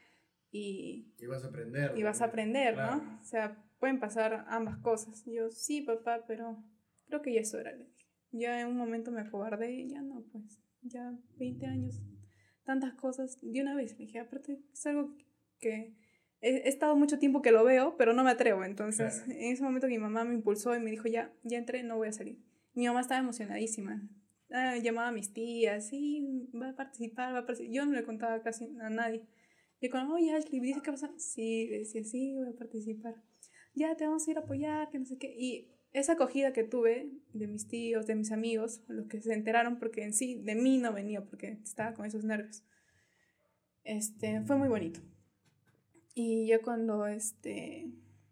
y, Y vas a aprender. y vas a aprender, Claro. ¿no? O sea, pueden pasar ambas cosas. Yo, sí, papá, pero creo que ya es hora, le dije. Ya en un momento me acobardé y ya no, pues, ya 20 años, tantas cosas de una vez. Le dije, aparte, es algo que he, estado mucho tiempo que lo veo, pero no me atrevo. Entonces, Claro. en ese momento mi mamá me impulsó y me dijo, ya, ya entré, no voy a salir. Mi mamá estaba emocionadísima. Ah, llamaba a mis tías, sí, va a participar, va a participar. Yo no le contaba casi a nadie. Y cuando, oye, Ashley, ¿dice qué pasa? Sí, le decía, sí, voy a participar. Ya, te vamos a ir a apoyar, que no sé qué. Y esa acogida que tuve de mis tíos, de mis amigos, los que se enteraron, porque en sí de mí no venía, porque estaba con esos nervios, este, fue muy bonito. Y ya cuando este,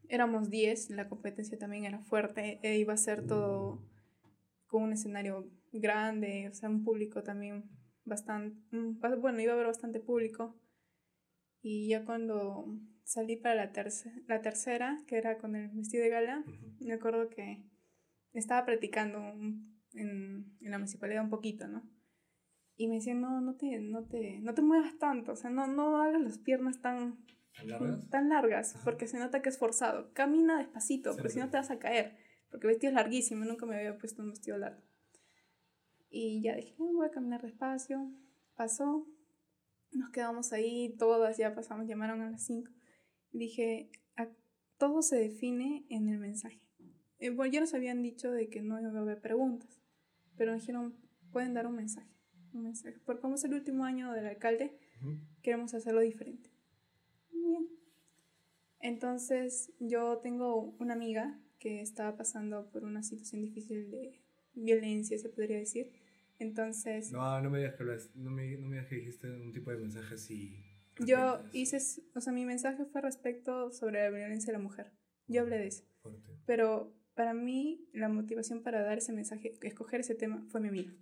éramos 10, la competencia también era fuerte, e iba a ser todo con un escenario grande, o sea, un público también bastante, mm, bueno, iba a haber bastante público. Y ya cuando salí para la, terce- la tercera, que era con el vestido de gala, me acuerdo que estaba practicando un- en, en la municipalidad un poquito, ¿no? Y me decían, no, no te, no te, no te muevas tanto, o sea, no, no hagas las piernas tan, ¿Tan largas? tan largas, porque se nota que es forzado. Camina despacito, porque si no te vas a caer, porque el vestido es larguísimo, nunca me había puesto un vestido largo. Y ya dije, "No, voy a caminar despacio. Pasó, nos quedamos ahí, todas ya pasamos, llamaron a las 5. Y dije, "A- todo se define en el mensaje. Eh, bueno, ya nos habían dicho de que no iba a haber preguntas, pero me dijeron, pueden dar un mensaje. Un mensaje. Porque como es el último año del alcalde, queremos hacerlo diferente. Entonces, yo tengo una amiga que estaba pasando por una situación difícil de violencia, se podría decir. Entonces, No, no me digas que, no me, no me digas que dijiste un tipo de mensaje así. yo hice, o sea, mi mensaje fue respecto sobre la violencia de la mujer. Yo hablé de eso. Fuerte, Pero para mí, la motivación para dar ese mensaje, escoger ese tema, fue mi amiga.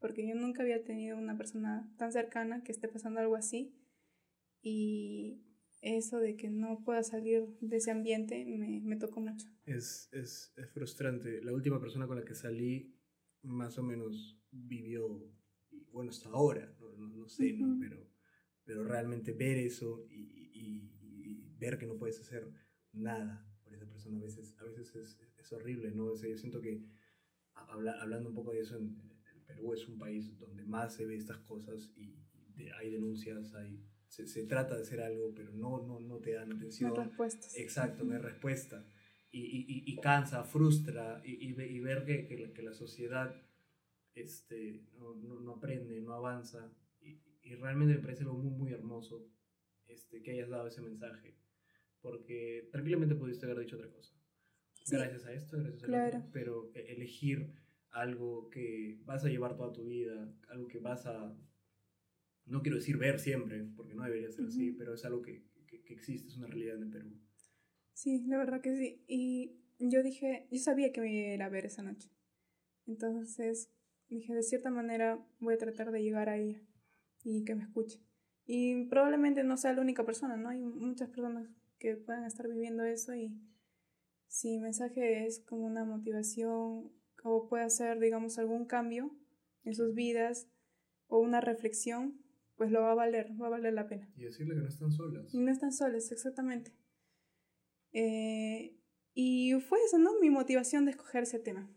porque yo nunca había tenido una persona tan cercana que esté pasando algo así y eso de que no pueda salir de ese ambiente me, me tocó mucho. Es, es, es frustrante. La última persona con la que salí más o menos vivió, y bueno, hasta ahora, no, no, no sé. Pero, pero realmente ver eso y, y- y ver que no puedes hacer nada por esa persona a veces, a veces es, es horrible, ¿no? O sea, yo siento que habla- hablando un poco de eso, en, el Perú es un país donde más se ve estas cosas y de- hay denuncias, hay se, se trata de hacer algo, pero no, no, no te dan atención. No respuestas. Exacto, no hay respuesta. Y, y, y- cansa, frustra, y, y, ve- y ver que, que, la, que la sociedad este, no, no, no aprende, no avanza. Y, y realmente me parece algo muy, muy hermoso este, que hayas dado ese mensaje. Porque tranquilamente pudiste haber dicho otra cosa. Sí. Gracias a esto, gracias a Claro. otro, Pero e- elegir algo que vas a llevar toda tu vida, algo que vas a, no quiero decir ver siempre, porque no debería ser así, pero es algo que, que, que existe, es una realidad en el Perú. Sí, la verdad que sí. Y yo dije, yo sabía que me iba a ir a ver esa noche. Entonces dije, de cierta manera voy a tratar de llegar a ella y que me escuche. Y probablemente no sea la única persona, ¿no? Hay muchas personas que puedan estar viviendo eso y si el mensaje es como una motivación o puede hacer, digamos, algún cambio en sus vidas o una reflexión, pues lo va a valer, va a valer la pena. Y decirle que no están solas. Y no están solos, exactamente. Eh, y fue eso, ¿no? Mi motivación de escoger ese tema.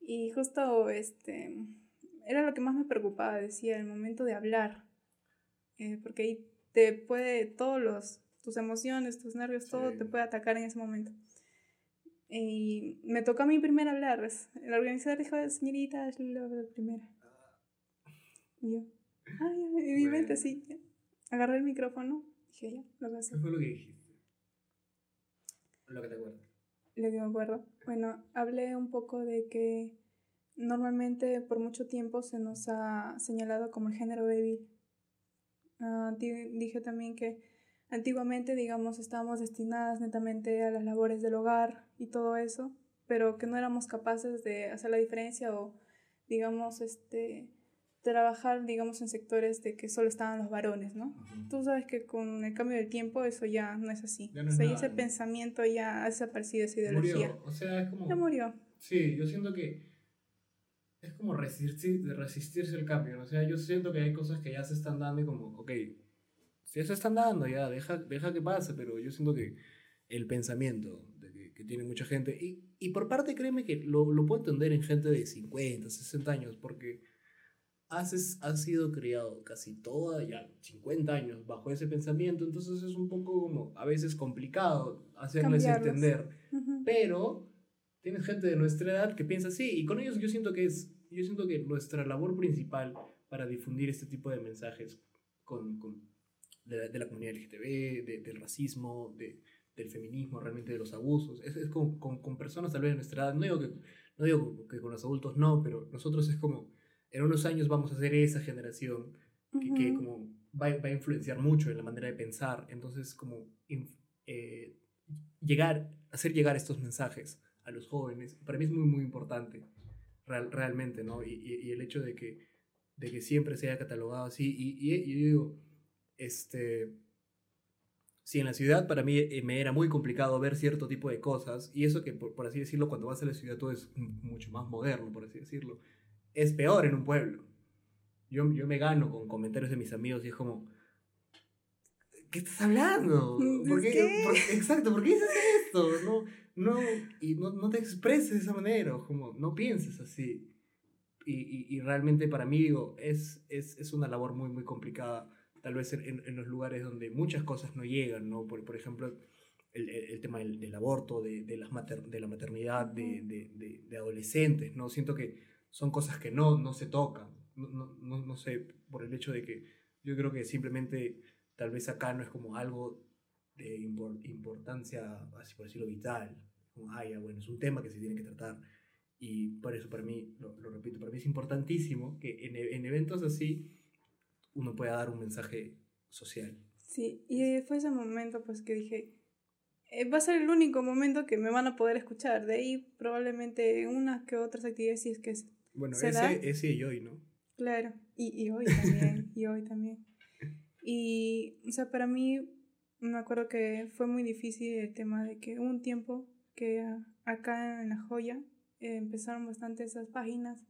Y justo este era lo que más me preocupaba, decía, el momento de hablar. Eh, porque ahí te puede, todos los, tus emociones, tus nervios, todo te puede atacar en ese momento. Y me tocó a mí primero hablar. El organizador dijo, señorita, es la la primera. Y yo, ay, mi Bueno. mente sí. Agarré el micrófono, dije, ya, lo a hacer. ¿Qué fue lo que dijiste? Lo que te acuerdas. Lo que me acuerdo. Bueno, hablé un poco de que normalmente por mucho tiempo se nos ha señalado como el género débil. Di- dije también que antiguamente, digamos, estábamos destinadas netamente a las labores del hogar y todo eso, pero que no éramos capaces de hacer la diferencia o, digamos, este, trabajar, digamos, en sectores de que solo estaban los varones, ¿no? Tú sabes que con el cambio del tiempo eso ya no es así. Ya no o sea, nada, ese ¿no? pensamiento ya ha desaparecido, esa ideología. Murió. O sea, es como. Ya murió. Sí, yo siento que es como resistir, resistirse al cambio. ¿no? O sea, yo siento que hay cosas que ya se están dando y como, ok, si ya se están dando, ya, deja, deja que pase, pero yo siento que el pensamiento de que, que tiene mucha gente, y, y por parte créeme que lo, lo puedo entender en gente de 50, 60 años, porque has, has sido criado casi toda, ya 50 años bajo ese pensamiento, entonces es un poco como a veces complicado hacerles Cambiarlos. entender Ujú. pero tienes gente de nuestra edad que piensa así y con ellos yo siento que es yo siento que nuestra labor principal para difundir este tipo de mensajes con, con- de, la, de la comunidad LGTB, de- del racismo, de- del feminismo, realmente de los abusos, es, es con, con, con personas tal vez de nuestra edad, no digo, que, no digo que con los adultos no, pero nosotros es como, en unos años vamos a ser esa generación que, que Ujú. como va, va a influenciar mucho en la manera de pensar. Entonces, como eh, llegar, hacer llegar estos mensajes a los jóvenes, para mí es muy, muy importante, real- realmente, ¿no? Y, y- y el hecho de que, de que siempre se haya catalogado así. Y, y- yo digo, este... Sí, en la ciudad para mí eh, me era muy complicado ver cierto tipo de cosas, y eso que, por, por así decirlo, cuando vas a la ciudad todo es mucho más moderno, por así decirlo. Es peor en un pueblo. Yo, yo me gano con comentarios de mis amigos y es como, ¿qué estás hablando? ¿Por qué? ¿Qué? por- exacto, ¿por qué dices esto? No, no, y no, no te expreses de esa manera, o como, no pienses así. Y, y, y realmente para mí, digo, es, es, es una labor muy, muy complicada, tal vez en, en los lugares donde muchas cosas no llegan, ¿no? Por, por ejemplo, el, el, tema del, del aborto, de, de, las mater, de la maternidad, de, de, de adolescentes, ¿no? Siento que son cosas que no, no se tocan, no, no, no, sé, por el hecho de que yo creo que simplemente tal vez acá no es como algo de impor- importancia, así por decirlo, vital, como, ah, ya, bueno, es un tema que se tiene que tratar. Y por eso para mí, lo, lo repito, para mí es importantísimo que en, e- en eventos así uno pueda dar un mensaje social. Sí, y fue ese momento pues que dije, eh, va a ser el único momento que me van a poder escuchar. De ahí probablemente unas que otras actividades, si es que Bueno, ese, ese y hoy, ¿no? Claro, y, y hoy también, y hoy también. Y, o sea, para mí, me acuerdo que fue muy difícil el tema de que hubo un tiempo que acá en La Joya eh, empezaron bastante esas páginas,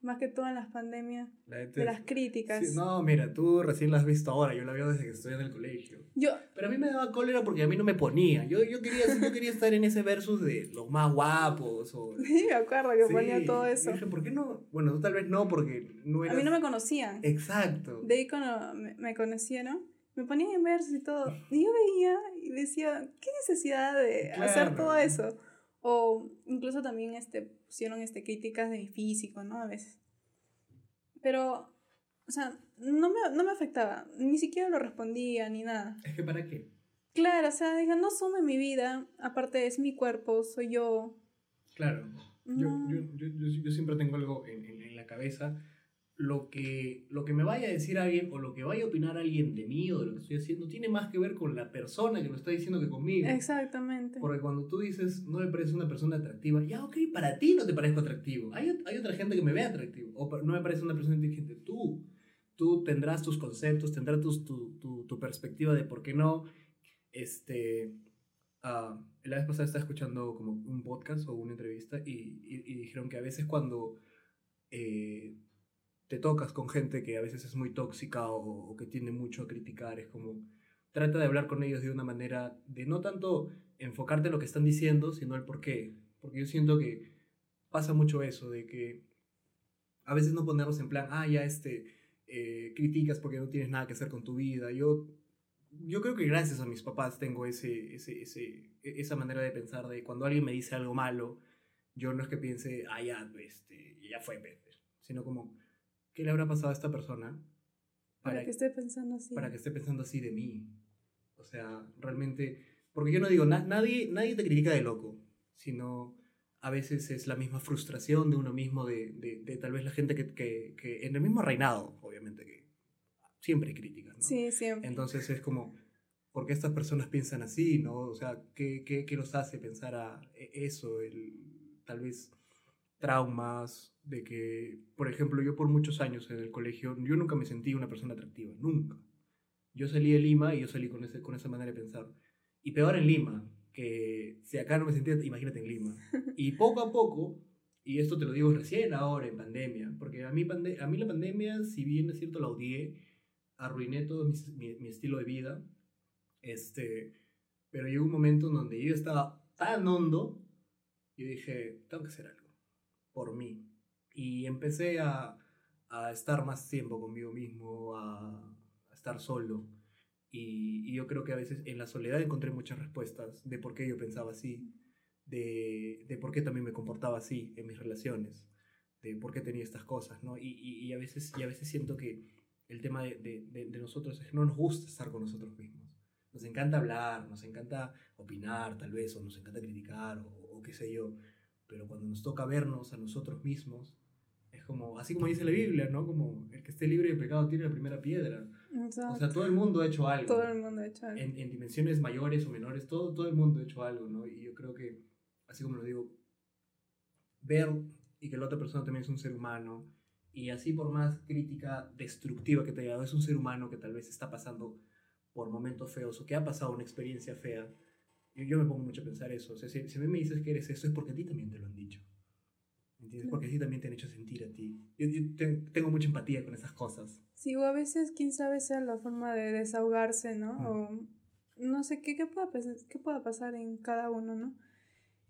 más que todo en las pandemias, La de las críticas. Sí, no, mira, tú recién la has visto ahora, yo la veo desde que estoy en el colegio. Yo, Pero a mí me daba cólera porque a mí no me ponía. Yo, yo, quería, yo quería estar en ese versus de los más guapos. O, sí, me acuerdo que Sí, ponía todo eso. dije, ¿por qué no? Bueno, tú tal vez no, porque no A mí no me conocían. Exacto. De ahí cuando me, conocieron, me ponían en versos y todo. Y yo veía y decía, ¿qué necesidad de hacer todo Claro. eso? O incluso también este, pusieron este, críticas de mi físico, ¿no? A veces. Pero, o sea, no me, no me afectaba. Ni siquiera lo respondía ni nada. Es que para qué. Claro, o sea, dije, no sume mi vida. Aparte, es mi cuerpo, soy yo. Claro. Yo, No. yo, yo, yo, yo siempre tengo algo en, en, en la cabeza. Lo que, lo que me vaya a decir alguien o lo que vaya a opinar alguien de mí o de lo que estoy haciendo tiene más que ver con la persona que lo está diciendo que conmigo. Exactamente. Porque cuando tú dices, no me parece una persona atractiva, ya, ok, para ti no te parezco atractivo. Hay, hay otra gente que me ve atractivo. O no me parece una persona inteligente. Tú, tú tendrás tus conceptos, tendrás tus, tu, tu, tu perspectiva de por qué no. Este, ah, la vez pasada estaba escuchando como un podcast o una entrevista y, y- y dijeron que a veces cuando eh, te tocas con gente que a veces es muy tóxica o, o que tiende mucho a criticar, es como trata de hablar con ellos de una manera de no tanto enfocarte en lo que están diciendo, sino el por qué. Porque yo siento que pasa mucho eso, de que a veces no ponernos en plan, ah, ya este, eh, criticas porque no tienes nada que hacer con tu vida. Yo, yo creo que gracias a mis papás tengo ese, ese, ese, e- esa manera de pensar de cuando alguien me dice algo malo, yo no es que piense, ah, ya, este, ya fue, pues", sino como, ¿qué le habrá pasado a esta persona? Para que esté pensando así. para que esté pensando así de mí. O sea, realmente, porque yo no digo, na- nadie, nadie te critica de loco, sino a veces es la misma frustración de uno mismo, de, de, de tal vez la gente que, que, que en el mismo reinado, obviamente, que siempre hay críticas, ¿no? Sí, siempre. Entonces es como, ¿por qué estas personas piensan así, no? O sea, ¿qué, qué, qué los hace pensar a e- eso? El, tal vez traumas de que, por ejemplo, yo por muchos años en el colegio, yo nunca me sentí una persona atractiva, nunca. Yo salí de Lima y yo salí con, ese, con esa manera de pensar. Y peor en Lima, que si acá no me sentía, imagínate en Lima. Y poco a poco, y esto te lo digo recién ahora en pandemia, porque a mí, pande- a mí la pandemia, si bien es cierto la odié, arruiné todo mi, mi- mi estilo de vida, este, pero llegó un momento en donde yo estaba tan hondo, y dije, tengo que hacer algo por mí. Y empecé a, a estar más tiempo conmigo mismo, a, a estar solo. Y, y yo creo que a veces en la soledad encontré muchas respuestas de por qué yo pensaba así, de, de por qué también me comportaba así en mis relaciones, de por qué tenía estas cosas, ¿no? Y, y, y a, veces, y a veces siento que el tema de, de, de, nosotros es que no nos gusta estar con nosotros mismos. Nos encanta hablar, nos encanta opinar tal vez, o nos encanta criticar, o, o qué sé yo, pero cuando nos toca vernos a nosotros mismos, es como, así como dice la Biblia, ¿no? Como el que esté libre de pecado tiene la primera piedra. Exacto. O sea, todo el mundo ha hecho algo. Todo el mundo ha hecho algo. en, en dimensiones mayores o menores, todo, todo el mundo ha hecho algo, ¿no? Y yo creo que, así como lo digo, ver y que la otra persona también es un ser humano, y así por más crítica destructiva que te haya dado, es un ser humano que tal vez está pasando por momentos feos o que ha pasado una experiencia fea, yo, yo me pongo mucho a pensar eso. O sea, si, si a mí me dices que eres eso, es porque a ti también te lo han dicho. ¿Me ¿Entiendes? Porque a ti también te han hecho sentir a ti. Yo, yo te- tengo mucha empatía con esas cosas. Sí, o a veces, quién sabe, sea la forma de desahogarse, ¿no? Ah. O no sé qué, qué, pueda, qué pueda pasar en cada uno, ¿no?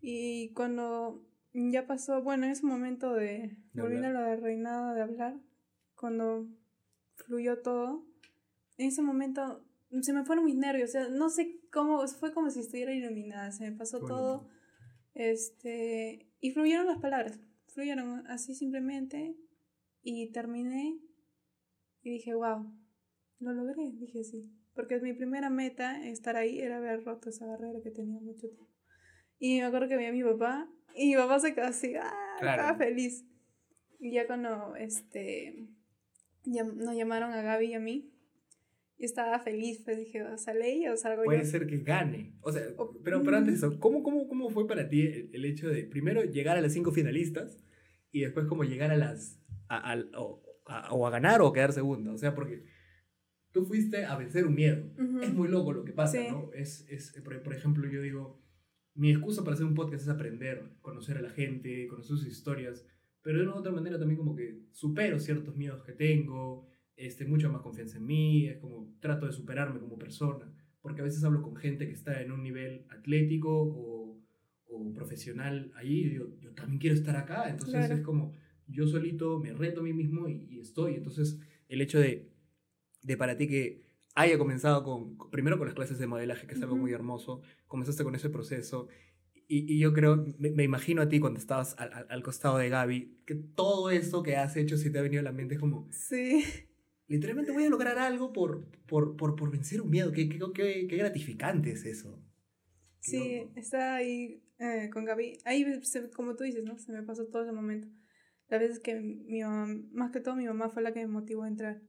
Y cuando ya pasó, bueno, en ese momento de, De volviendo a lo del reinado de hablar, cuando fluyó todo, en ese momento se me fueron mis nervios, o sea, no sé cómo, fue como si estuviera iluminada, se me pasó todo, este, y fluyeron las palabras, fluyeron así simplemente, y terminé y dije, wow, lo logré, dije sí. Porque mi primera meta, estar ahí, era haber roto esa barrera que tenía mucho tiempo. Y me acuerdo que vi a mi papá, y mi papá se quedó así, ¡ah! Claro. Estaba feliz. Y ya cuando este, llam- nos llamaron a Gaby y a mí, yo estaba feliz, pues dije, o sale ella o salgo Puede yo. ser que gane. O sea, pero, pero antes de eso, ¿cómo, cómo, ¿cómo fue para ti el, el hecho de primero llegar a las cinco finalistas y después como llegar a las... A, al- o, a, o a ganar o a quedar segunda? O sea, porque tú fuiste a vencer un miedo. Ujú. Es muy loco lo que pasa, Sí. ¿no? Es, es, por, por ejemplo, yo digo, mi excusa para hacer un podcast es aprender, conocer a la gente, conocer sus historias, pero de una u otra manera también como que supero ciertos miedos que tengo, este, mucha más confianza en mí, es como trato de superarme como persona, porque a veces hablo con gente que está en un nivel atlético o, o profesional ahí, y digo, yo también quiero estar acá, entonces Claro. es como yo solito me reto a mí mismo y, y estoy, entonces el hecho de, de para ti que haya comenzado con, primero con las clases de modelaje, que es algo Ujú. muy hermoso, comenzaste con ese proceso, y, y yo creo, me, me imagino a ti cuando estabas al, al- al costado de Gaby, que todo esto que has hecho, si te ha venido a la mente, es como, Sí. Literalmente voy a lograr algo por, por, por, por vencer un miedo, qué, qué, qué, qué gratificante es eso. Sí, loco. está ahí eh, con Gaby. Ahí, se- como tú dices, ¿no? Se me pasó todo ese momento. Las veces que mi mamá, más que todo mi mamá fue la que me motivó a entrar.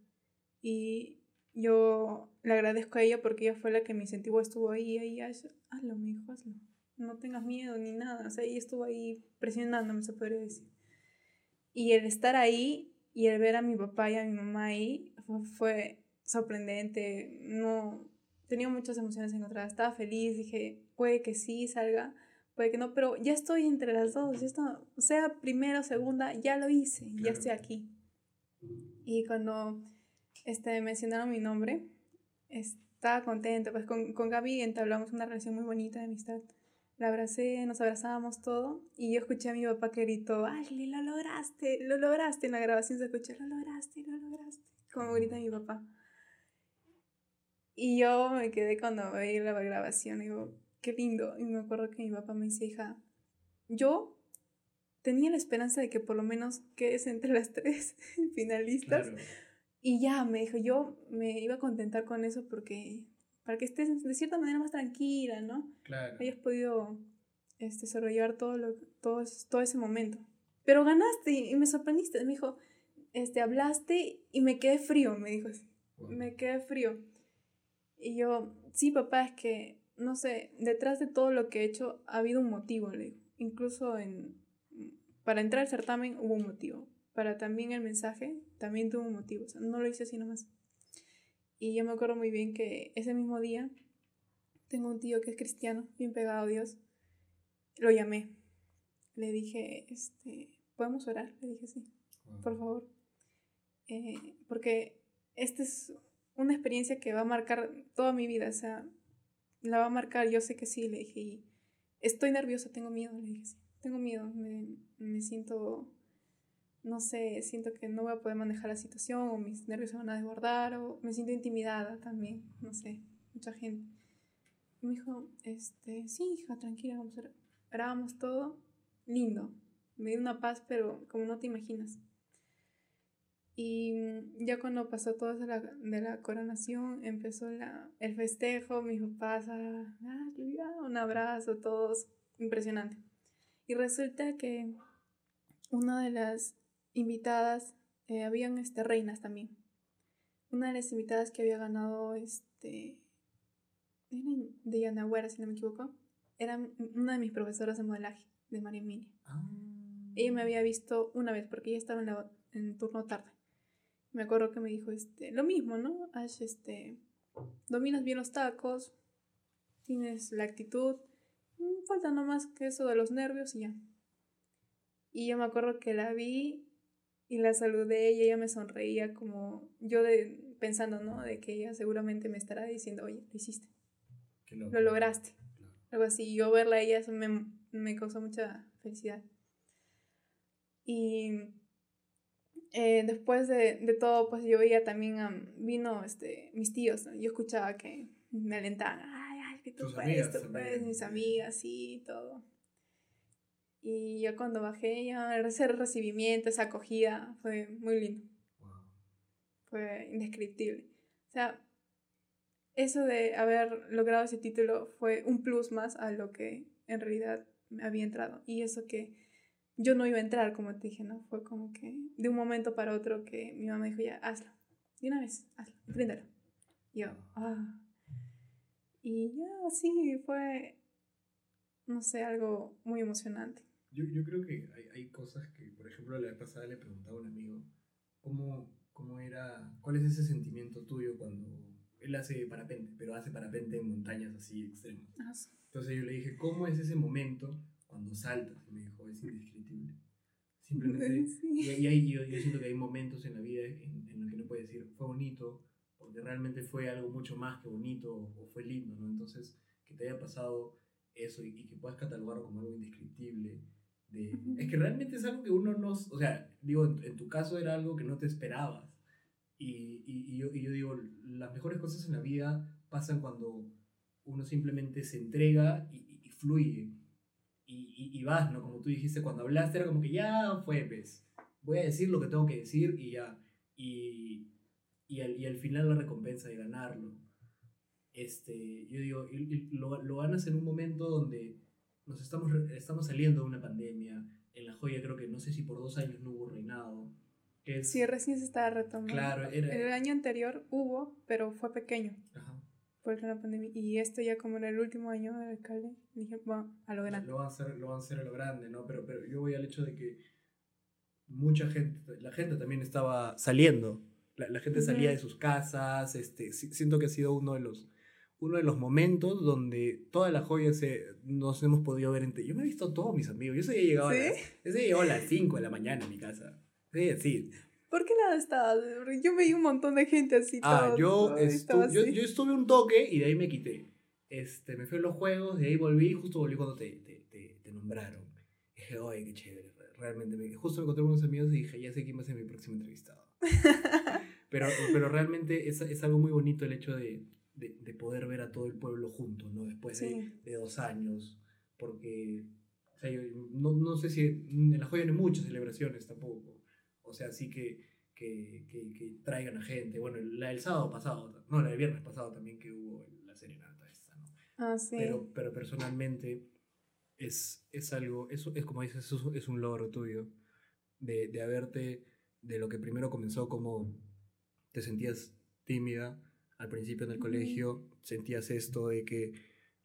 Y yo le agradezco a ella porque ella fue la que me incentivó, estuvo ahí, ahí, haz- hazlo, mi hijo, hazlo. No tengas miedo ni nada. O sea, ella estuvo ahí presionándome, se podría decir. Y el estar ahí y el ver a mi papá y a mi mamá ahí fue, sorprendente. No, tenía muchas emociones encontradas. Estaba feliz, dije, puede que sí salga, puede que no, pero ya estoy entre las dos. Ya está, o sea, primero, segunda, ya lo hice, ya estoy aquí. Y cuando este, mencionaron mi nombre, estaba contenta. Pues con, con Gaby entablamos una relación muy bonita de amistad. La abracé, nos abrazábamos todo. Y yo escuché a mi papá que gritó: Ashley, lo lograste, lo lograste. En la grabación se escuchó: Lo lograste, lo lograste. Como grita mi papá. Y yo me quedé cuando veí la grabación. Digo: Qué lindo. Y me acuerdo que mi papá me decía: Hija, yo tenía la esperanza de que por lo menos quedes entre las tres finalistas. Claro. Y ya, me dijo, yo me iba a contentar con eso porque, para que estés de cierta manera más tranquila, ¿no? Claro. Hayas podido este, sobrellevar todo, lo, todo, todo ese momento. Pero ganaste y me sorprendiste. Me dijo, este, hablaste y me quedé frío, me dijo así. Wow. Me quedé frío. Y yo, sí, papá, es que, no sé, detrás de todo lo que he hecho ha habido un motivo, le digo. Incluso en, para entrar al certamen hubo un motivo. Para también el mensaje también tuvo un motivo. O sea, no lo hice así nomás. Y yo me acuerdo muy bien que ese mismo día tengo un tío que es cristiano, bien pegado a Dios. Lo llamé. Le dije, este, ¿podemos orar? Le dije, sí Wow. por favor. Eh, porque esta es una experiencia que va a marcar toda mi vida, o sea, la va a marcar, yo sé que sí, le dije, y estoy nerviosa, tengo miedo, le dije, sí, tengo miedo, me, me siento, no sé, siento que no voy a poder manejar la situación, o mis nervios se van a desbordar, o me siento intimidada también, no sé, mucha gente. Y me dijo, este, sí, hija, tranquila, vamos a orar. Orábamos todo, lindo, me dio una paz, pero como no te imaginas. Y mm, ya cuando pasó todo eso de la, de la coronación, empezó la, el festejo, mis papás, ah, ah, un abrazo, todos, impresionante. Y resulta que una de las invitadas, eh, habían este, reinas también. Una de las invitadas que había ganado, este, era de Yanagüera, si no me equivoco, era una de mis profesoras de modelaje, de María Emilia. Ah. Ella me había visto una vez porque ella estaba en, la, en turno tarde. Me acuerdo que me dijo este, lo mismo, ¿no? Ash, este, dominas bien los tacos, tienes la actitud, mm, falta nomás que eso de los nervios y ya. Y yo me acuerdo que la vi y la saludé y ella me sonreía como yo de, pensando, ¿no? De que ella seguramente me estará diciendo, oye, lo hiciste, loco. lo lograste Claro. algo así. Yo verla a ella, eso me, me causó mucha felicidad. Y eh, después de, de todo, pues yo veía también, am, vino este, mis tíos, ¿no? yo escuchaba que me alentaban, ay, ay, que tú Tus puedes, amigas tú puedes, mis amigas, sí, todo. Y ya cuando bajé, ya ese recibimiento, esa acogida, fue muy lindo Wow. fue indescriptible. O sea, eso de haber logrado ese título fue un plus más a lo que en realidad me había entrado. Y eso que yo no iba a entrar, como te dije, ¿no? Fue como que de un momento para otro que mi mamá dijo, ya, hazlo. De una vez, hazlo, enfréntalo. Y yo, ah. Y ya, sí, fue, no sé, algo muy emocionante. Yo, yo creo que hay, hay cosas que, por ejemplo, la vez pasada le preguntaba a un amigo cómo, cómo era, cuál es ese sentimiento tuyo cuando él hace parapente, pero hace parapente en montañas así extremas. Ah, sí. Entonces yo le dije, ¿cómo es ese momento cuando saltas? Me dijo, es indescriptible. Simplemente, Sí. y, hay- yo, yo siento que hay momentos en la vida en, en los que no puedes decir, fue bonito, porque realmente fue algo mucho más que bonito o fue lindo, ¿no? Entonces, que te haya pasado eso y, y que puedas catalogarlo como algo indescriptible. De. Es que realmente es algo que uno no, o sea, digo, en, en tu caso era algo que no te esperabas. Y, y, y yo, y yo digo, las mejores cosas en la vida pasan cuando uno simplemente se entrega y, y- y fluye. Y, y, y vas, ¿no? Como tú dijiste, cuando hablaste era como que ya fue, pues. Voy a decir lo que tengo que decir y ya. Y, y, al, y al final la recompensa de ganarlo. Este, yo digo, lo, lo ganas en un momento donde nos estamos, estamos saliendo de una pandemia. En La Joya creo que no sé si por dos años no hubo reinado. Que es, Sí, recién se estaba retomando. Claro, era- El año anterior hubo, pero fue pequeño Ajá. Por la pandemia. Y este ya como era el último año del alcalde, dije, va a lo grande. Lo van a hacer, lo van a hacer a lo grande, ¿no? Pero, pero yo voy al hecho de que mucha gente, la gente también estaba saliendo. La, la gente salía Ujú. de sus casas. Este, si- siento que ha sido uno de los uno de los momentos donde toda la joya se, nos hemos podido ver entre... Yo me he visto a todos mis amigos. Yo soy llegado, a ¿Sí? las, llegó a las 5 de la mañana a mi casa. Sí, sí. ¿Por qué estabas? Porque Yo veía un montón de gente así. Ah, todo- yo, estaba estu- yo, así. yo estuve un toque y de ahí me quité. Este, me fui a los juegos, de ahí volví, justo volví cuando te, te, te, te nombraron. Y dije, oye, qué chévere. Realmente, me, justo me encontré con unos amigos y dije, ya sé quién va a ser mi próximo entrevistado. Pero, pero realmente es, es algo muy bonito el hecho de, de, de poder ver a todo el pueblo junto, ¿no? Después de, Sí. de dos años, porque, o sea, yo no, no sé si en La Joya no hay muchas celebraciones tampoco, o sea, sí que, que, que, que traigan a gente, bueno, la del sábado pasado, no, la del viernes pasado también que hubo la serenata esta, ¿no? Ah, sí. Pero, pero personalmente es, es algo, es, es como dices, es, un- logro tuyo, de, de haberte, de lo que primero comenzó como te sentías tímida al principio en el colegio, sentías esto de que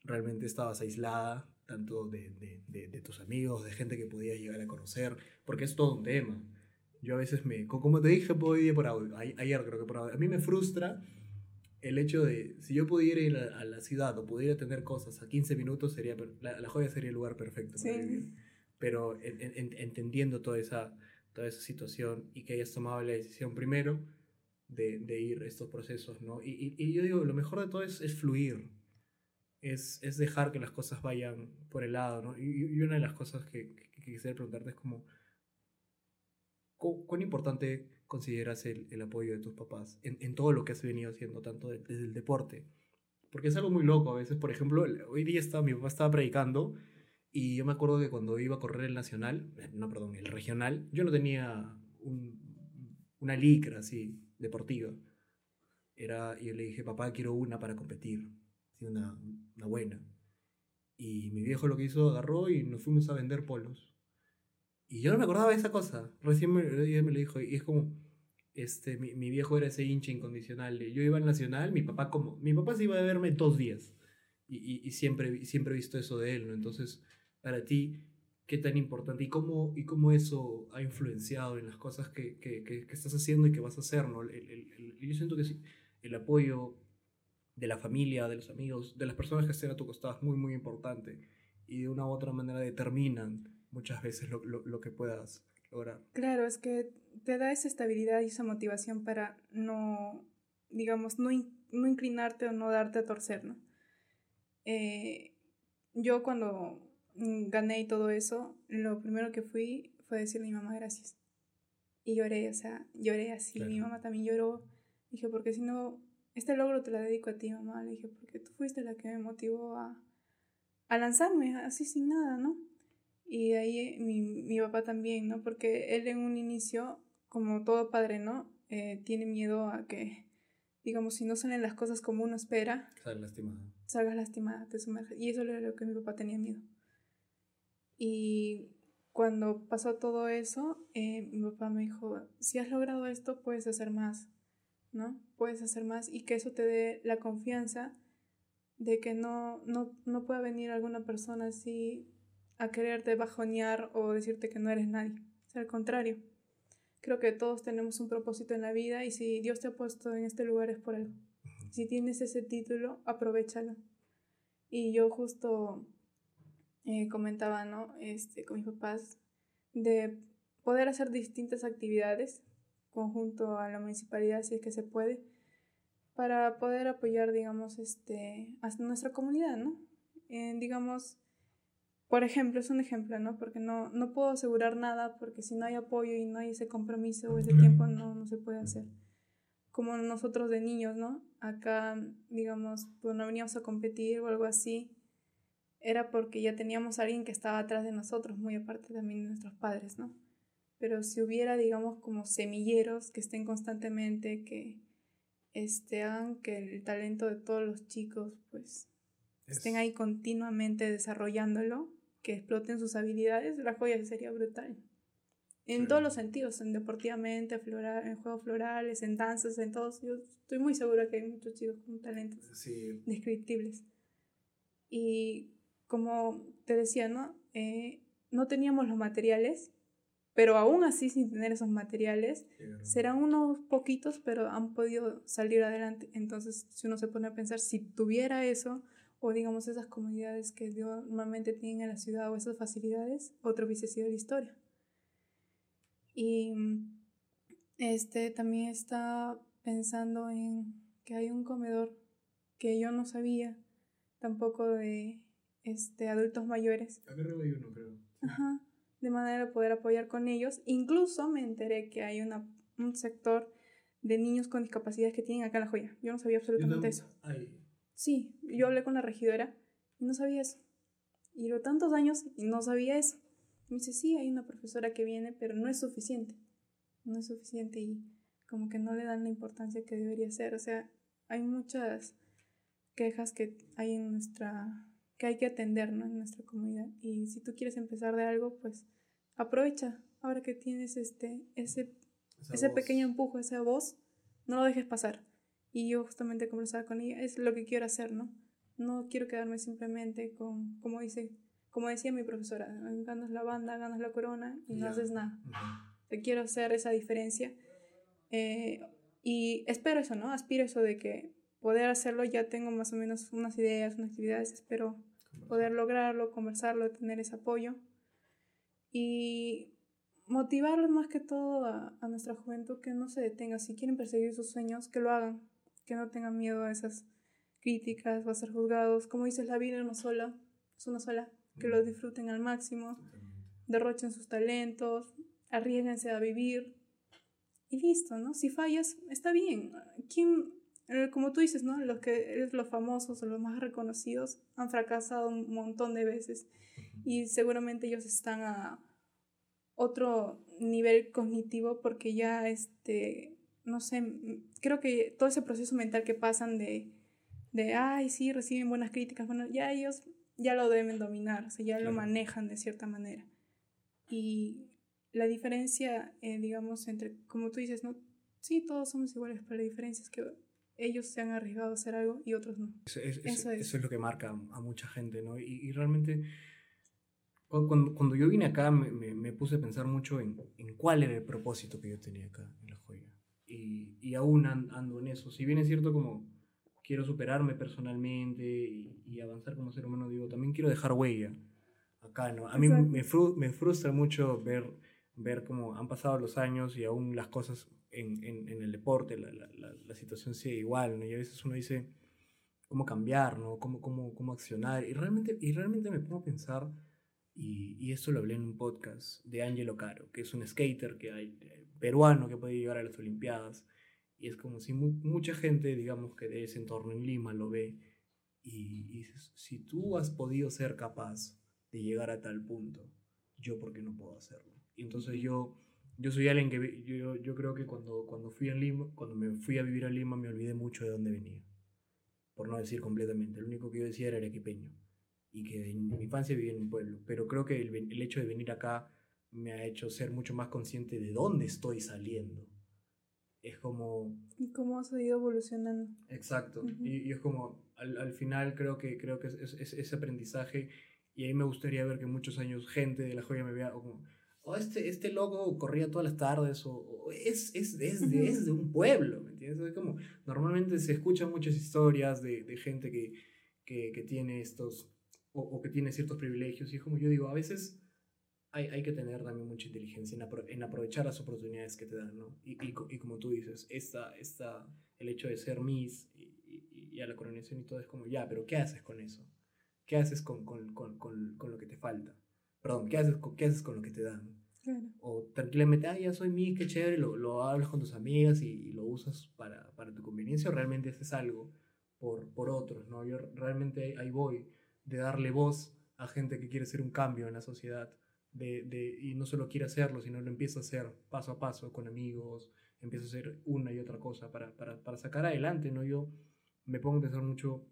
realmente estabas aislada, tanto de, de, de, de tus amigos, de gente que podías llegar a conocer, porque es todo un tema. Yo a veces me, co- como te dije hoy día por audio, ayer creo que por audio, a mí me frustra el hecho de, si yo pudiera ir a, a la ciudad o pudiera tener cosas a 15 minutos, sería la, la joya sería el lugar perfecto para Sí. vivir. Pero en- en- en- entendiendo toda esa, toda esa situación y que hayas tomado la decisión primero de, de ir a estos procesos, ¿no? Y, y, y yo digo, lo mejor de todo es, es fluir, es, es dejar que las cosas vayan por el lado, ¿no? Y, y una de las cosas que, que- que quisiera preguntarte es como, ¿cu- ¿cuán importante consideras el, el apoyo de tus papás en, en todo lo que has venido haciendo, tanto de- desde el deporte? Porque es algo muy loco a veces, por ejemplo, hoy día estaba, mi papá estaba predicando y yo me acuerdo que cuando iba a correr el nacional, eh, no, perdón, el regional, yo no tenía un- una licra así, deportiva. Era, yo le dije, papá, quiero una para competir, una, una buena. Y mi viejo lo que hizo, agarró y nos fuimos a vender polos. Y yo no me acordaba de esa cosa. Recién me, me lo dijo. Y es como, este, mi, mi viejo era ese hincha incondicional. Yo iba al Nacional, mi papá como, mi papá se iba a verme dos días. Y, y, y siempre, siempre he visto eso de él, ¿no? Entonces, para ti, ¿qué tan importante? ¿Y cómo, y cómo eso ha influenciado en las cosas que, que, que, estás haciendo y que vas a hacer, ¿no? El- el- yo siento que sí, el apoyo de la familia, de los amigos, de las personas que estén a tu costado es muy, muy importante. Y de una u otra manera determinan muchas veces lo, lo, lo que puedas lograr. Claro, es que te da esa estabilidad y esa motivación para no, digamos, no, in- no inclinarte o no darte a torcer, ¿no? Eh, yo cuando mm, gané y todo eso, lo primero que fui fue decirle a mi mamá gracias. Y lloré, o sea, lloré así. Mi mamá también lloró. Dije, porque si no, este logro te lo dedico a ti, mamá. Le dije, porque tú fuiste la que me motivó a, a lanzarme así sin nada, ¿no? Y de ahí mi, mi papá también, ¿no? Porque él en un inicio, como todo padre, ¿no? Eh, tiene miedo a que, digamos, si no salen las cosas como uno espera, Estás lastimada. salgas lastimada, te sumerges. Y eso era lo que mi papá tenía miedo. Y cuando pasó todo eso, eh, mi papá me dijo, si has logrado esto, puedes hacer más, ¿no? Puedes hacer más y que eso te dé la confianza de que no, no, no pueda venir alguna persona así a quererte bajonear o decirte que no eres nadie. Sea, al contrario. Creo que todos tenemos un propósito en la vida y si Dios te ha puesto en este lugar es por algo. Si tienes ese título, aprovechalo. Y yo justo eh, comentaba, ¿no? Este, con mis papás, de poder hacer distintas actividades conjunto a la municipalidad, si es que se puede, para poder apoyar, digamos, este, a nuestra comunidad, ¿no? Eh, digamos, por ejemplo, es un ejemplo, ¿no? Porque no, no puedo asegurar nada, porque si no hay apoyo y no hay ese compromiso o ese Claro. tiempo, no, no se puede hacer. como nosotros de niños, ¿no? Acá, digamos, cuando veníamos a competir o algo así, era porque ya teníamos a alguien que estaba atrás de nosotros, muy aparte también de nuestros padres, ¿no? Pero si hubiera, digamos, como semilleros que estén constantemente, que este, hagan que el talento de todos los chicos, pues, estén ahí continuamente desarrollándolo, que exploten sus habilidades, la joya sería brutal. En todos los sentidos, en deportivamente, floral, en juegos florales, en danzas, en todos. Yo estoy muy segura que hay muchos chicos con talentos descriptibles. Y como te decía, ¿no? Eh, no teníamos los materiales, pero aún así sin tener esos materiales, serán unos poquitos, pero han podido salir adelante. Entonces, si uno se pone a pensar, si tuviera eso, o digamos esas comunidades que normalmente tienen en la ciudad o esas facilidades, otro hubiese sido la historia. Y este también está pensando en que hay un comedor que yo no sabía tampoco de este adultos mayores. Acá hay uno, creo. Ajá. De manera de poder apoyar con ellos. Incluso me enteré que hay una, un sector de niños con discapacidades que tienen acá en La Joya. Yo no sabía absolutamente eso. Sí, yo hablé con la regidora y no sabía eso. Y lo tantos años y no sabía eso. Me dice, sí, hay una profesora que viene, pero no es suficiente. No es suficiente y como que no le dan la importancia que debería ser. O sea, hay muchas quejas que hay en nuestra que hay que atender ¿no? en nuestra comunidad y si tú quieres empezar de algo pues aprovecha ahora que tienes este ese ese pequeño empujo esa voz no lo dejes pasar y yo justamente conversaba con ella, es lo que quiero hacer, ¿no? No quiero quedarme simplemente con, como dice, como decía mi profesora, ganas la banda, ganas la corona y no haces nada. Te quiero hacer esa diferencia. Eh, y espero eso, ¿no? Aspiro eso de que poder hacerlo, ya tengo más o menos unas ideas, unas actividades, espero poder lograrlo, conversarlo, tener ese apoyo. Y motivarlos más que todo a, a, nuestra juventud que no se detenga. Si quieren perseguir sus sueños, que lo hagan que no tengan miedo a esas críticas o a ser juzgados. Como dices, la vida no sola, es una sola, que lo disfruten al máximo, derrochen sus talentos, arriesguense a vivir y listo, ¿no? Si fallas, está bien. ¿Quién, eh, como tú dices, ¿no? Los que los famosos o los más reconocidos han fracasado un montón de veces y seguramente ellos están a otro nivel cognitivo porque ya este no sé, creo que todo ese proceso mental que pasan de, de ay, sí, reciben buenas críticas, bueno, ya ellos ya lo deben dominar, o sea, ya lo manejan de cierta manera. Y la diferencia, eh, digamos, entre, como tú dices, ¿no? Sí, todos somos iguales, pero la diferencia es que ellos se han arriesgado a hacer algo y otros no. Eso, es. lo que marca a mucha gente, ¿no? Y, y realmente, cuando, cuando, yo vine acá, me, me, me, puse a pensar mucho en, en cuál era el propósito que yo tenía acá y, y aún ando en eso. Si bien es cierto como quiero superarme personalmente y, y, avanzar como ser humano, digo, también quiero dejar huella acá, ¿no? A mí me, me, frustra mucho ver, ver cómo han pasado los años y aún las cosas en, en, en el deporte, la, la, la, situación sigue igual, ¿no? Y a veces uno dice, ¿cómo cambiar, ¿no? ¿Cómo, cómo, cómo accionar? Y realmente, y realmente me pongo a pensar, y, y esto lo hablé en un podcast de Angelo Caro, que es un skater que hay, peruano que puede llegar a las Olimpiadas. Y es como si mucha gente, digamos que de ese entorno en Lima lo ve y, dices, si tú has podido ser capaz de llegar a tal punto, yo por qué no puedo hacerlo. Y entonces yo, yo soy alguien que yo, yo creo que cuando, cuando fui a Lima, cuando me fui a vivir a Lima me olvidé mucho de dónde venía. Por no decir completamente. Lo único que yo decía era arequipeño. Y que en mi infancia vivía en un pueblo. Pero creo que el, el hecho de venir acá me ha hecho ser mucho más consciente de dónde estoy saliendo. Es como... Y cómo has ido evolucionando. Exacto. y, es como, al, al, final creo que, creo que es, es, ese aprendizaje y ahí me gustaría ver que muchos años gente de la joya me vea como, oh, este, este loco corría todas las tardes, o, es, es, es, de, es, de, un pueblo, ¿me entiendes? Es como, normalmente se escuchan muchas historias de, de gente que, que, que, tiene estos, o, o, que tiene ciertos privilegios, y es como yo digo, a veces hay, hay que tener también mucha inteligencia en, en, aprovechar las oportunidades que te dan, ¿no? Y, y, y, como tú dices, esta, esta, el hecho de ser Miss y, y, a la coronación y todo es como, ya, pero ¿qué haces con eso? ¿Qué haces con, con, con, con, con lo que te falta? Perdón, ¿qué haces, con, ¿qué haces con lo que te dan? Claro. O tranquilamente, ah, ya soy mí, qué chévere, lo, lo hablas con tus amigas y, y lo usas para, para, tu conveniencia, o realmente haces algo por, por otros, ¿no? Yo realmente ahí voy, de darle voz a gente que quiere hacer un cambio en la sociedad, de, de, y no solo quiere hacerlo, sino lo empieza a hacer paso a paso con amigos, empieza a hacer una y otra cosa para, para, para sacar adelante, ¿no? Yo me pongo a pensar mucho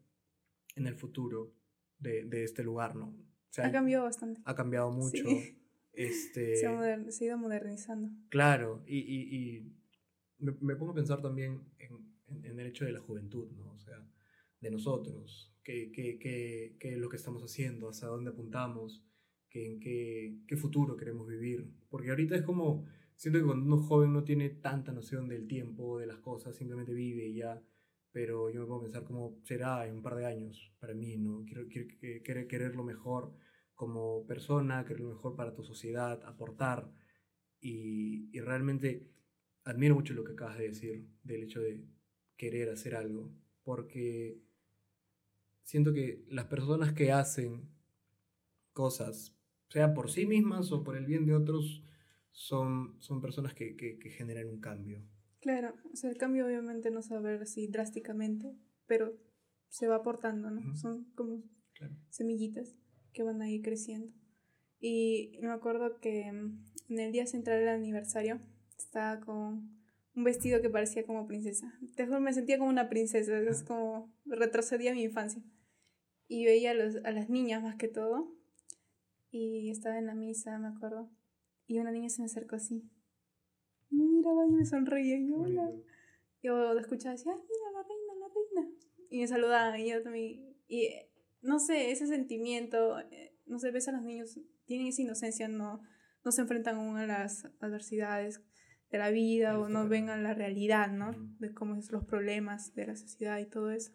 en el futuro de, de este lugar, ¿no? O sea, ha cambiado bastante. Ha cambiado mucho. Sí. Este, se, ha se, ha ido modernizando. Claro, y, y, y me, me, pongo a pensar también en, en, en, el hecho de la juventud, ¿no? O sea, de nosotros, qué, qué, qué, qué es lo que estamos haciendo, hacia dónde apuntamos, qué, en qué, qué futuro queremos vivir. Porque ahorita es como, siento que cuando uno joven no tiene tanta noción del tiempo, de las cosas, simplemente vive y ya pero yo me puedo pensar cómo será en un par de años para mí, ¿no? Quiero, quiero, quiero querer lo mejor como persona, querer lo mejor para tu sociedad, aportar, y, y, realmente admiro mucho lo que acabas de decir, del hecho de querer hacer algo, porque siento que las personas que hacen cosas, sea por sí mismas o por el bien de otros, son, son personas que, que, que generan un cambio. Claro, o sea, el cambio obviamente no se va a ver así drásticamente, pero se va aportando, ¿no? Uh -huh. Son como claro. semillitas que van a ir creciendo. Y me acuerdo que mm, en el día central del aniversario estaba con un vestido que parecía como princesa. Te juro, me sentía como una princesa, es como retrocedía a mi infancia. Y veía a, los, a las niñas más que todo. Y estaba en la misa, me acuerdo. Y una niña se me acercó así me miraba y me sonreía y yo, hola. Yo escuchaba así, ay, mira, la reina, la reina. Y me saludaban y yo también. Y no sé, ese sentimiento, eh, no sé, ves a los niños, tienen esa inocencia, no, no se enfrentan aún a las adversidades de la vida o no ven a la realidad, ¿no? De cómo son los problemas de la sociedad y todo eso.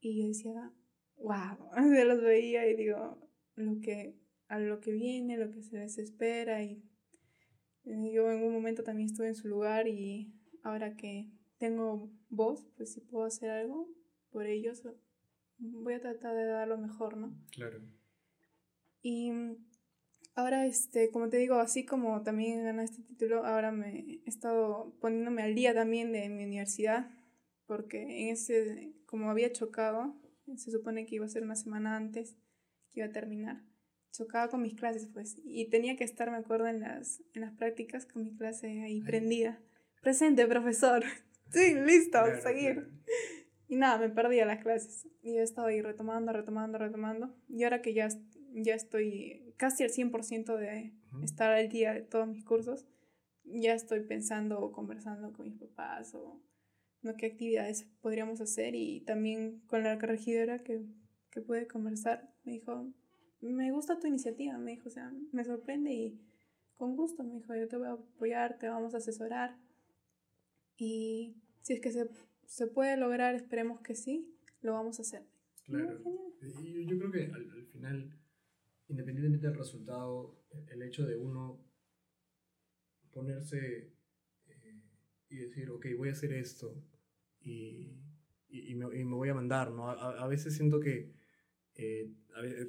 Y yo decía, wow, se los veía y digo, lo que, a lo que viene, lo que se les espera y eh, yo en un momento también estuve en su lugar y ahora que tengo voz, pues si puedo hacer algo por ellos, voy a tratar de dar lo mejor, ¿no? Claro. Y ahora, este, como te digo, así como también gané este título, ahora me he estado poniéndome al día también de mi universidad, porque en ese, como había chocado, se supone que iba a ser una semana antes que iba a terminar chocaba con mis clases, pues, y tenía que estar, me acuerdo, en las, en las prácticas con mi clase ahí prendida. Presente, profesor. sí, listo, claro, seguir. Claro. Y nada, me perdía las clases. Y yo estaba ahí retomando, retomando, retomando. Y ahora que ya, ya estoy casi al 100% de uh -huh. estar al día de todos mis cursos, ya estoy pensando o conversando con mis papás o ¿no? qué actividades podríamos hacer. Y también con la regidora que, que pude conversar, me dijo, me gusta tu iniciativa, me dijo, o sea, me sorprende y con gusto, me dijo, yo te voy a apoyar, te vamos a asesorar. Y si es que se, se puede lograr, esperemos que sí, lo vamos a hacer. Claro. Y yo, creo que al, al, final, independientemente del resultado, el hecho de uno ponerse eh, y decir, ok, voy a hacer esto y, y, y, me, y me, voy a mandar, ¿no? A, a veces siento que eh,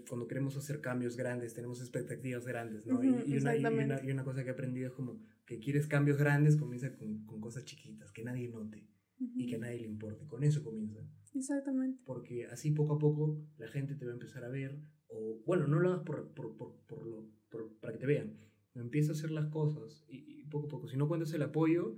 cuando queremos hacer cambios grandes, tenemos expectativas grandes, ¿no? Uh -huh, y, una, y, una, y, una, cosa que he aprendido es como que quieres cambios grandes, comienza con, con cosas chiquitas, que nadie note uh -huh. y que a nadie le importe. Con eso comienza. Exactamente. Porque así poco a poco la gente te va a empezar a ver, o bueno, no lo hagas por, por, por, por lo, para que te vean, empieza a hacer las cosas y, poco a poco, si no cuentas el apoyo,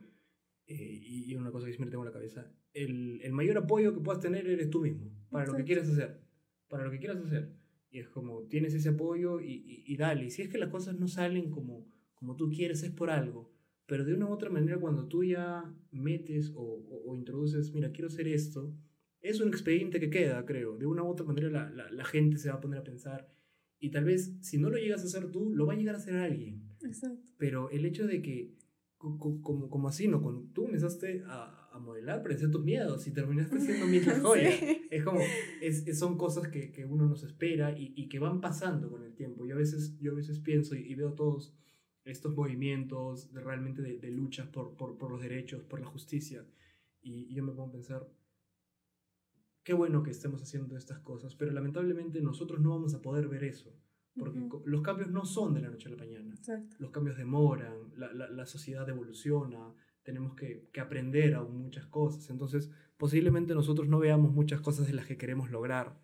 eh, y, una cosa que siempre tengo en la cabeza, el, el mayor apoyo que puedas tener eres tú mismo, para Exacto. lo que quieras hacer para lo que quieras hacer. Y es como, tienes ese apoyo y, y, y, dale. Y si es que las cosas no salen como, como tú quieres, es por algo. Pero de una u otra manera, cuando tú ya metes o, o, o introduces, mira, quiero hacer esto, es un expediente que queda, creo. De una u otra manera la, la, la, gente se va a poner a pensar. Y tal vez, si no lo llegas a hacer tú, lo va a llegar a hacer alguien. Exacto. Pero el hecho de que, como, como así, ¿no? Cuando tú empezaste a, a modelar, pero tus miedos y terminaste siendo mi joya. sí. Es como, es, es, son cosas que, que, uno nos espera y, y, que van pasando con el tiempo. Yo a veces, yo a veces pienso y, y veo todos estos movimientos de, realmente de, de luchas por, por, por, los derechos, por la justicia, y, y yo me pongo a pensar, qué bueno que estemos haciendo estas cosas, pero lamentablemente nosotros no vamos a poder ver eso. porque Ujú. co- los cambios no son de la noche a la mañana. Exacto. Los cambios demoran, la, la- la sociedad evoluciona, tenemos que, que aprender aún muchas cosas. Entonces, posiblemente nosotros no veamos muchas cosas de las que queremos lograr,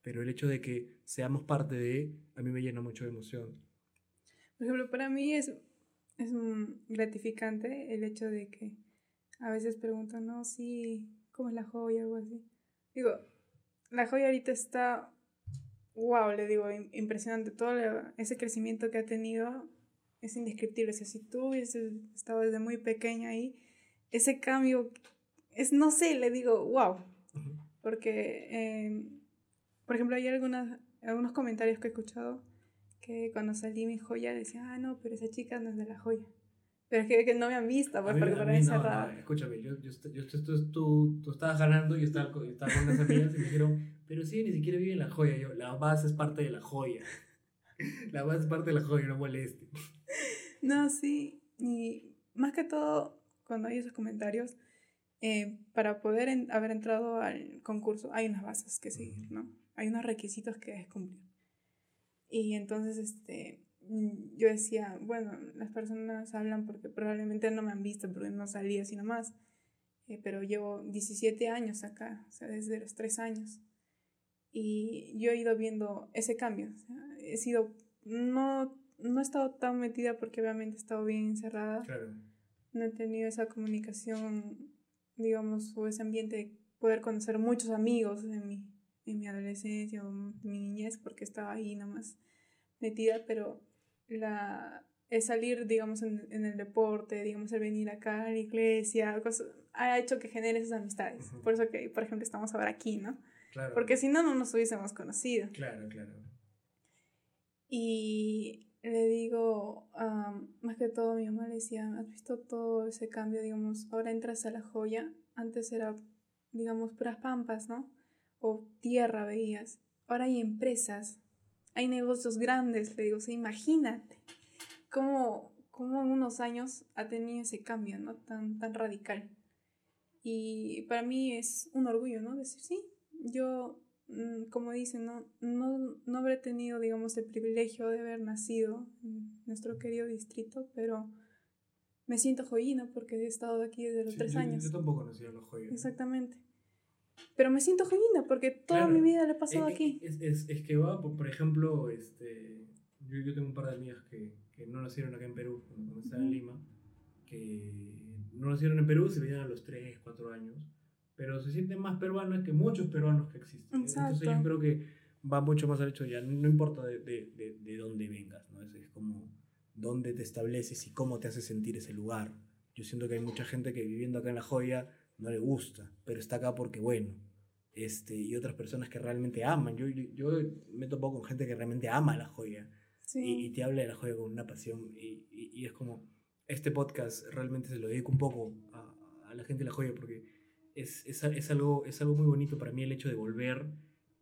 pero el hecho de que seamos parte de, a mí me llena mucho de emoción. Por ejemplo, para mí es, es gratificante el hecho de que a veces preguntan, no, sí, ¿cómo es la joya? Algo así. Digo, la joya ahorita está, wow, le digo, im- impresionante. Todo ese crecimiento que ha tenido es indescriptible. O sea, si tú hubieses estado desde muy pequeña ahí, ese cambio es, no sé, le digo, wow. Porque, eh, por ejemplo, hay algunas, algunos comentarios que he escuchado que cuando salí mi joya decían, ah, no, pero esa chica no es de la joya. Pero es que, que no me han visto, pues, porque para mí no, escúchame, yo, yo, yo tú, tú, tú estabas ganando y yo estaba, con- estaba con unas amigas y me dijeron, pero sí, ni siquiera vive en la joya. Yo, la base es parte de la joya. La base es parte de la joya, no moleste. No, sí. Y más que todo, cuando hay esos comentarios, eh, para poder en- haber entrado al concurso hay unas bases que seguir, ¿no? Hay unos requisitos que debes cumplir. Y entonces, este, mm, yo decía, bueno, las personas hablan porque probablemente no me han visto, porque no salí así nomás. Eh, pero llevo 17 años acá, o sea, desde los 3 años. Y yo he ido viendo ese cambio. o sea, he sido, no, no he estado tan metida porque obviamente he estado bien encerrada. Claro. No he tenido esa comunicación, digamos, o ese ambiente de poder conocer muchos amigos en mi, en mi adolescencia o mi niñez, porque estaba ahí nomás metida, pero la, el salir, digamos, en, en el deporte, digamos, el venir acá a la iglesia, cosas, ha hecho que genere esas amistades. Por eso que, por ejemplo, estamos ahora aquí, ¿no? Claro. Porque si no, no nos hubiésemos conocido. Claro, claro. Y le digo, más que todo, mi mamá le decía, ¿has visto todo ese cambio? Digamos, ahora entras a la joya, antes era, digamos, puras pampas, ¿no? O tierra veías. Ahora hay empresas, hay negocios grandes, le digo, o imagínate cómo, cómo en unos años ha tenido ese cambio, ¿no? Tan, tan radical. Y para mí es un orgullo, ¿no? Decir, sí, yo, como dicen, ¿no? No, no habré tenido, digamos, el privilegio de haber nacido en nuestro querido distrito, pero me siento joyina porque he estado aquí desde los Sí, tres yo, años. Yo tampoco conocí a los joyas. Exactamente. Pero me siento joyina porque toda Claro. mi vida la he pasado Eh, eh, aquí. Es, es, es que va, por, por ejemplo, este, yo, yo tengo un par de amigas que, que no nacieron acá en Perú, cuando, cuando estaba en. Lima, que no nacieron en Perú, se venían a los 3, 4 años, pero se sienten más peruanas que muchos peruanos que existen. Entonces Exacto. yo creo que va mucho más al hecho ya, no importa de, de, de, de dónde vengas, ¿no? Es, es como dónde te estableces y cómo te hace sentir ese lugar. Yo siento que hay mucha gente que viviendo acá en La Joya no le gusta, pero está acá porque, bueno, este, y otras personas que realmente aman. Yo, yo, yo me topo con gente que realmente ama La Joya Sí. y, y te habla de La Joya con una pasión y, y- y es como, este podcast realmente se lo dedico un poco a, a la gente de La Joya porque es, es, es algo, es algo muy bonito para mí el hecho de volver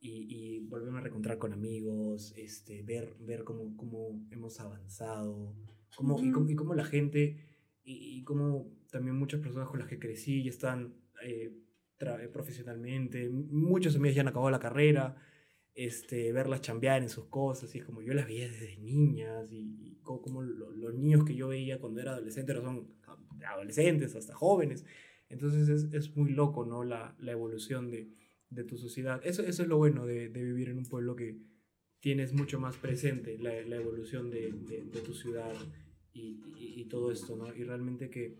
y, y volverme a reencontrar con amigos, este, ver, ver cómo, cómo hemos avanzado, cómo, y, cómo, y cómo la gente y, y cómo también muchas personas con las que crecí ya están eh, eh, profesionalmente, M- muchos amigos ya han acabado la carrera, este, verlas chambear en sus cosas, y es como yo las veía desde niñas, y, y como, lo- los niños que yo veía cuando era adolescente ahora son a- adolescentes, hasta jóvenes, entonces es, es muy loco, ¿no? La, la evolución de, de tu sociedad. Eso, eso es lo bueno de, de vivir en un pueblo que tienes mucho más presente la, la evolución de, de- tu ciudad y, y- todo esto, ¿no? Y realmente que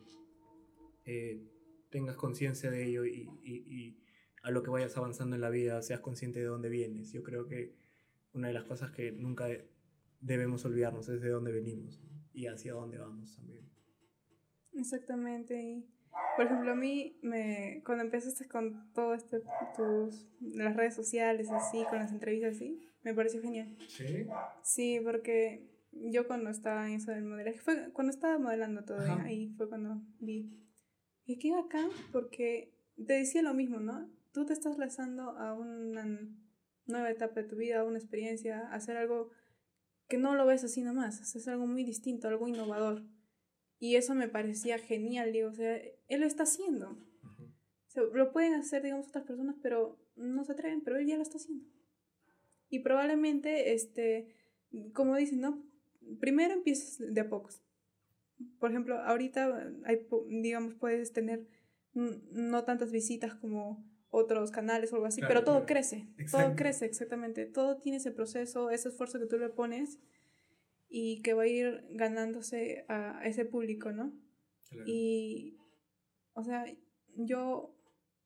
eh, tengas conciencia de ello y, y- a lo que vayas avanzando en la vida seas consciente de dónde vienes. Yo creo que una de las cosas que nunca de- debemos olvidarnos es de dónde venimos y hacia dónde vamos también. Exactamente. Por ejemplo, a mí, me, cuando empezaste con todo este, tus, las redes sociales, así, con las entrevistas, así, me pareció genial. ¿Sí? Sí, porque yo cuando estaba en eso del modelaje, fue cuando estaba modelando todavía, Ajá. ahí fue cuando vi. Y qué bacán, porque te decía lo mismo, ¿no? Tú te estás lanzando a una nueva etapa de tu vida, a una experiencia, a hacer algo que no lo ves así nomás, es algo muy distinto, algo innovador. Y eso me parecía genial, digo, o sea, él lo está haciendo. Ujú. O sea, lo pueden hacer, digamos, otras personas, pero no se atreven, pero él ya lo está haciendo. Y probablemente, este, como dicen, ¿no? Primero empiezas de a pocos. Por ejemplo, ahorita hay, digamos, puedes tener no tantas visitas como otros canales o algo así, Claro, pero todo claro. crece, Exacto. todo crece exactamente, todo tiene ese proceso, ese esfuerzo que tú le pones y que va a ir ganándose a ese público, ¿no? Claro. Y, o sea, yo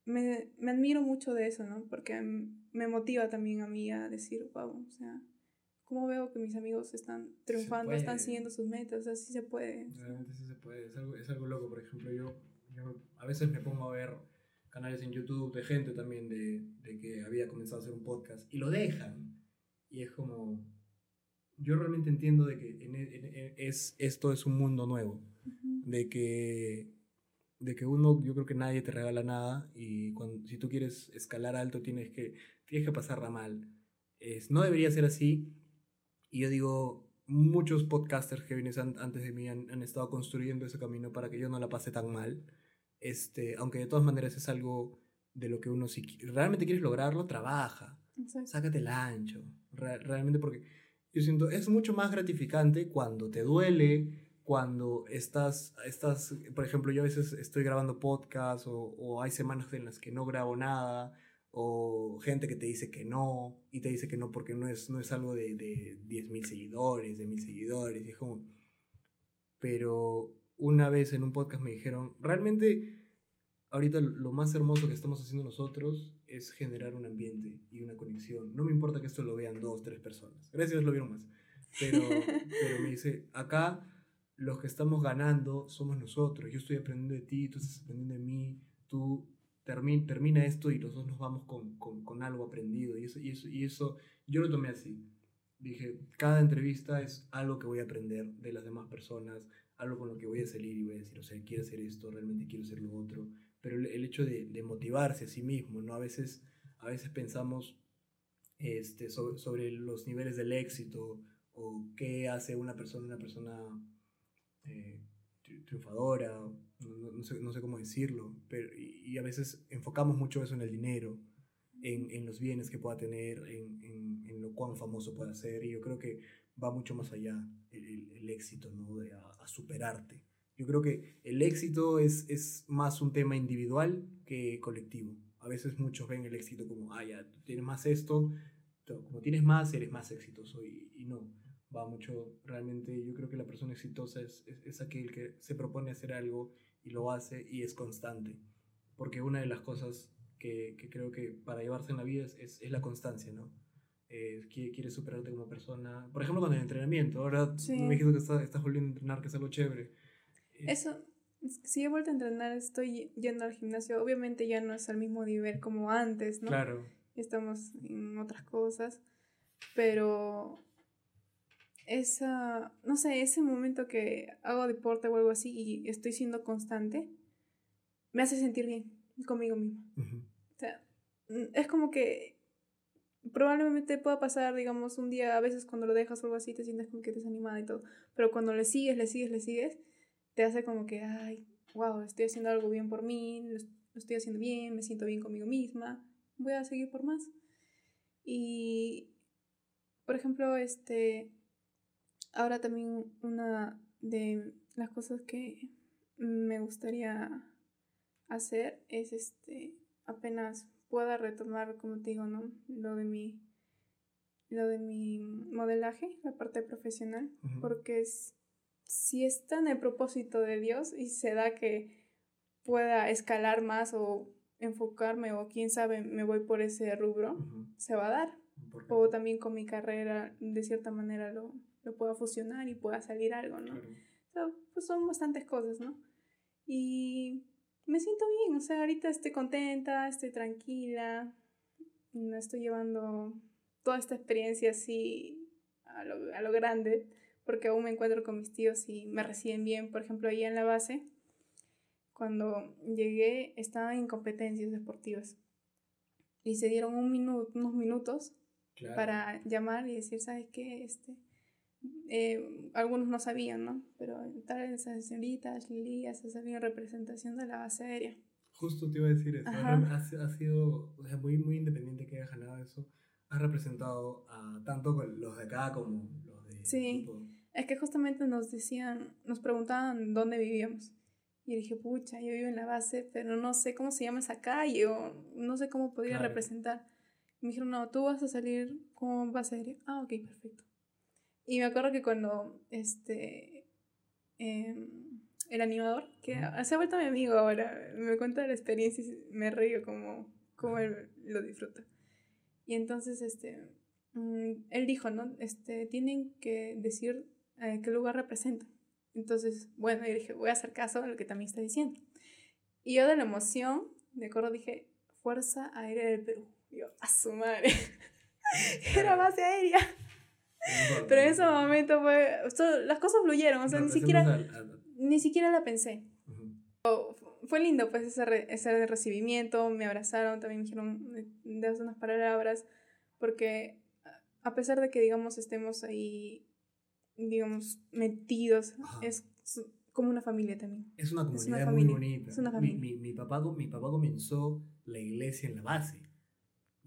me, me admiro mucho de eso, ¿no? Porque me motiva también a mí a decir, wow, o sea, ¿cómo veo que mis amigos están triunfando, están siguiendo sus metas? O sea, sí se puede. Realmente sí se puede, es algo, es algo loco. Por ejemplo, yo, yo a veces me pongo a ver canales en YouTube de gente también de, de que había comenzado a hacer un podcast y lo dejan. Y es como, yo realmente entiendo de que en- en- en- es, esto es un mundo nuevo, Ujú. de que, de que uno, yo creo que nadie te regala nada y cuando, si tú quieres escalar alto tienes que, tienes que pasarla mal. Es, no debería ser así. Y yo digo, muchos podcasters que vienen an- antes de mí han, han estado construyendo ese camino para que yo no la pase tan mal. Este, aunque de todas maneras es algo de lo que uno, si realmente quieres lograrlo, trabaja Exacto. sácate el ancho. Re- realmente porque yo siento, es mucho más gratificante cuando te duele, cuando estás, estás, por ejemplo, yo a veces estoy grabando podcast o, o hay semanas en las que no grabo nada, o gente que te dice que no, y te dice que no porque no es, no es algo de, de 10.000 seguidores, de 1.000 seguidores, y es como... Pero una vez en un podcast me dijeron, realmente ahorita lo más hermoso que estamos haciendo nosotros es generar un ambiente y una conexión. No me importa que esto lo vean dos, tres personas. Gracias lo vieron más. Pero, pero me dice, acá los que estamos ganando somos nosotros. Yo estoy aprendiendo de ti, tú estás aprendiendo de mí. Tú termi- termina esto y los dos nos vamos con, con, con algo aprendido. Y eso, y, eso, y eso yo lo tomé así. Dije, cada entrevista es algo que voy a aprender de las demás personas, algo con lo que voy a salir y voy a decir, o sea, quiero hacer esto, realmente quiero hacer lo otro pero el, el hecho de, de motivarse a sí mismo, ¿no? A veces, a veces pensamos este, sobre, sobre los niveles del éxito o qué hace una persona, una persona eh, tri- triunfadora, no, no- sé, no sé cómo decirlo, pero, y, a veces enfocamos mucho eso en el dinero, en, en los bienes que pueda tener, en, en, lo cuán famoso pueda ser, y yo creo que va mucho más allá el, el- éxito, ¿no? De a, superarte. Yo creo que el éxito es, es más un tema individual que colectivo. A veces muchos ven el éxito como, ah, ya, tienes más esto, como tienes más, eres más exitoso. Y no, va mucho, realmente yo creo que la persona exitosa es, es, es aquel que se propone hacer algo y lo hace y es constante. Porque una de las cosas que, que creo que para llevarse en la vida es, es, es la constancia, ¿no? Eh, qui- quieres superarte como persona. Por ejemplo, con el entrenamiento. Ahora Sí. me dijiste que estás, estás volviendo a entrenar, que es algo chévere. Eh, Eso, si he vuelto a entrenar, estoy yendo al gimnasio. Obviamente ya no es al mismo nivel como antes, ¿no? Claro, Estamos en otras cosas, pero esa, no sé, ese momento que hago deporte o algo así y estoy siendo constante, me hace sentir bien conmigo misma. O sea, es como que probablemente pueda pasar, digamos, un día, a veces cuando lo dejas o algo así, te sientes como que desanimada y todo, pero cuando le sigues, le sigues, le sigues, te hace como que, ay, wow, estoy haciendo algo bien por mí, lo estoy haciendo bien, me siento bien conmigo misma, voy a seguir por más. Y, por ejemplo, este, ahora también una de las cosas que me gustaría hacer es este apenas pueda retomar como te digo no lo de mi lo de mi modelaje la parte profesional porque es, si está en el propósito de Dios y se da que pueda escalar más o enfocarme o quién sabe me voy por ese rubro se va a dar. O también con mi carrera de cierta manera lo, lo pueda fusionar y pueda salir algo no Claro. pues son bastantes cosas, ¿no? Y me siento bien, o sea, ahorita estoy contenta, estoy tranquila, no estoy llevando toda esta experiencia así a lo, a lo grande, porque aún me encuentro con mis tíos y me reciben bien, por ejemplo, ahí en la base, cuando llegué estaba en competencias deportivas y se dieron un minuto, unos minutos Claro. para llamar y decir, ¿sabes qué? Este, eh, algunos no sabían, ¿no? Pero tal esa señorita, Ashley salido en representación de la base aérea. Justo te iba a decir eso. Ha, ha sido o sea, muy, muy independiente que haya ganado eso. Has representado a tanto con los de acá como los Sí. tipo. Es que justamente nos decían, nos preguntaban dónde vivíamos. Y dije, pucha, yo vivo en la base, pero no sé cómo se llama esa calle o no sé cómo podría Claro. representar. Y me dijeron, no, tú vas a salir con base aérea. Ah, ok, perfecto. Y me acuerdo que cuando este em, el animador, que se ha vuelto mi amigo ahora, me cuenta la experiencia y me río como, como él lo disfruta. Y entonces, este, mm, él dijo, ¿no? Este, tienen que decir eh, qué lugar representan. Entonces, bueno, yo dije, voy a hacer caso a lo que también está diciendo. Y yo de la emoción, de acuerdo, dije, Fuerza Aérea del Perú. Y yo, a su madre. Era base aérea. No Pero en no ese momento fue, so- las cosas fluyeron, o sea, ni siquiera, ni siquiera la pensé. Ujú. Fue lindo, pues, ese, re- ese recibimiento, me abrazaron, también me dijeron eh, de unas palabras, porque a- pesar de que, digamos, estemos ahí, digamos, metidos, Ajá. es como una familia también. Es una Es una comunidad familia, muy bonita. es una Mi- familia. Mi, mi papá, co- mi papá comenzó la iglesia en la base.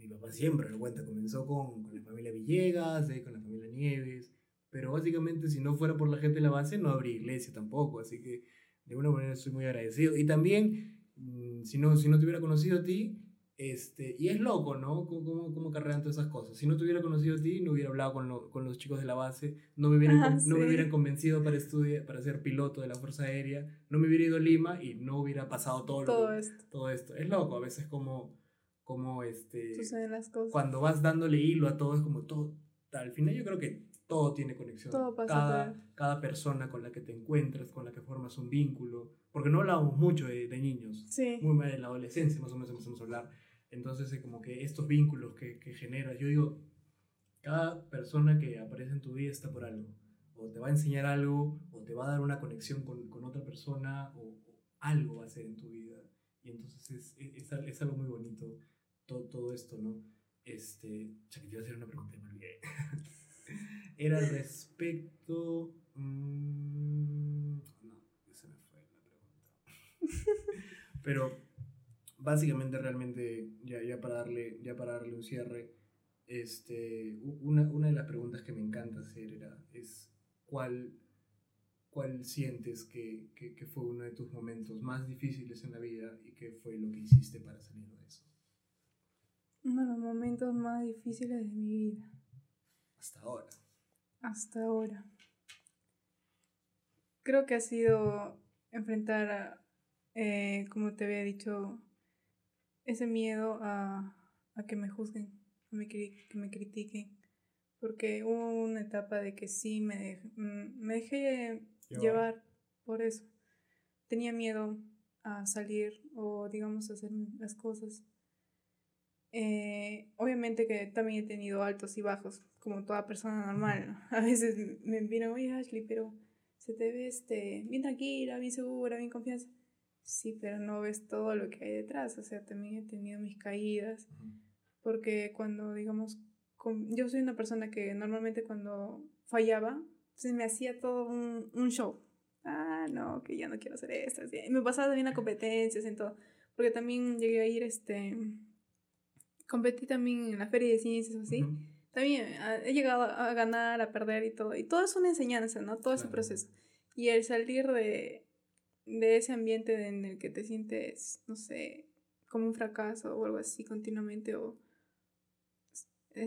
Mi papá siempre lo cuenta. Comenzó con, con la familia Villegas, ahí con la familia Nieves. Pero básicamente, si no fuera por la gente de la base, no habría iglesia tampoco. Así que de alguna manera estoy muy agradecido. Y también, mm, si no, si no te hubiera conocido a ti, este, y es loco, ¿no? Cómo, cómo, carrean todas esas cosas. Si no te hubiera conocido a ti, no hubiera hablado con, lo- con los chicos de la base, no me hubieran, Ah, con- no me sí. hubieran convencido para estudiar, para ser piloto de la Fuerza Aérea, no me hubiera ido a Lima y no hubiera pasado todo, lo Todo que- esto, todo esto. Es loco, a veces como, como este, suceden las cosas. cuando vas dándole hilo a todo, es como todo, al final yo creo que todo tiene conexión. Todo pasa cada, cada persona con la que te encuentras, con la que formas un vínculo, porque no hablábamos mucho de, de niños, Sí, muy mal en la adolescencia más o menos empezamos a hablar. Entonces, eh, como que estos vínculos que, que generas, yo digo, cada persona que aparece en tu vida está por algo. O te va a enseñar algo, o te va a dar una conexión con, con otra persona, o, o algo va a hacer en tu vida. Y entonces es, es, es algo muy bonito todo, todo esto, ¿no? Este, ya que te iba a hacer una pregunta y me olvidé. Era respecto... mm, no, se me fue la pregunta. Pero básicamente, realmente, ya, ya, para, darle, ya para darle un cierre, este, una, una de las preguntas que me encanta hacer era, es ¿cuál, cuál sientes que, que, que fue uno de tus momentos más difíciles en la vida y qué fue lo que hiciste para salir de eso? Uno de los momentos más difíciles de mi vida. Hasta ahora. hasta ahora. Creo que ha sido enfrentar, a, eh, como te había dicho, ese miedo a, a que me juzguen, a me que me critiquen. Porque hubo una etapa de que sí me, dej- mm, me dejé Llevar. llevar por eso. Tenía miedo a salir o, digamos, a hacer las cosas. Eh, obviamente que también he tenido altos y bajos, como toda persona normal. ¿no? A veces me miran, oye Ashley, pero se te ve este, bien tranquila, bien segura, bien confianza. Sí, pero no ves todo lo que hay detrás. O sea, también he tenido mis caídas. Porque cuando, digamos, con- yo soy una persona que normalmente cuando fallaba, se me hacía todo un, un show. Ah, no, que ya no quiero hacer esto. así. Y Me pasaba también a competencias en todo. Porque también llegué a ir, este, competí también en la feria de ciencias o así. Ujú. También ah, he llegado a ganar, a perder y todo. Y todo es una enseñanza, ¿no? Todo ese Claro. proceso. Y el salir de, de ese ambiente en el que te sientes, no sé, como un fracaso o algo así continuamente, o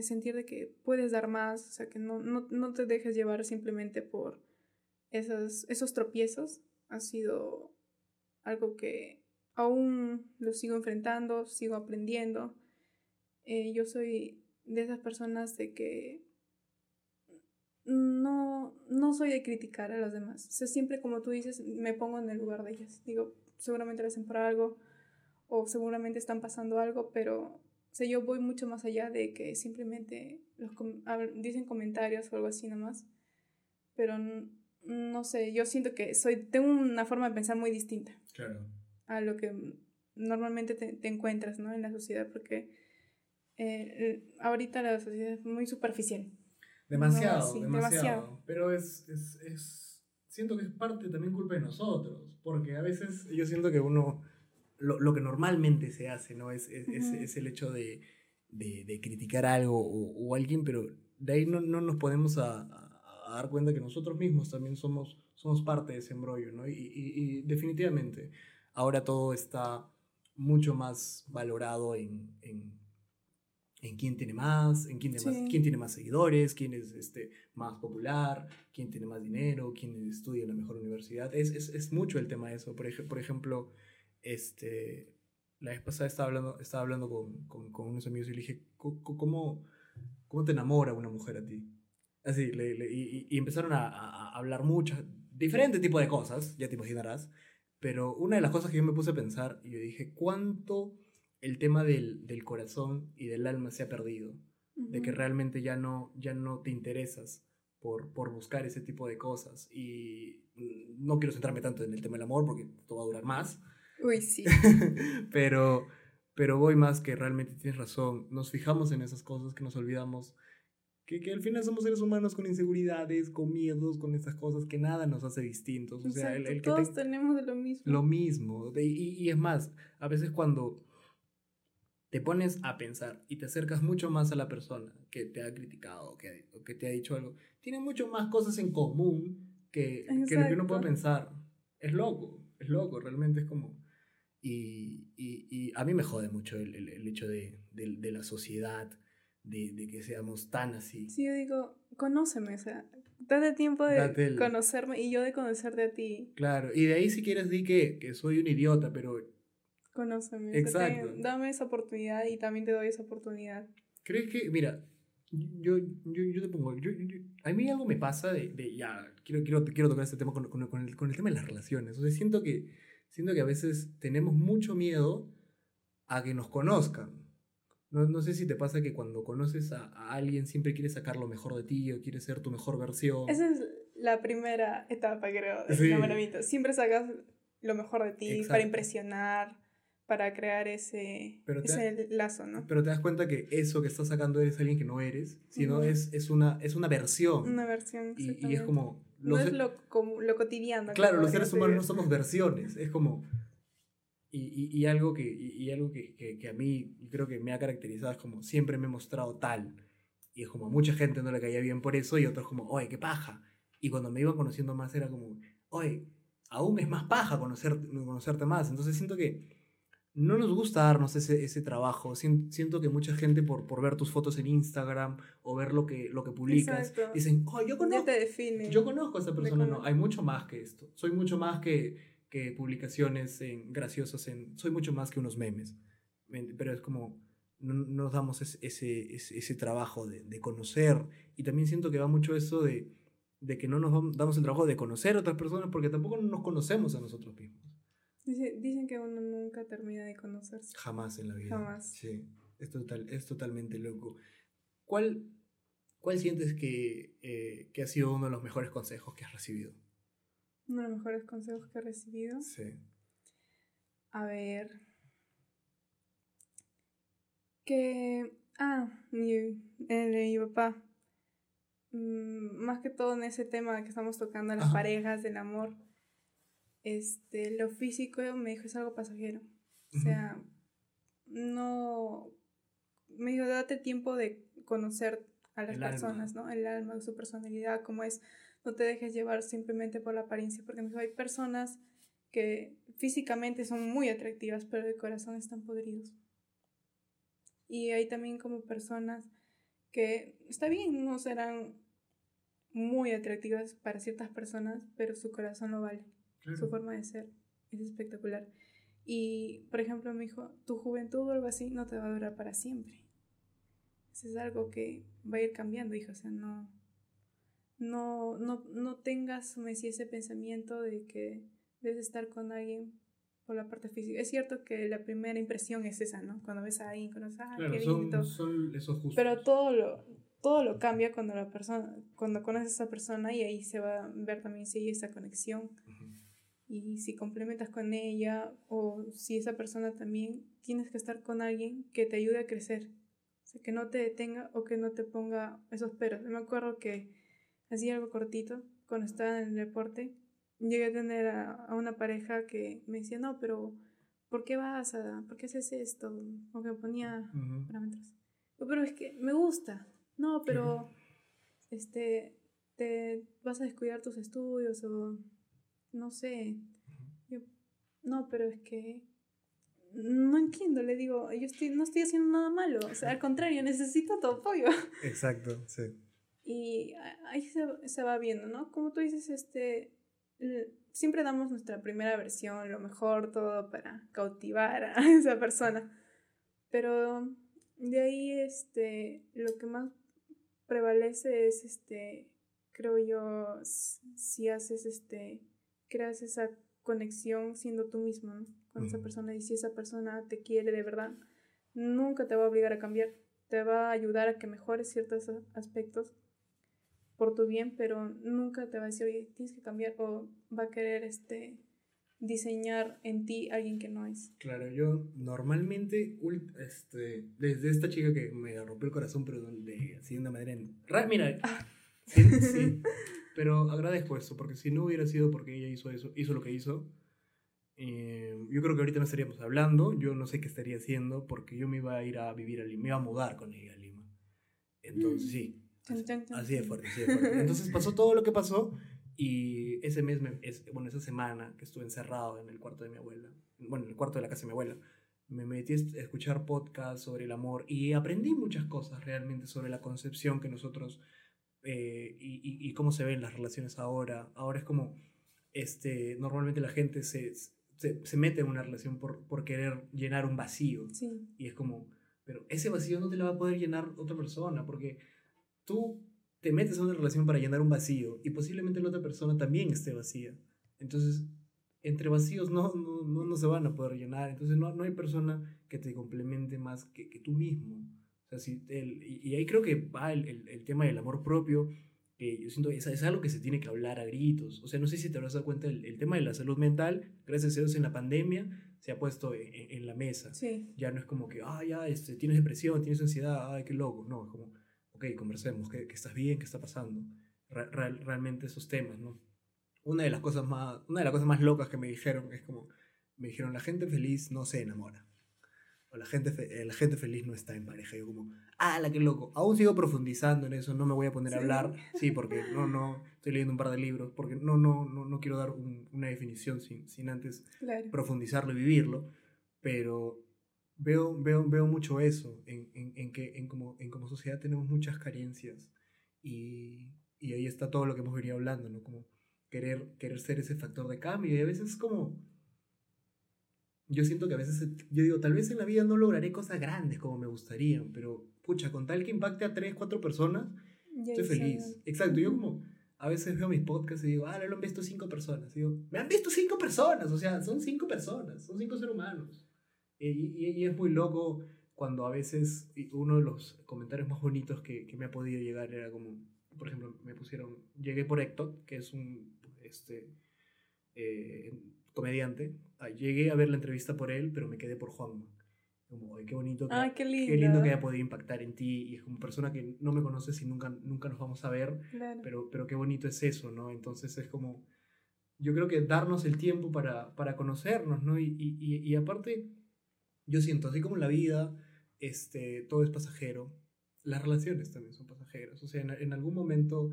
sentir de que puedes dar más, o sea, que no, no, no te dejes llevar simplemente por esos, esos tropiezos, ha sido algo que aún lo sigo enfrentando, sigo aprendiendo. Eh, yo soy de esas personas de que no, no soy de criticar a los demás. O sea, siempre como tú dices, me pongo en el lugar de ellas. Digo, seguramente lo hacen por algo o seguramente están pasando algo, pero o sea, yo voy mucho más allá de que simplemente los com- dicen comentarios o algo así nomás. Pero no sé, yo siento que soy, tengo una forma de pensar muy distinta Claro. a lo que normalmente te, te encuentras ¿no? en la sociedad, porque eh, el- ahorita la sociedad es muy superficial. Demasiado, sí, demasiado, demasiado. Pero es, es, es. Siento que es parte también culpa de nosotros. Porque a veces yo siento que uno. Lo, lo que normalmente se hace, ¿no? Es, es, es- Ujú. es el hecho de, de, de criticar algo o, o alguien, pero de ahí no, no nos a- a a dar cuenta que nosotros mismos también somos, somos parte de ese embrollo, ¿no? Y, y- y definitivamente ahora todo está mucho más valorado en, en, en quién tiene más, en quién tiene, Sí. más, quién tiene más seguidores, quién es este, más popular, quién tiene más dinero, quién estudia en la mejor universidad. Es, es, es mucho el tema de eso. Por, ej- por ejemplo, este, la vez pasada estaba hablando, estaba hablando con, con, con unos amigos y le dije, "Co- co- ¿cómo, cómo te enamora una mujer a ti? Así, le- le- y, y empezaron a- a hablar muchas, diferentes tipos de cosas, ya te imaginarás, pero una de las cosas que yo me puse a pensar, y yo dije, ¿cuánto el tema del, del corazón y del alma se ha perdido? De que realmente ya no, ya no te interesas por, por buscar ese tipo de cosas. Y no quiero centrarme tanto en el tema del amor porque esto va a durar más, Uy, sí. pero, pero voy más que realmente tienes razón. Nos fijamos en esas cosas que nos olvidamos. Que, que al final somos seres humanos con inseguridades, con miedos, con estas cosas que nada nos hace distintos. O sea, el, Exacto, el que todos te- tenemos lo mismo. lo mismo. Y, y es más, a veces cuando te pones a pensar y te acercas mucho más a la persona que te ha criticado o que, o que te ha dicho algo, tiene mucho más cosas en común que, que lo que uno puede pensar. Es loco, es loco, realmente es como... Y, y, y a mí me jode mucho el, el- el hecho de, de- de la sociedad, de, de que seamos tan así. Sí, yo digo, conóceme, o sea, date tiempo de Date el- conocerme y yo de conocerte a ti. Claro, y de ahí si quieres di que, que soy un idiota, pero Conóceme. Exacto. ten- dame esa oportunidad y también te doy esa oportunidad. ¿Crees que, mira, yo, yo, yo te pongo, yo, yo- a mí algo me pasa de, de ya, quiero, quiero, quiero tocar este tema con, con, con el, con el tema de las relaciones. O sea, siento que, siento que a veces tenemos mucho miedo a que nos conozcan. No, no sé si te pasa que cuando conoces a, a alguien siempre quieres sacar lo mejor de ti o quieres ser tu mejor versión. Esa es la primera etapa, creo, del Sí. Siempre sacas lo mejor de ti Exacto. para impresionar, para crear ese, Pero ese lazo, ¿no? Pero te das cuenta que eso que estás sacando eres alguien que no eres, sino Ujú. es, es, una, es una versión. Una versión. y, y es como... No es se- lo, como, lo cotidiano. Claro, los seres se humanos no somos versiones, es como... Y, y, y algo, que, y, y algo que, que, que a mí creo que me ha caracterizado es como siempre me he mostrado tal. Y es como a mucha gente no le caía bien por eso y otros como, oye, qué paja. Y cuando me iban conociendo más era como, oye, aún es más paja conocer, conocerte más. Entonces siento que no nos gusta darnos ese, ese trabajo. Sien- Siento que mucha gente por, por ver tus fotos en Instagram o ver lo que, lo que publicas, Exacto. dicen, oh, yo conozco te yo conozco a esa persona, no, hay mucho más que esto. Soy mucho más que, que publicaciones en, graciosas, en, soy mucho más que unos memes. Pero es como, no no nos damos es- ese, ese, ese trabajo de, de conocer. Y también siento que va mucho eso de, de que no nos damos el trabajo de conocer a otras personas porque tampoco nos conocemos a nosotros mismos. Dice- dicen que uno nunca termina de conocerse. Jamás en la vida. Jamás. Sí, es, total, es totalmente loco. ¿Cuál, cuál sientes que, eh, que ha sido uno de los mejores consejos que has recibido? Uno de los mejores consejos que he recibido. Sí. A ver. Que. Ah, mi, el de mi papá. Mm, más que todo en ese tema que estamos tocando, las Ajá. parejas, del amor. Este, lo físico me dijo es algo pasajero. O sea, no. Me dijo, date tiempo de conocer a las El alma. personas, ¿no? El alma, su personalidad, cómo es. No te dejes llevar simplemente por la apariencia, porque me dijo, hay personas que físicamente son muy atractivas, pero de corazón están podridos. Y hay también como personas que, está bien, no serán muy atractivas para ciertas personas, pero su corazón lo vale su forma de ser es espectacular. Y, por ejemplo, me dijo, tu juventud o algo así no te va a durar para siempre. Eso es algo que va a ir cambiando, dijo. O sea, no, no, no, no tengas, me decía, ese pensamiento de que debes estar con alguien por la parte física. Es cierto que la primera impresión es esa, ¿no? Cuando ves a alguien, conoces, ah, Claro, qué lindo. y todo. son, son esos justos. Pero todo lo, todo lo cambia cuando la persona, cuando conoces a esa persona y ahí se va a ver también si hay esa conexión. Y si complementas con ella o si esa persona también tienes que estar con alguien que te ayude a crecer. O sea, que no te detenga o que no te ponga esos peros. Yo me acuerdo que hacía algo cortito cuando estaba en el deporte. Llegué a tener a, a una pareja que me decía, no, pero ¿por qué vas a, por qué haces esto? O que ponía parámetros. Yo, Pero es que me gusta. No, pero este te vas a descuidar tus estudios o no sé. Yo, no, pero es que no entiendo, le digo, yo estoy, no estoy haciendo nada malo, o sea, al contrario, necesito tu apoyo. Exacto, sí. Y ahí se, se va viendo, ¿no? Como tú dices, este, siempre damos nuestra primera versión, lo mejor, todo para cautivar a esa persona. Pero de ahí, este, lo que más prevalece es, este, creo yo, si haces, este, creas esa conexión siendo tú mismo con esa persona y si esa persona te quiere de verdad, nunca te va a obligar a cambiar, te va a ayudar a que mejores ciertos aspectos por tu bien, pero nunca te va a decir, oye, tienes que cambiar o va a querer este diseñar en ti alguien que no es. Claro, yo normalmente, este, desde esta chica que me rompió el corazón, pero de, así de una manera... En, mira, ah. sí, sí, pero agradezco eso, porque si no hubiera sido porque ella hizo eso, hizo lo que hizo, eh, yo creo que ahorita no estaríamos hablando, yo no sé qué estaría haciendo, porque yo me iba a ir a vivir a Lima, me iba a mudar con ella a Lima. Entonces, sí, así, de fuerte, así de fuerte. Entonces pasó todo lo que pasó y ese mes, es, bueno, esa semana que estuve encerrado en el cuarto de mi abuela, bueno, en el cuarto de la casa de mi abuela, me metí a escuchar podcasts sobre el amor y aprendí muchas cosas realmente sobre la concepción que nosotros eh, y, y, cómo se ven las relaciones ahora. Ahora es como, este, normalmente la gente se, se, se mete en una relación por, por querer llenar un vacío. Sí. Y es como, pero ese vacío no te lo va a poder llenar otra persona, porque tú te metes en una relación para llenar un vacío y posiblemente la otra persona también esté vacía. Entonces, entre vacíos no, no, no, se van a poder llenar. Entonces, no, no hay persona que te complemente más que, que tú mismo. O sea, si el, y, ahí creo que va el, el, el tema del amor propio. que yo siento es, es algo que se tiene que hablar a gritos. O sea, no sé si te habrás dado cuenta, el, el tema de la salud mental, gracias a Dios en la pandemia, se ha puesto en, en la mesa. Sí. Ya no es como que, ah, ya, este, tienes depresión, tienes ansiedad, ay, qué loco. No, es como, ok, conversemos, ¿qué, qué estás bien? ¿Qué está pasando? Real, realmente esos temas, ¿no? Una de, las cosas más, una de las cosas más locas que me dijeron es como, me dijeron, la gente feliz no se enamora la gente, eh, la gente feliz no está en pareja. Yo como, ah, la que loco. Aún sigo profundizando en eso, no me voy a poner a hablar. Sí, porque no, no, estoy leyendo un par de libros, porque no, no, no, no quiero dar una definición sin, sin antes profundizarlo y vivirlo. Pero veo, veo, veo mucho eso, en, en, en que en como, en como sociedad tenemos muchas carencias. Y, y ahí está todo lo que hemos venido hablando, ¿no? Como querer, querer ser ese factor de cambio. Y a veces es como yo siento que a veces, yo digo, tal vez en la vida no lograré cosas grandes como me gustarían, pero pucha, con tal que impacte a tres, cuatro personas, estoy feliz. Exacto, yo como a veces veo mis podcasts y digo, ah, lo han visto cinco personas. Y digo, me han visto cinco personas, o sea, son cinco personas, son cinco seres humanos. Y, y, es muy loco cuando a veces uno de los comentarios más bonitos que, que me ha podido llegar era como, por ejemplo, me pusieron, llegué por Héctor, que es un, este, eh, comediante. Ah, llegué a ver la entrevista por él, pero me quedé por Juanma. Como, qué bonito que, ah, qué, lindo. qué, lindo que haya podido impactar en ti. Y es como persona que no me conoces y nunca, nunca nos vamos a ver, pero, pero qué bonito es eso, ¿no? Entonces es como, yo creo que darnos el tiempo para, para conocernos, ¿no? Y, y, y, aparte, yo siento, así como en la vida, este, todo es pasajero, las relaciones también son pasajeras. O sea, en, en algún momento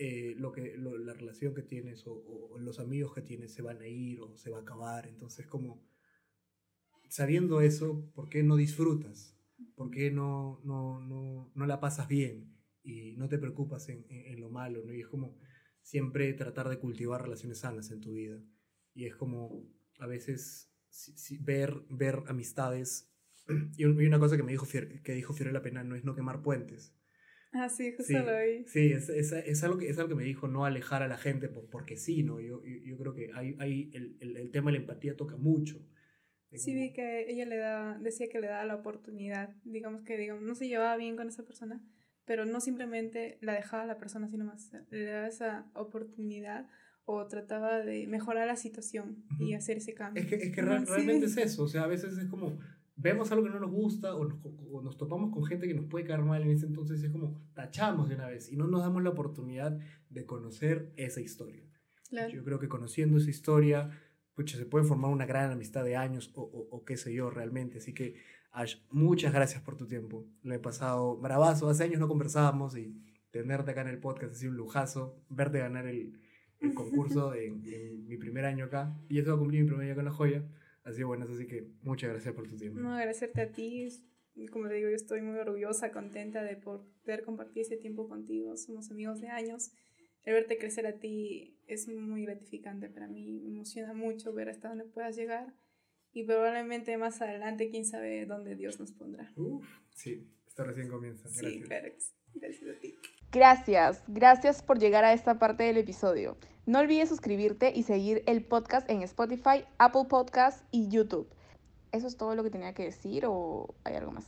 eh, lo que, la relación que tienes o, los amigos que tienes se van a ir o se va a acabar. Entonces, como sabiendo eso, ¿por qué no disfrutas? ¿Por qué no, no, no, no la pasas bien y no te preocupas en, en, lo malo? ¿no? Y es como siempre tratar de cultivar relaciones sanas en tu vida. Y es como a veces ver, ver amistades. Y una cosa que me dijo, que dijo Fiorella Penal no es no quemar puentes Ah, sí, justo lo vi. Sí, es, es, es, algo que, es algo que me dijo, no alejar a la gente por, porque sí, ¿no? Yo, yo, yo creo que hay, hay el, el, el, tema de la empatía toca mucho. Sí, vi que ella le da, decía que le daba la oportunidad, digamos que digamos, no se llevaba bien con esa persona, pero no simplemente la dejaba a la persona, sino más le daba esa oportunidad o trataba de mejorar la situación y hacer ese cambio. Es que, es que realmente es eso, o sea, a veces es como, vemos algo que no nos gusta o nos, nos, topamos con gente que nos puede caer mal en ese entonces, es como tachamos de una vez y no nos damos la oportunidad de conocer esa historia. Yo creo que conociendo esa historia, pucha, se puede formar una gran amistad de años o, o, qué sé yo realmente. Así que, Ash, muchas gracias por tu tiempo. Lo he pasado bravazo, hace años no conversábamos y tenerte acá en el podcast ha sido un lujazo, verte ganar el, el concurso en, en mi primer año acá, y eso va a cumplir mi primer año en La Joya, ha sido bueno, así que muchas gracias por tu tiempo. No, agradecerte a ti. Como te digo, yo estoy muy orgullosa, contenta de poder compartir ese tiempo contigo. Somos amigos de años. El verte crecer a ti es muy gratificante para mí. Me emociona mucho ver hasta dónde puedas llegar. Y probablemente más adelante, quién sabe dónde Dios nos pondrá. Uf, sí, esto recién comienza. Gracias. Sí, claro. Gracias a ti. Gracias, gracias por llegar a esta parte del episodio. No olvides suscribirte y seguir el podcast en Spotify, Apple Podcasts y YouTube. ¿Eso es todo lo que tenía que decir o hay algo más?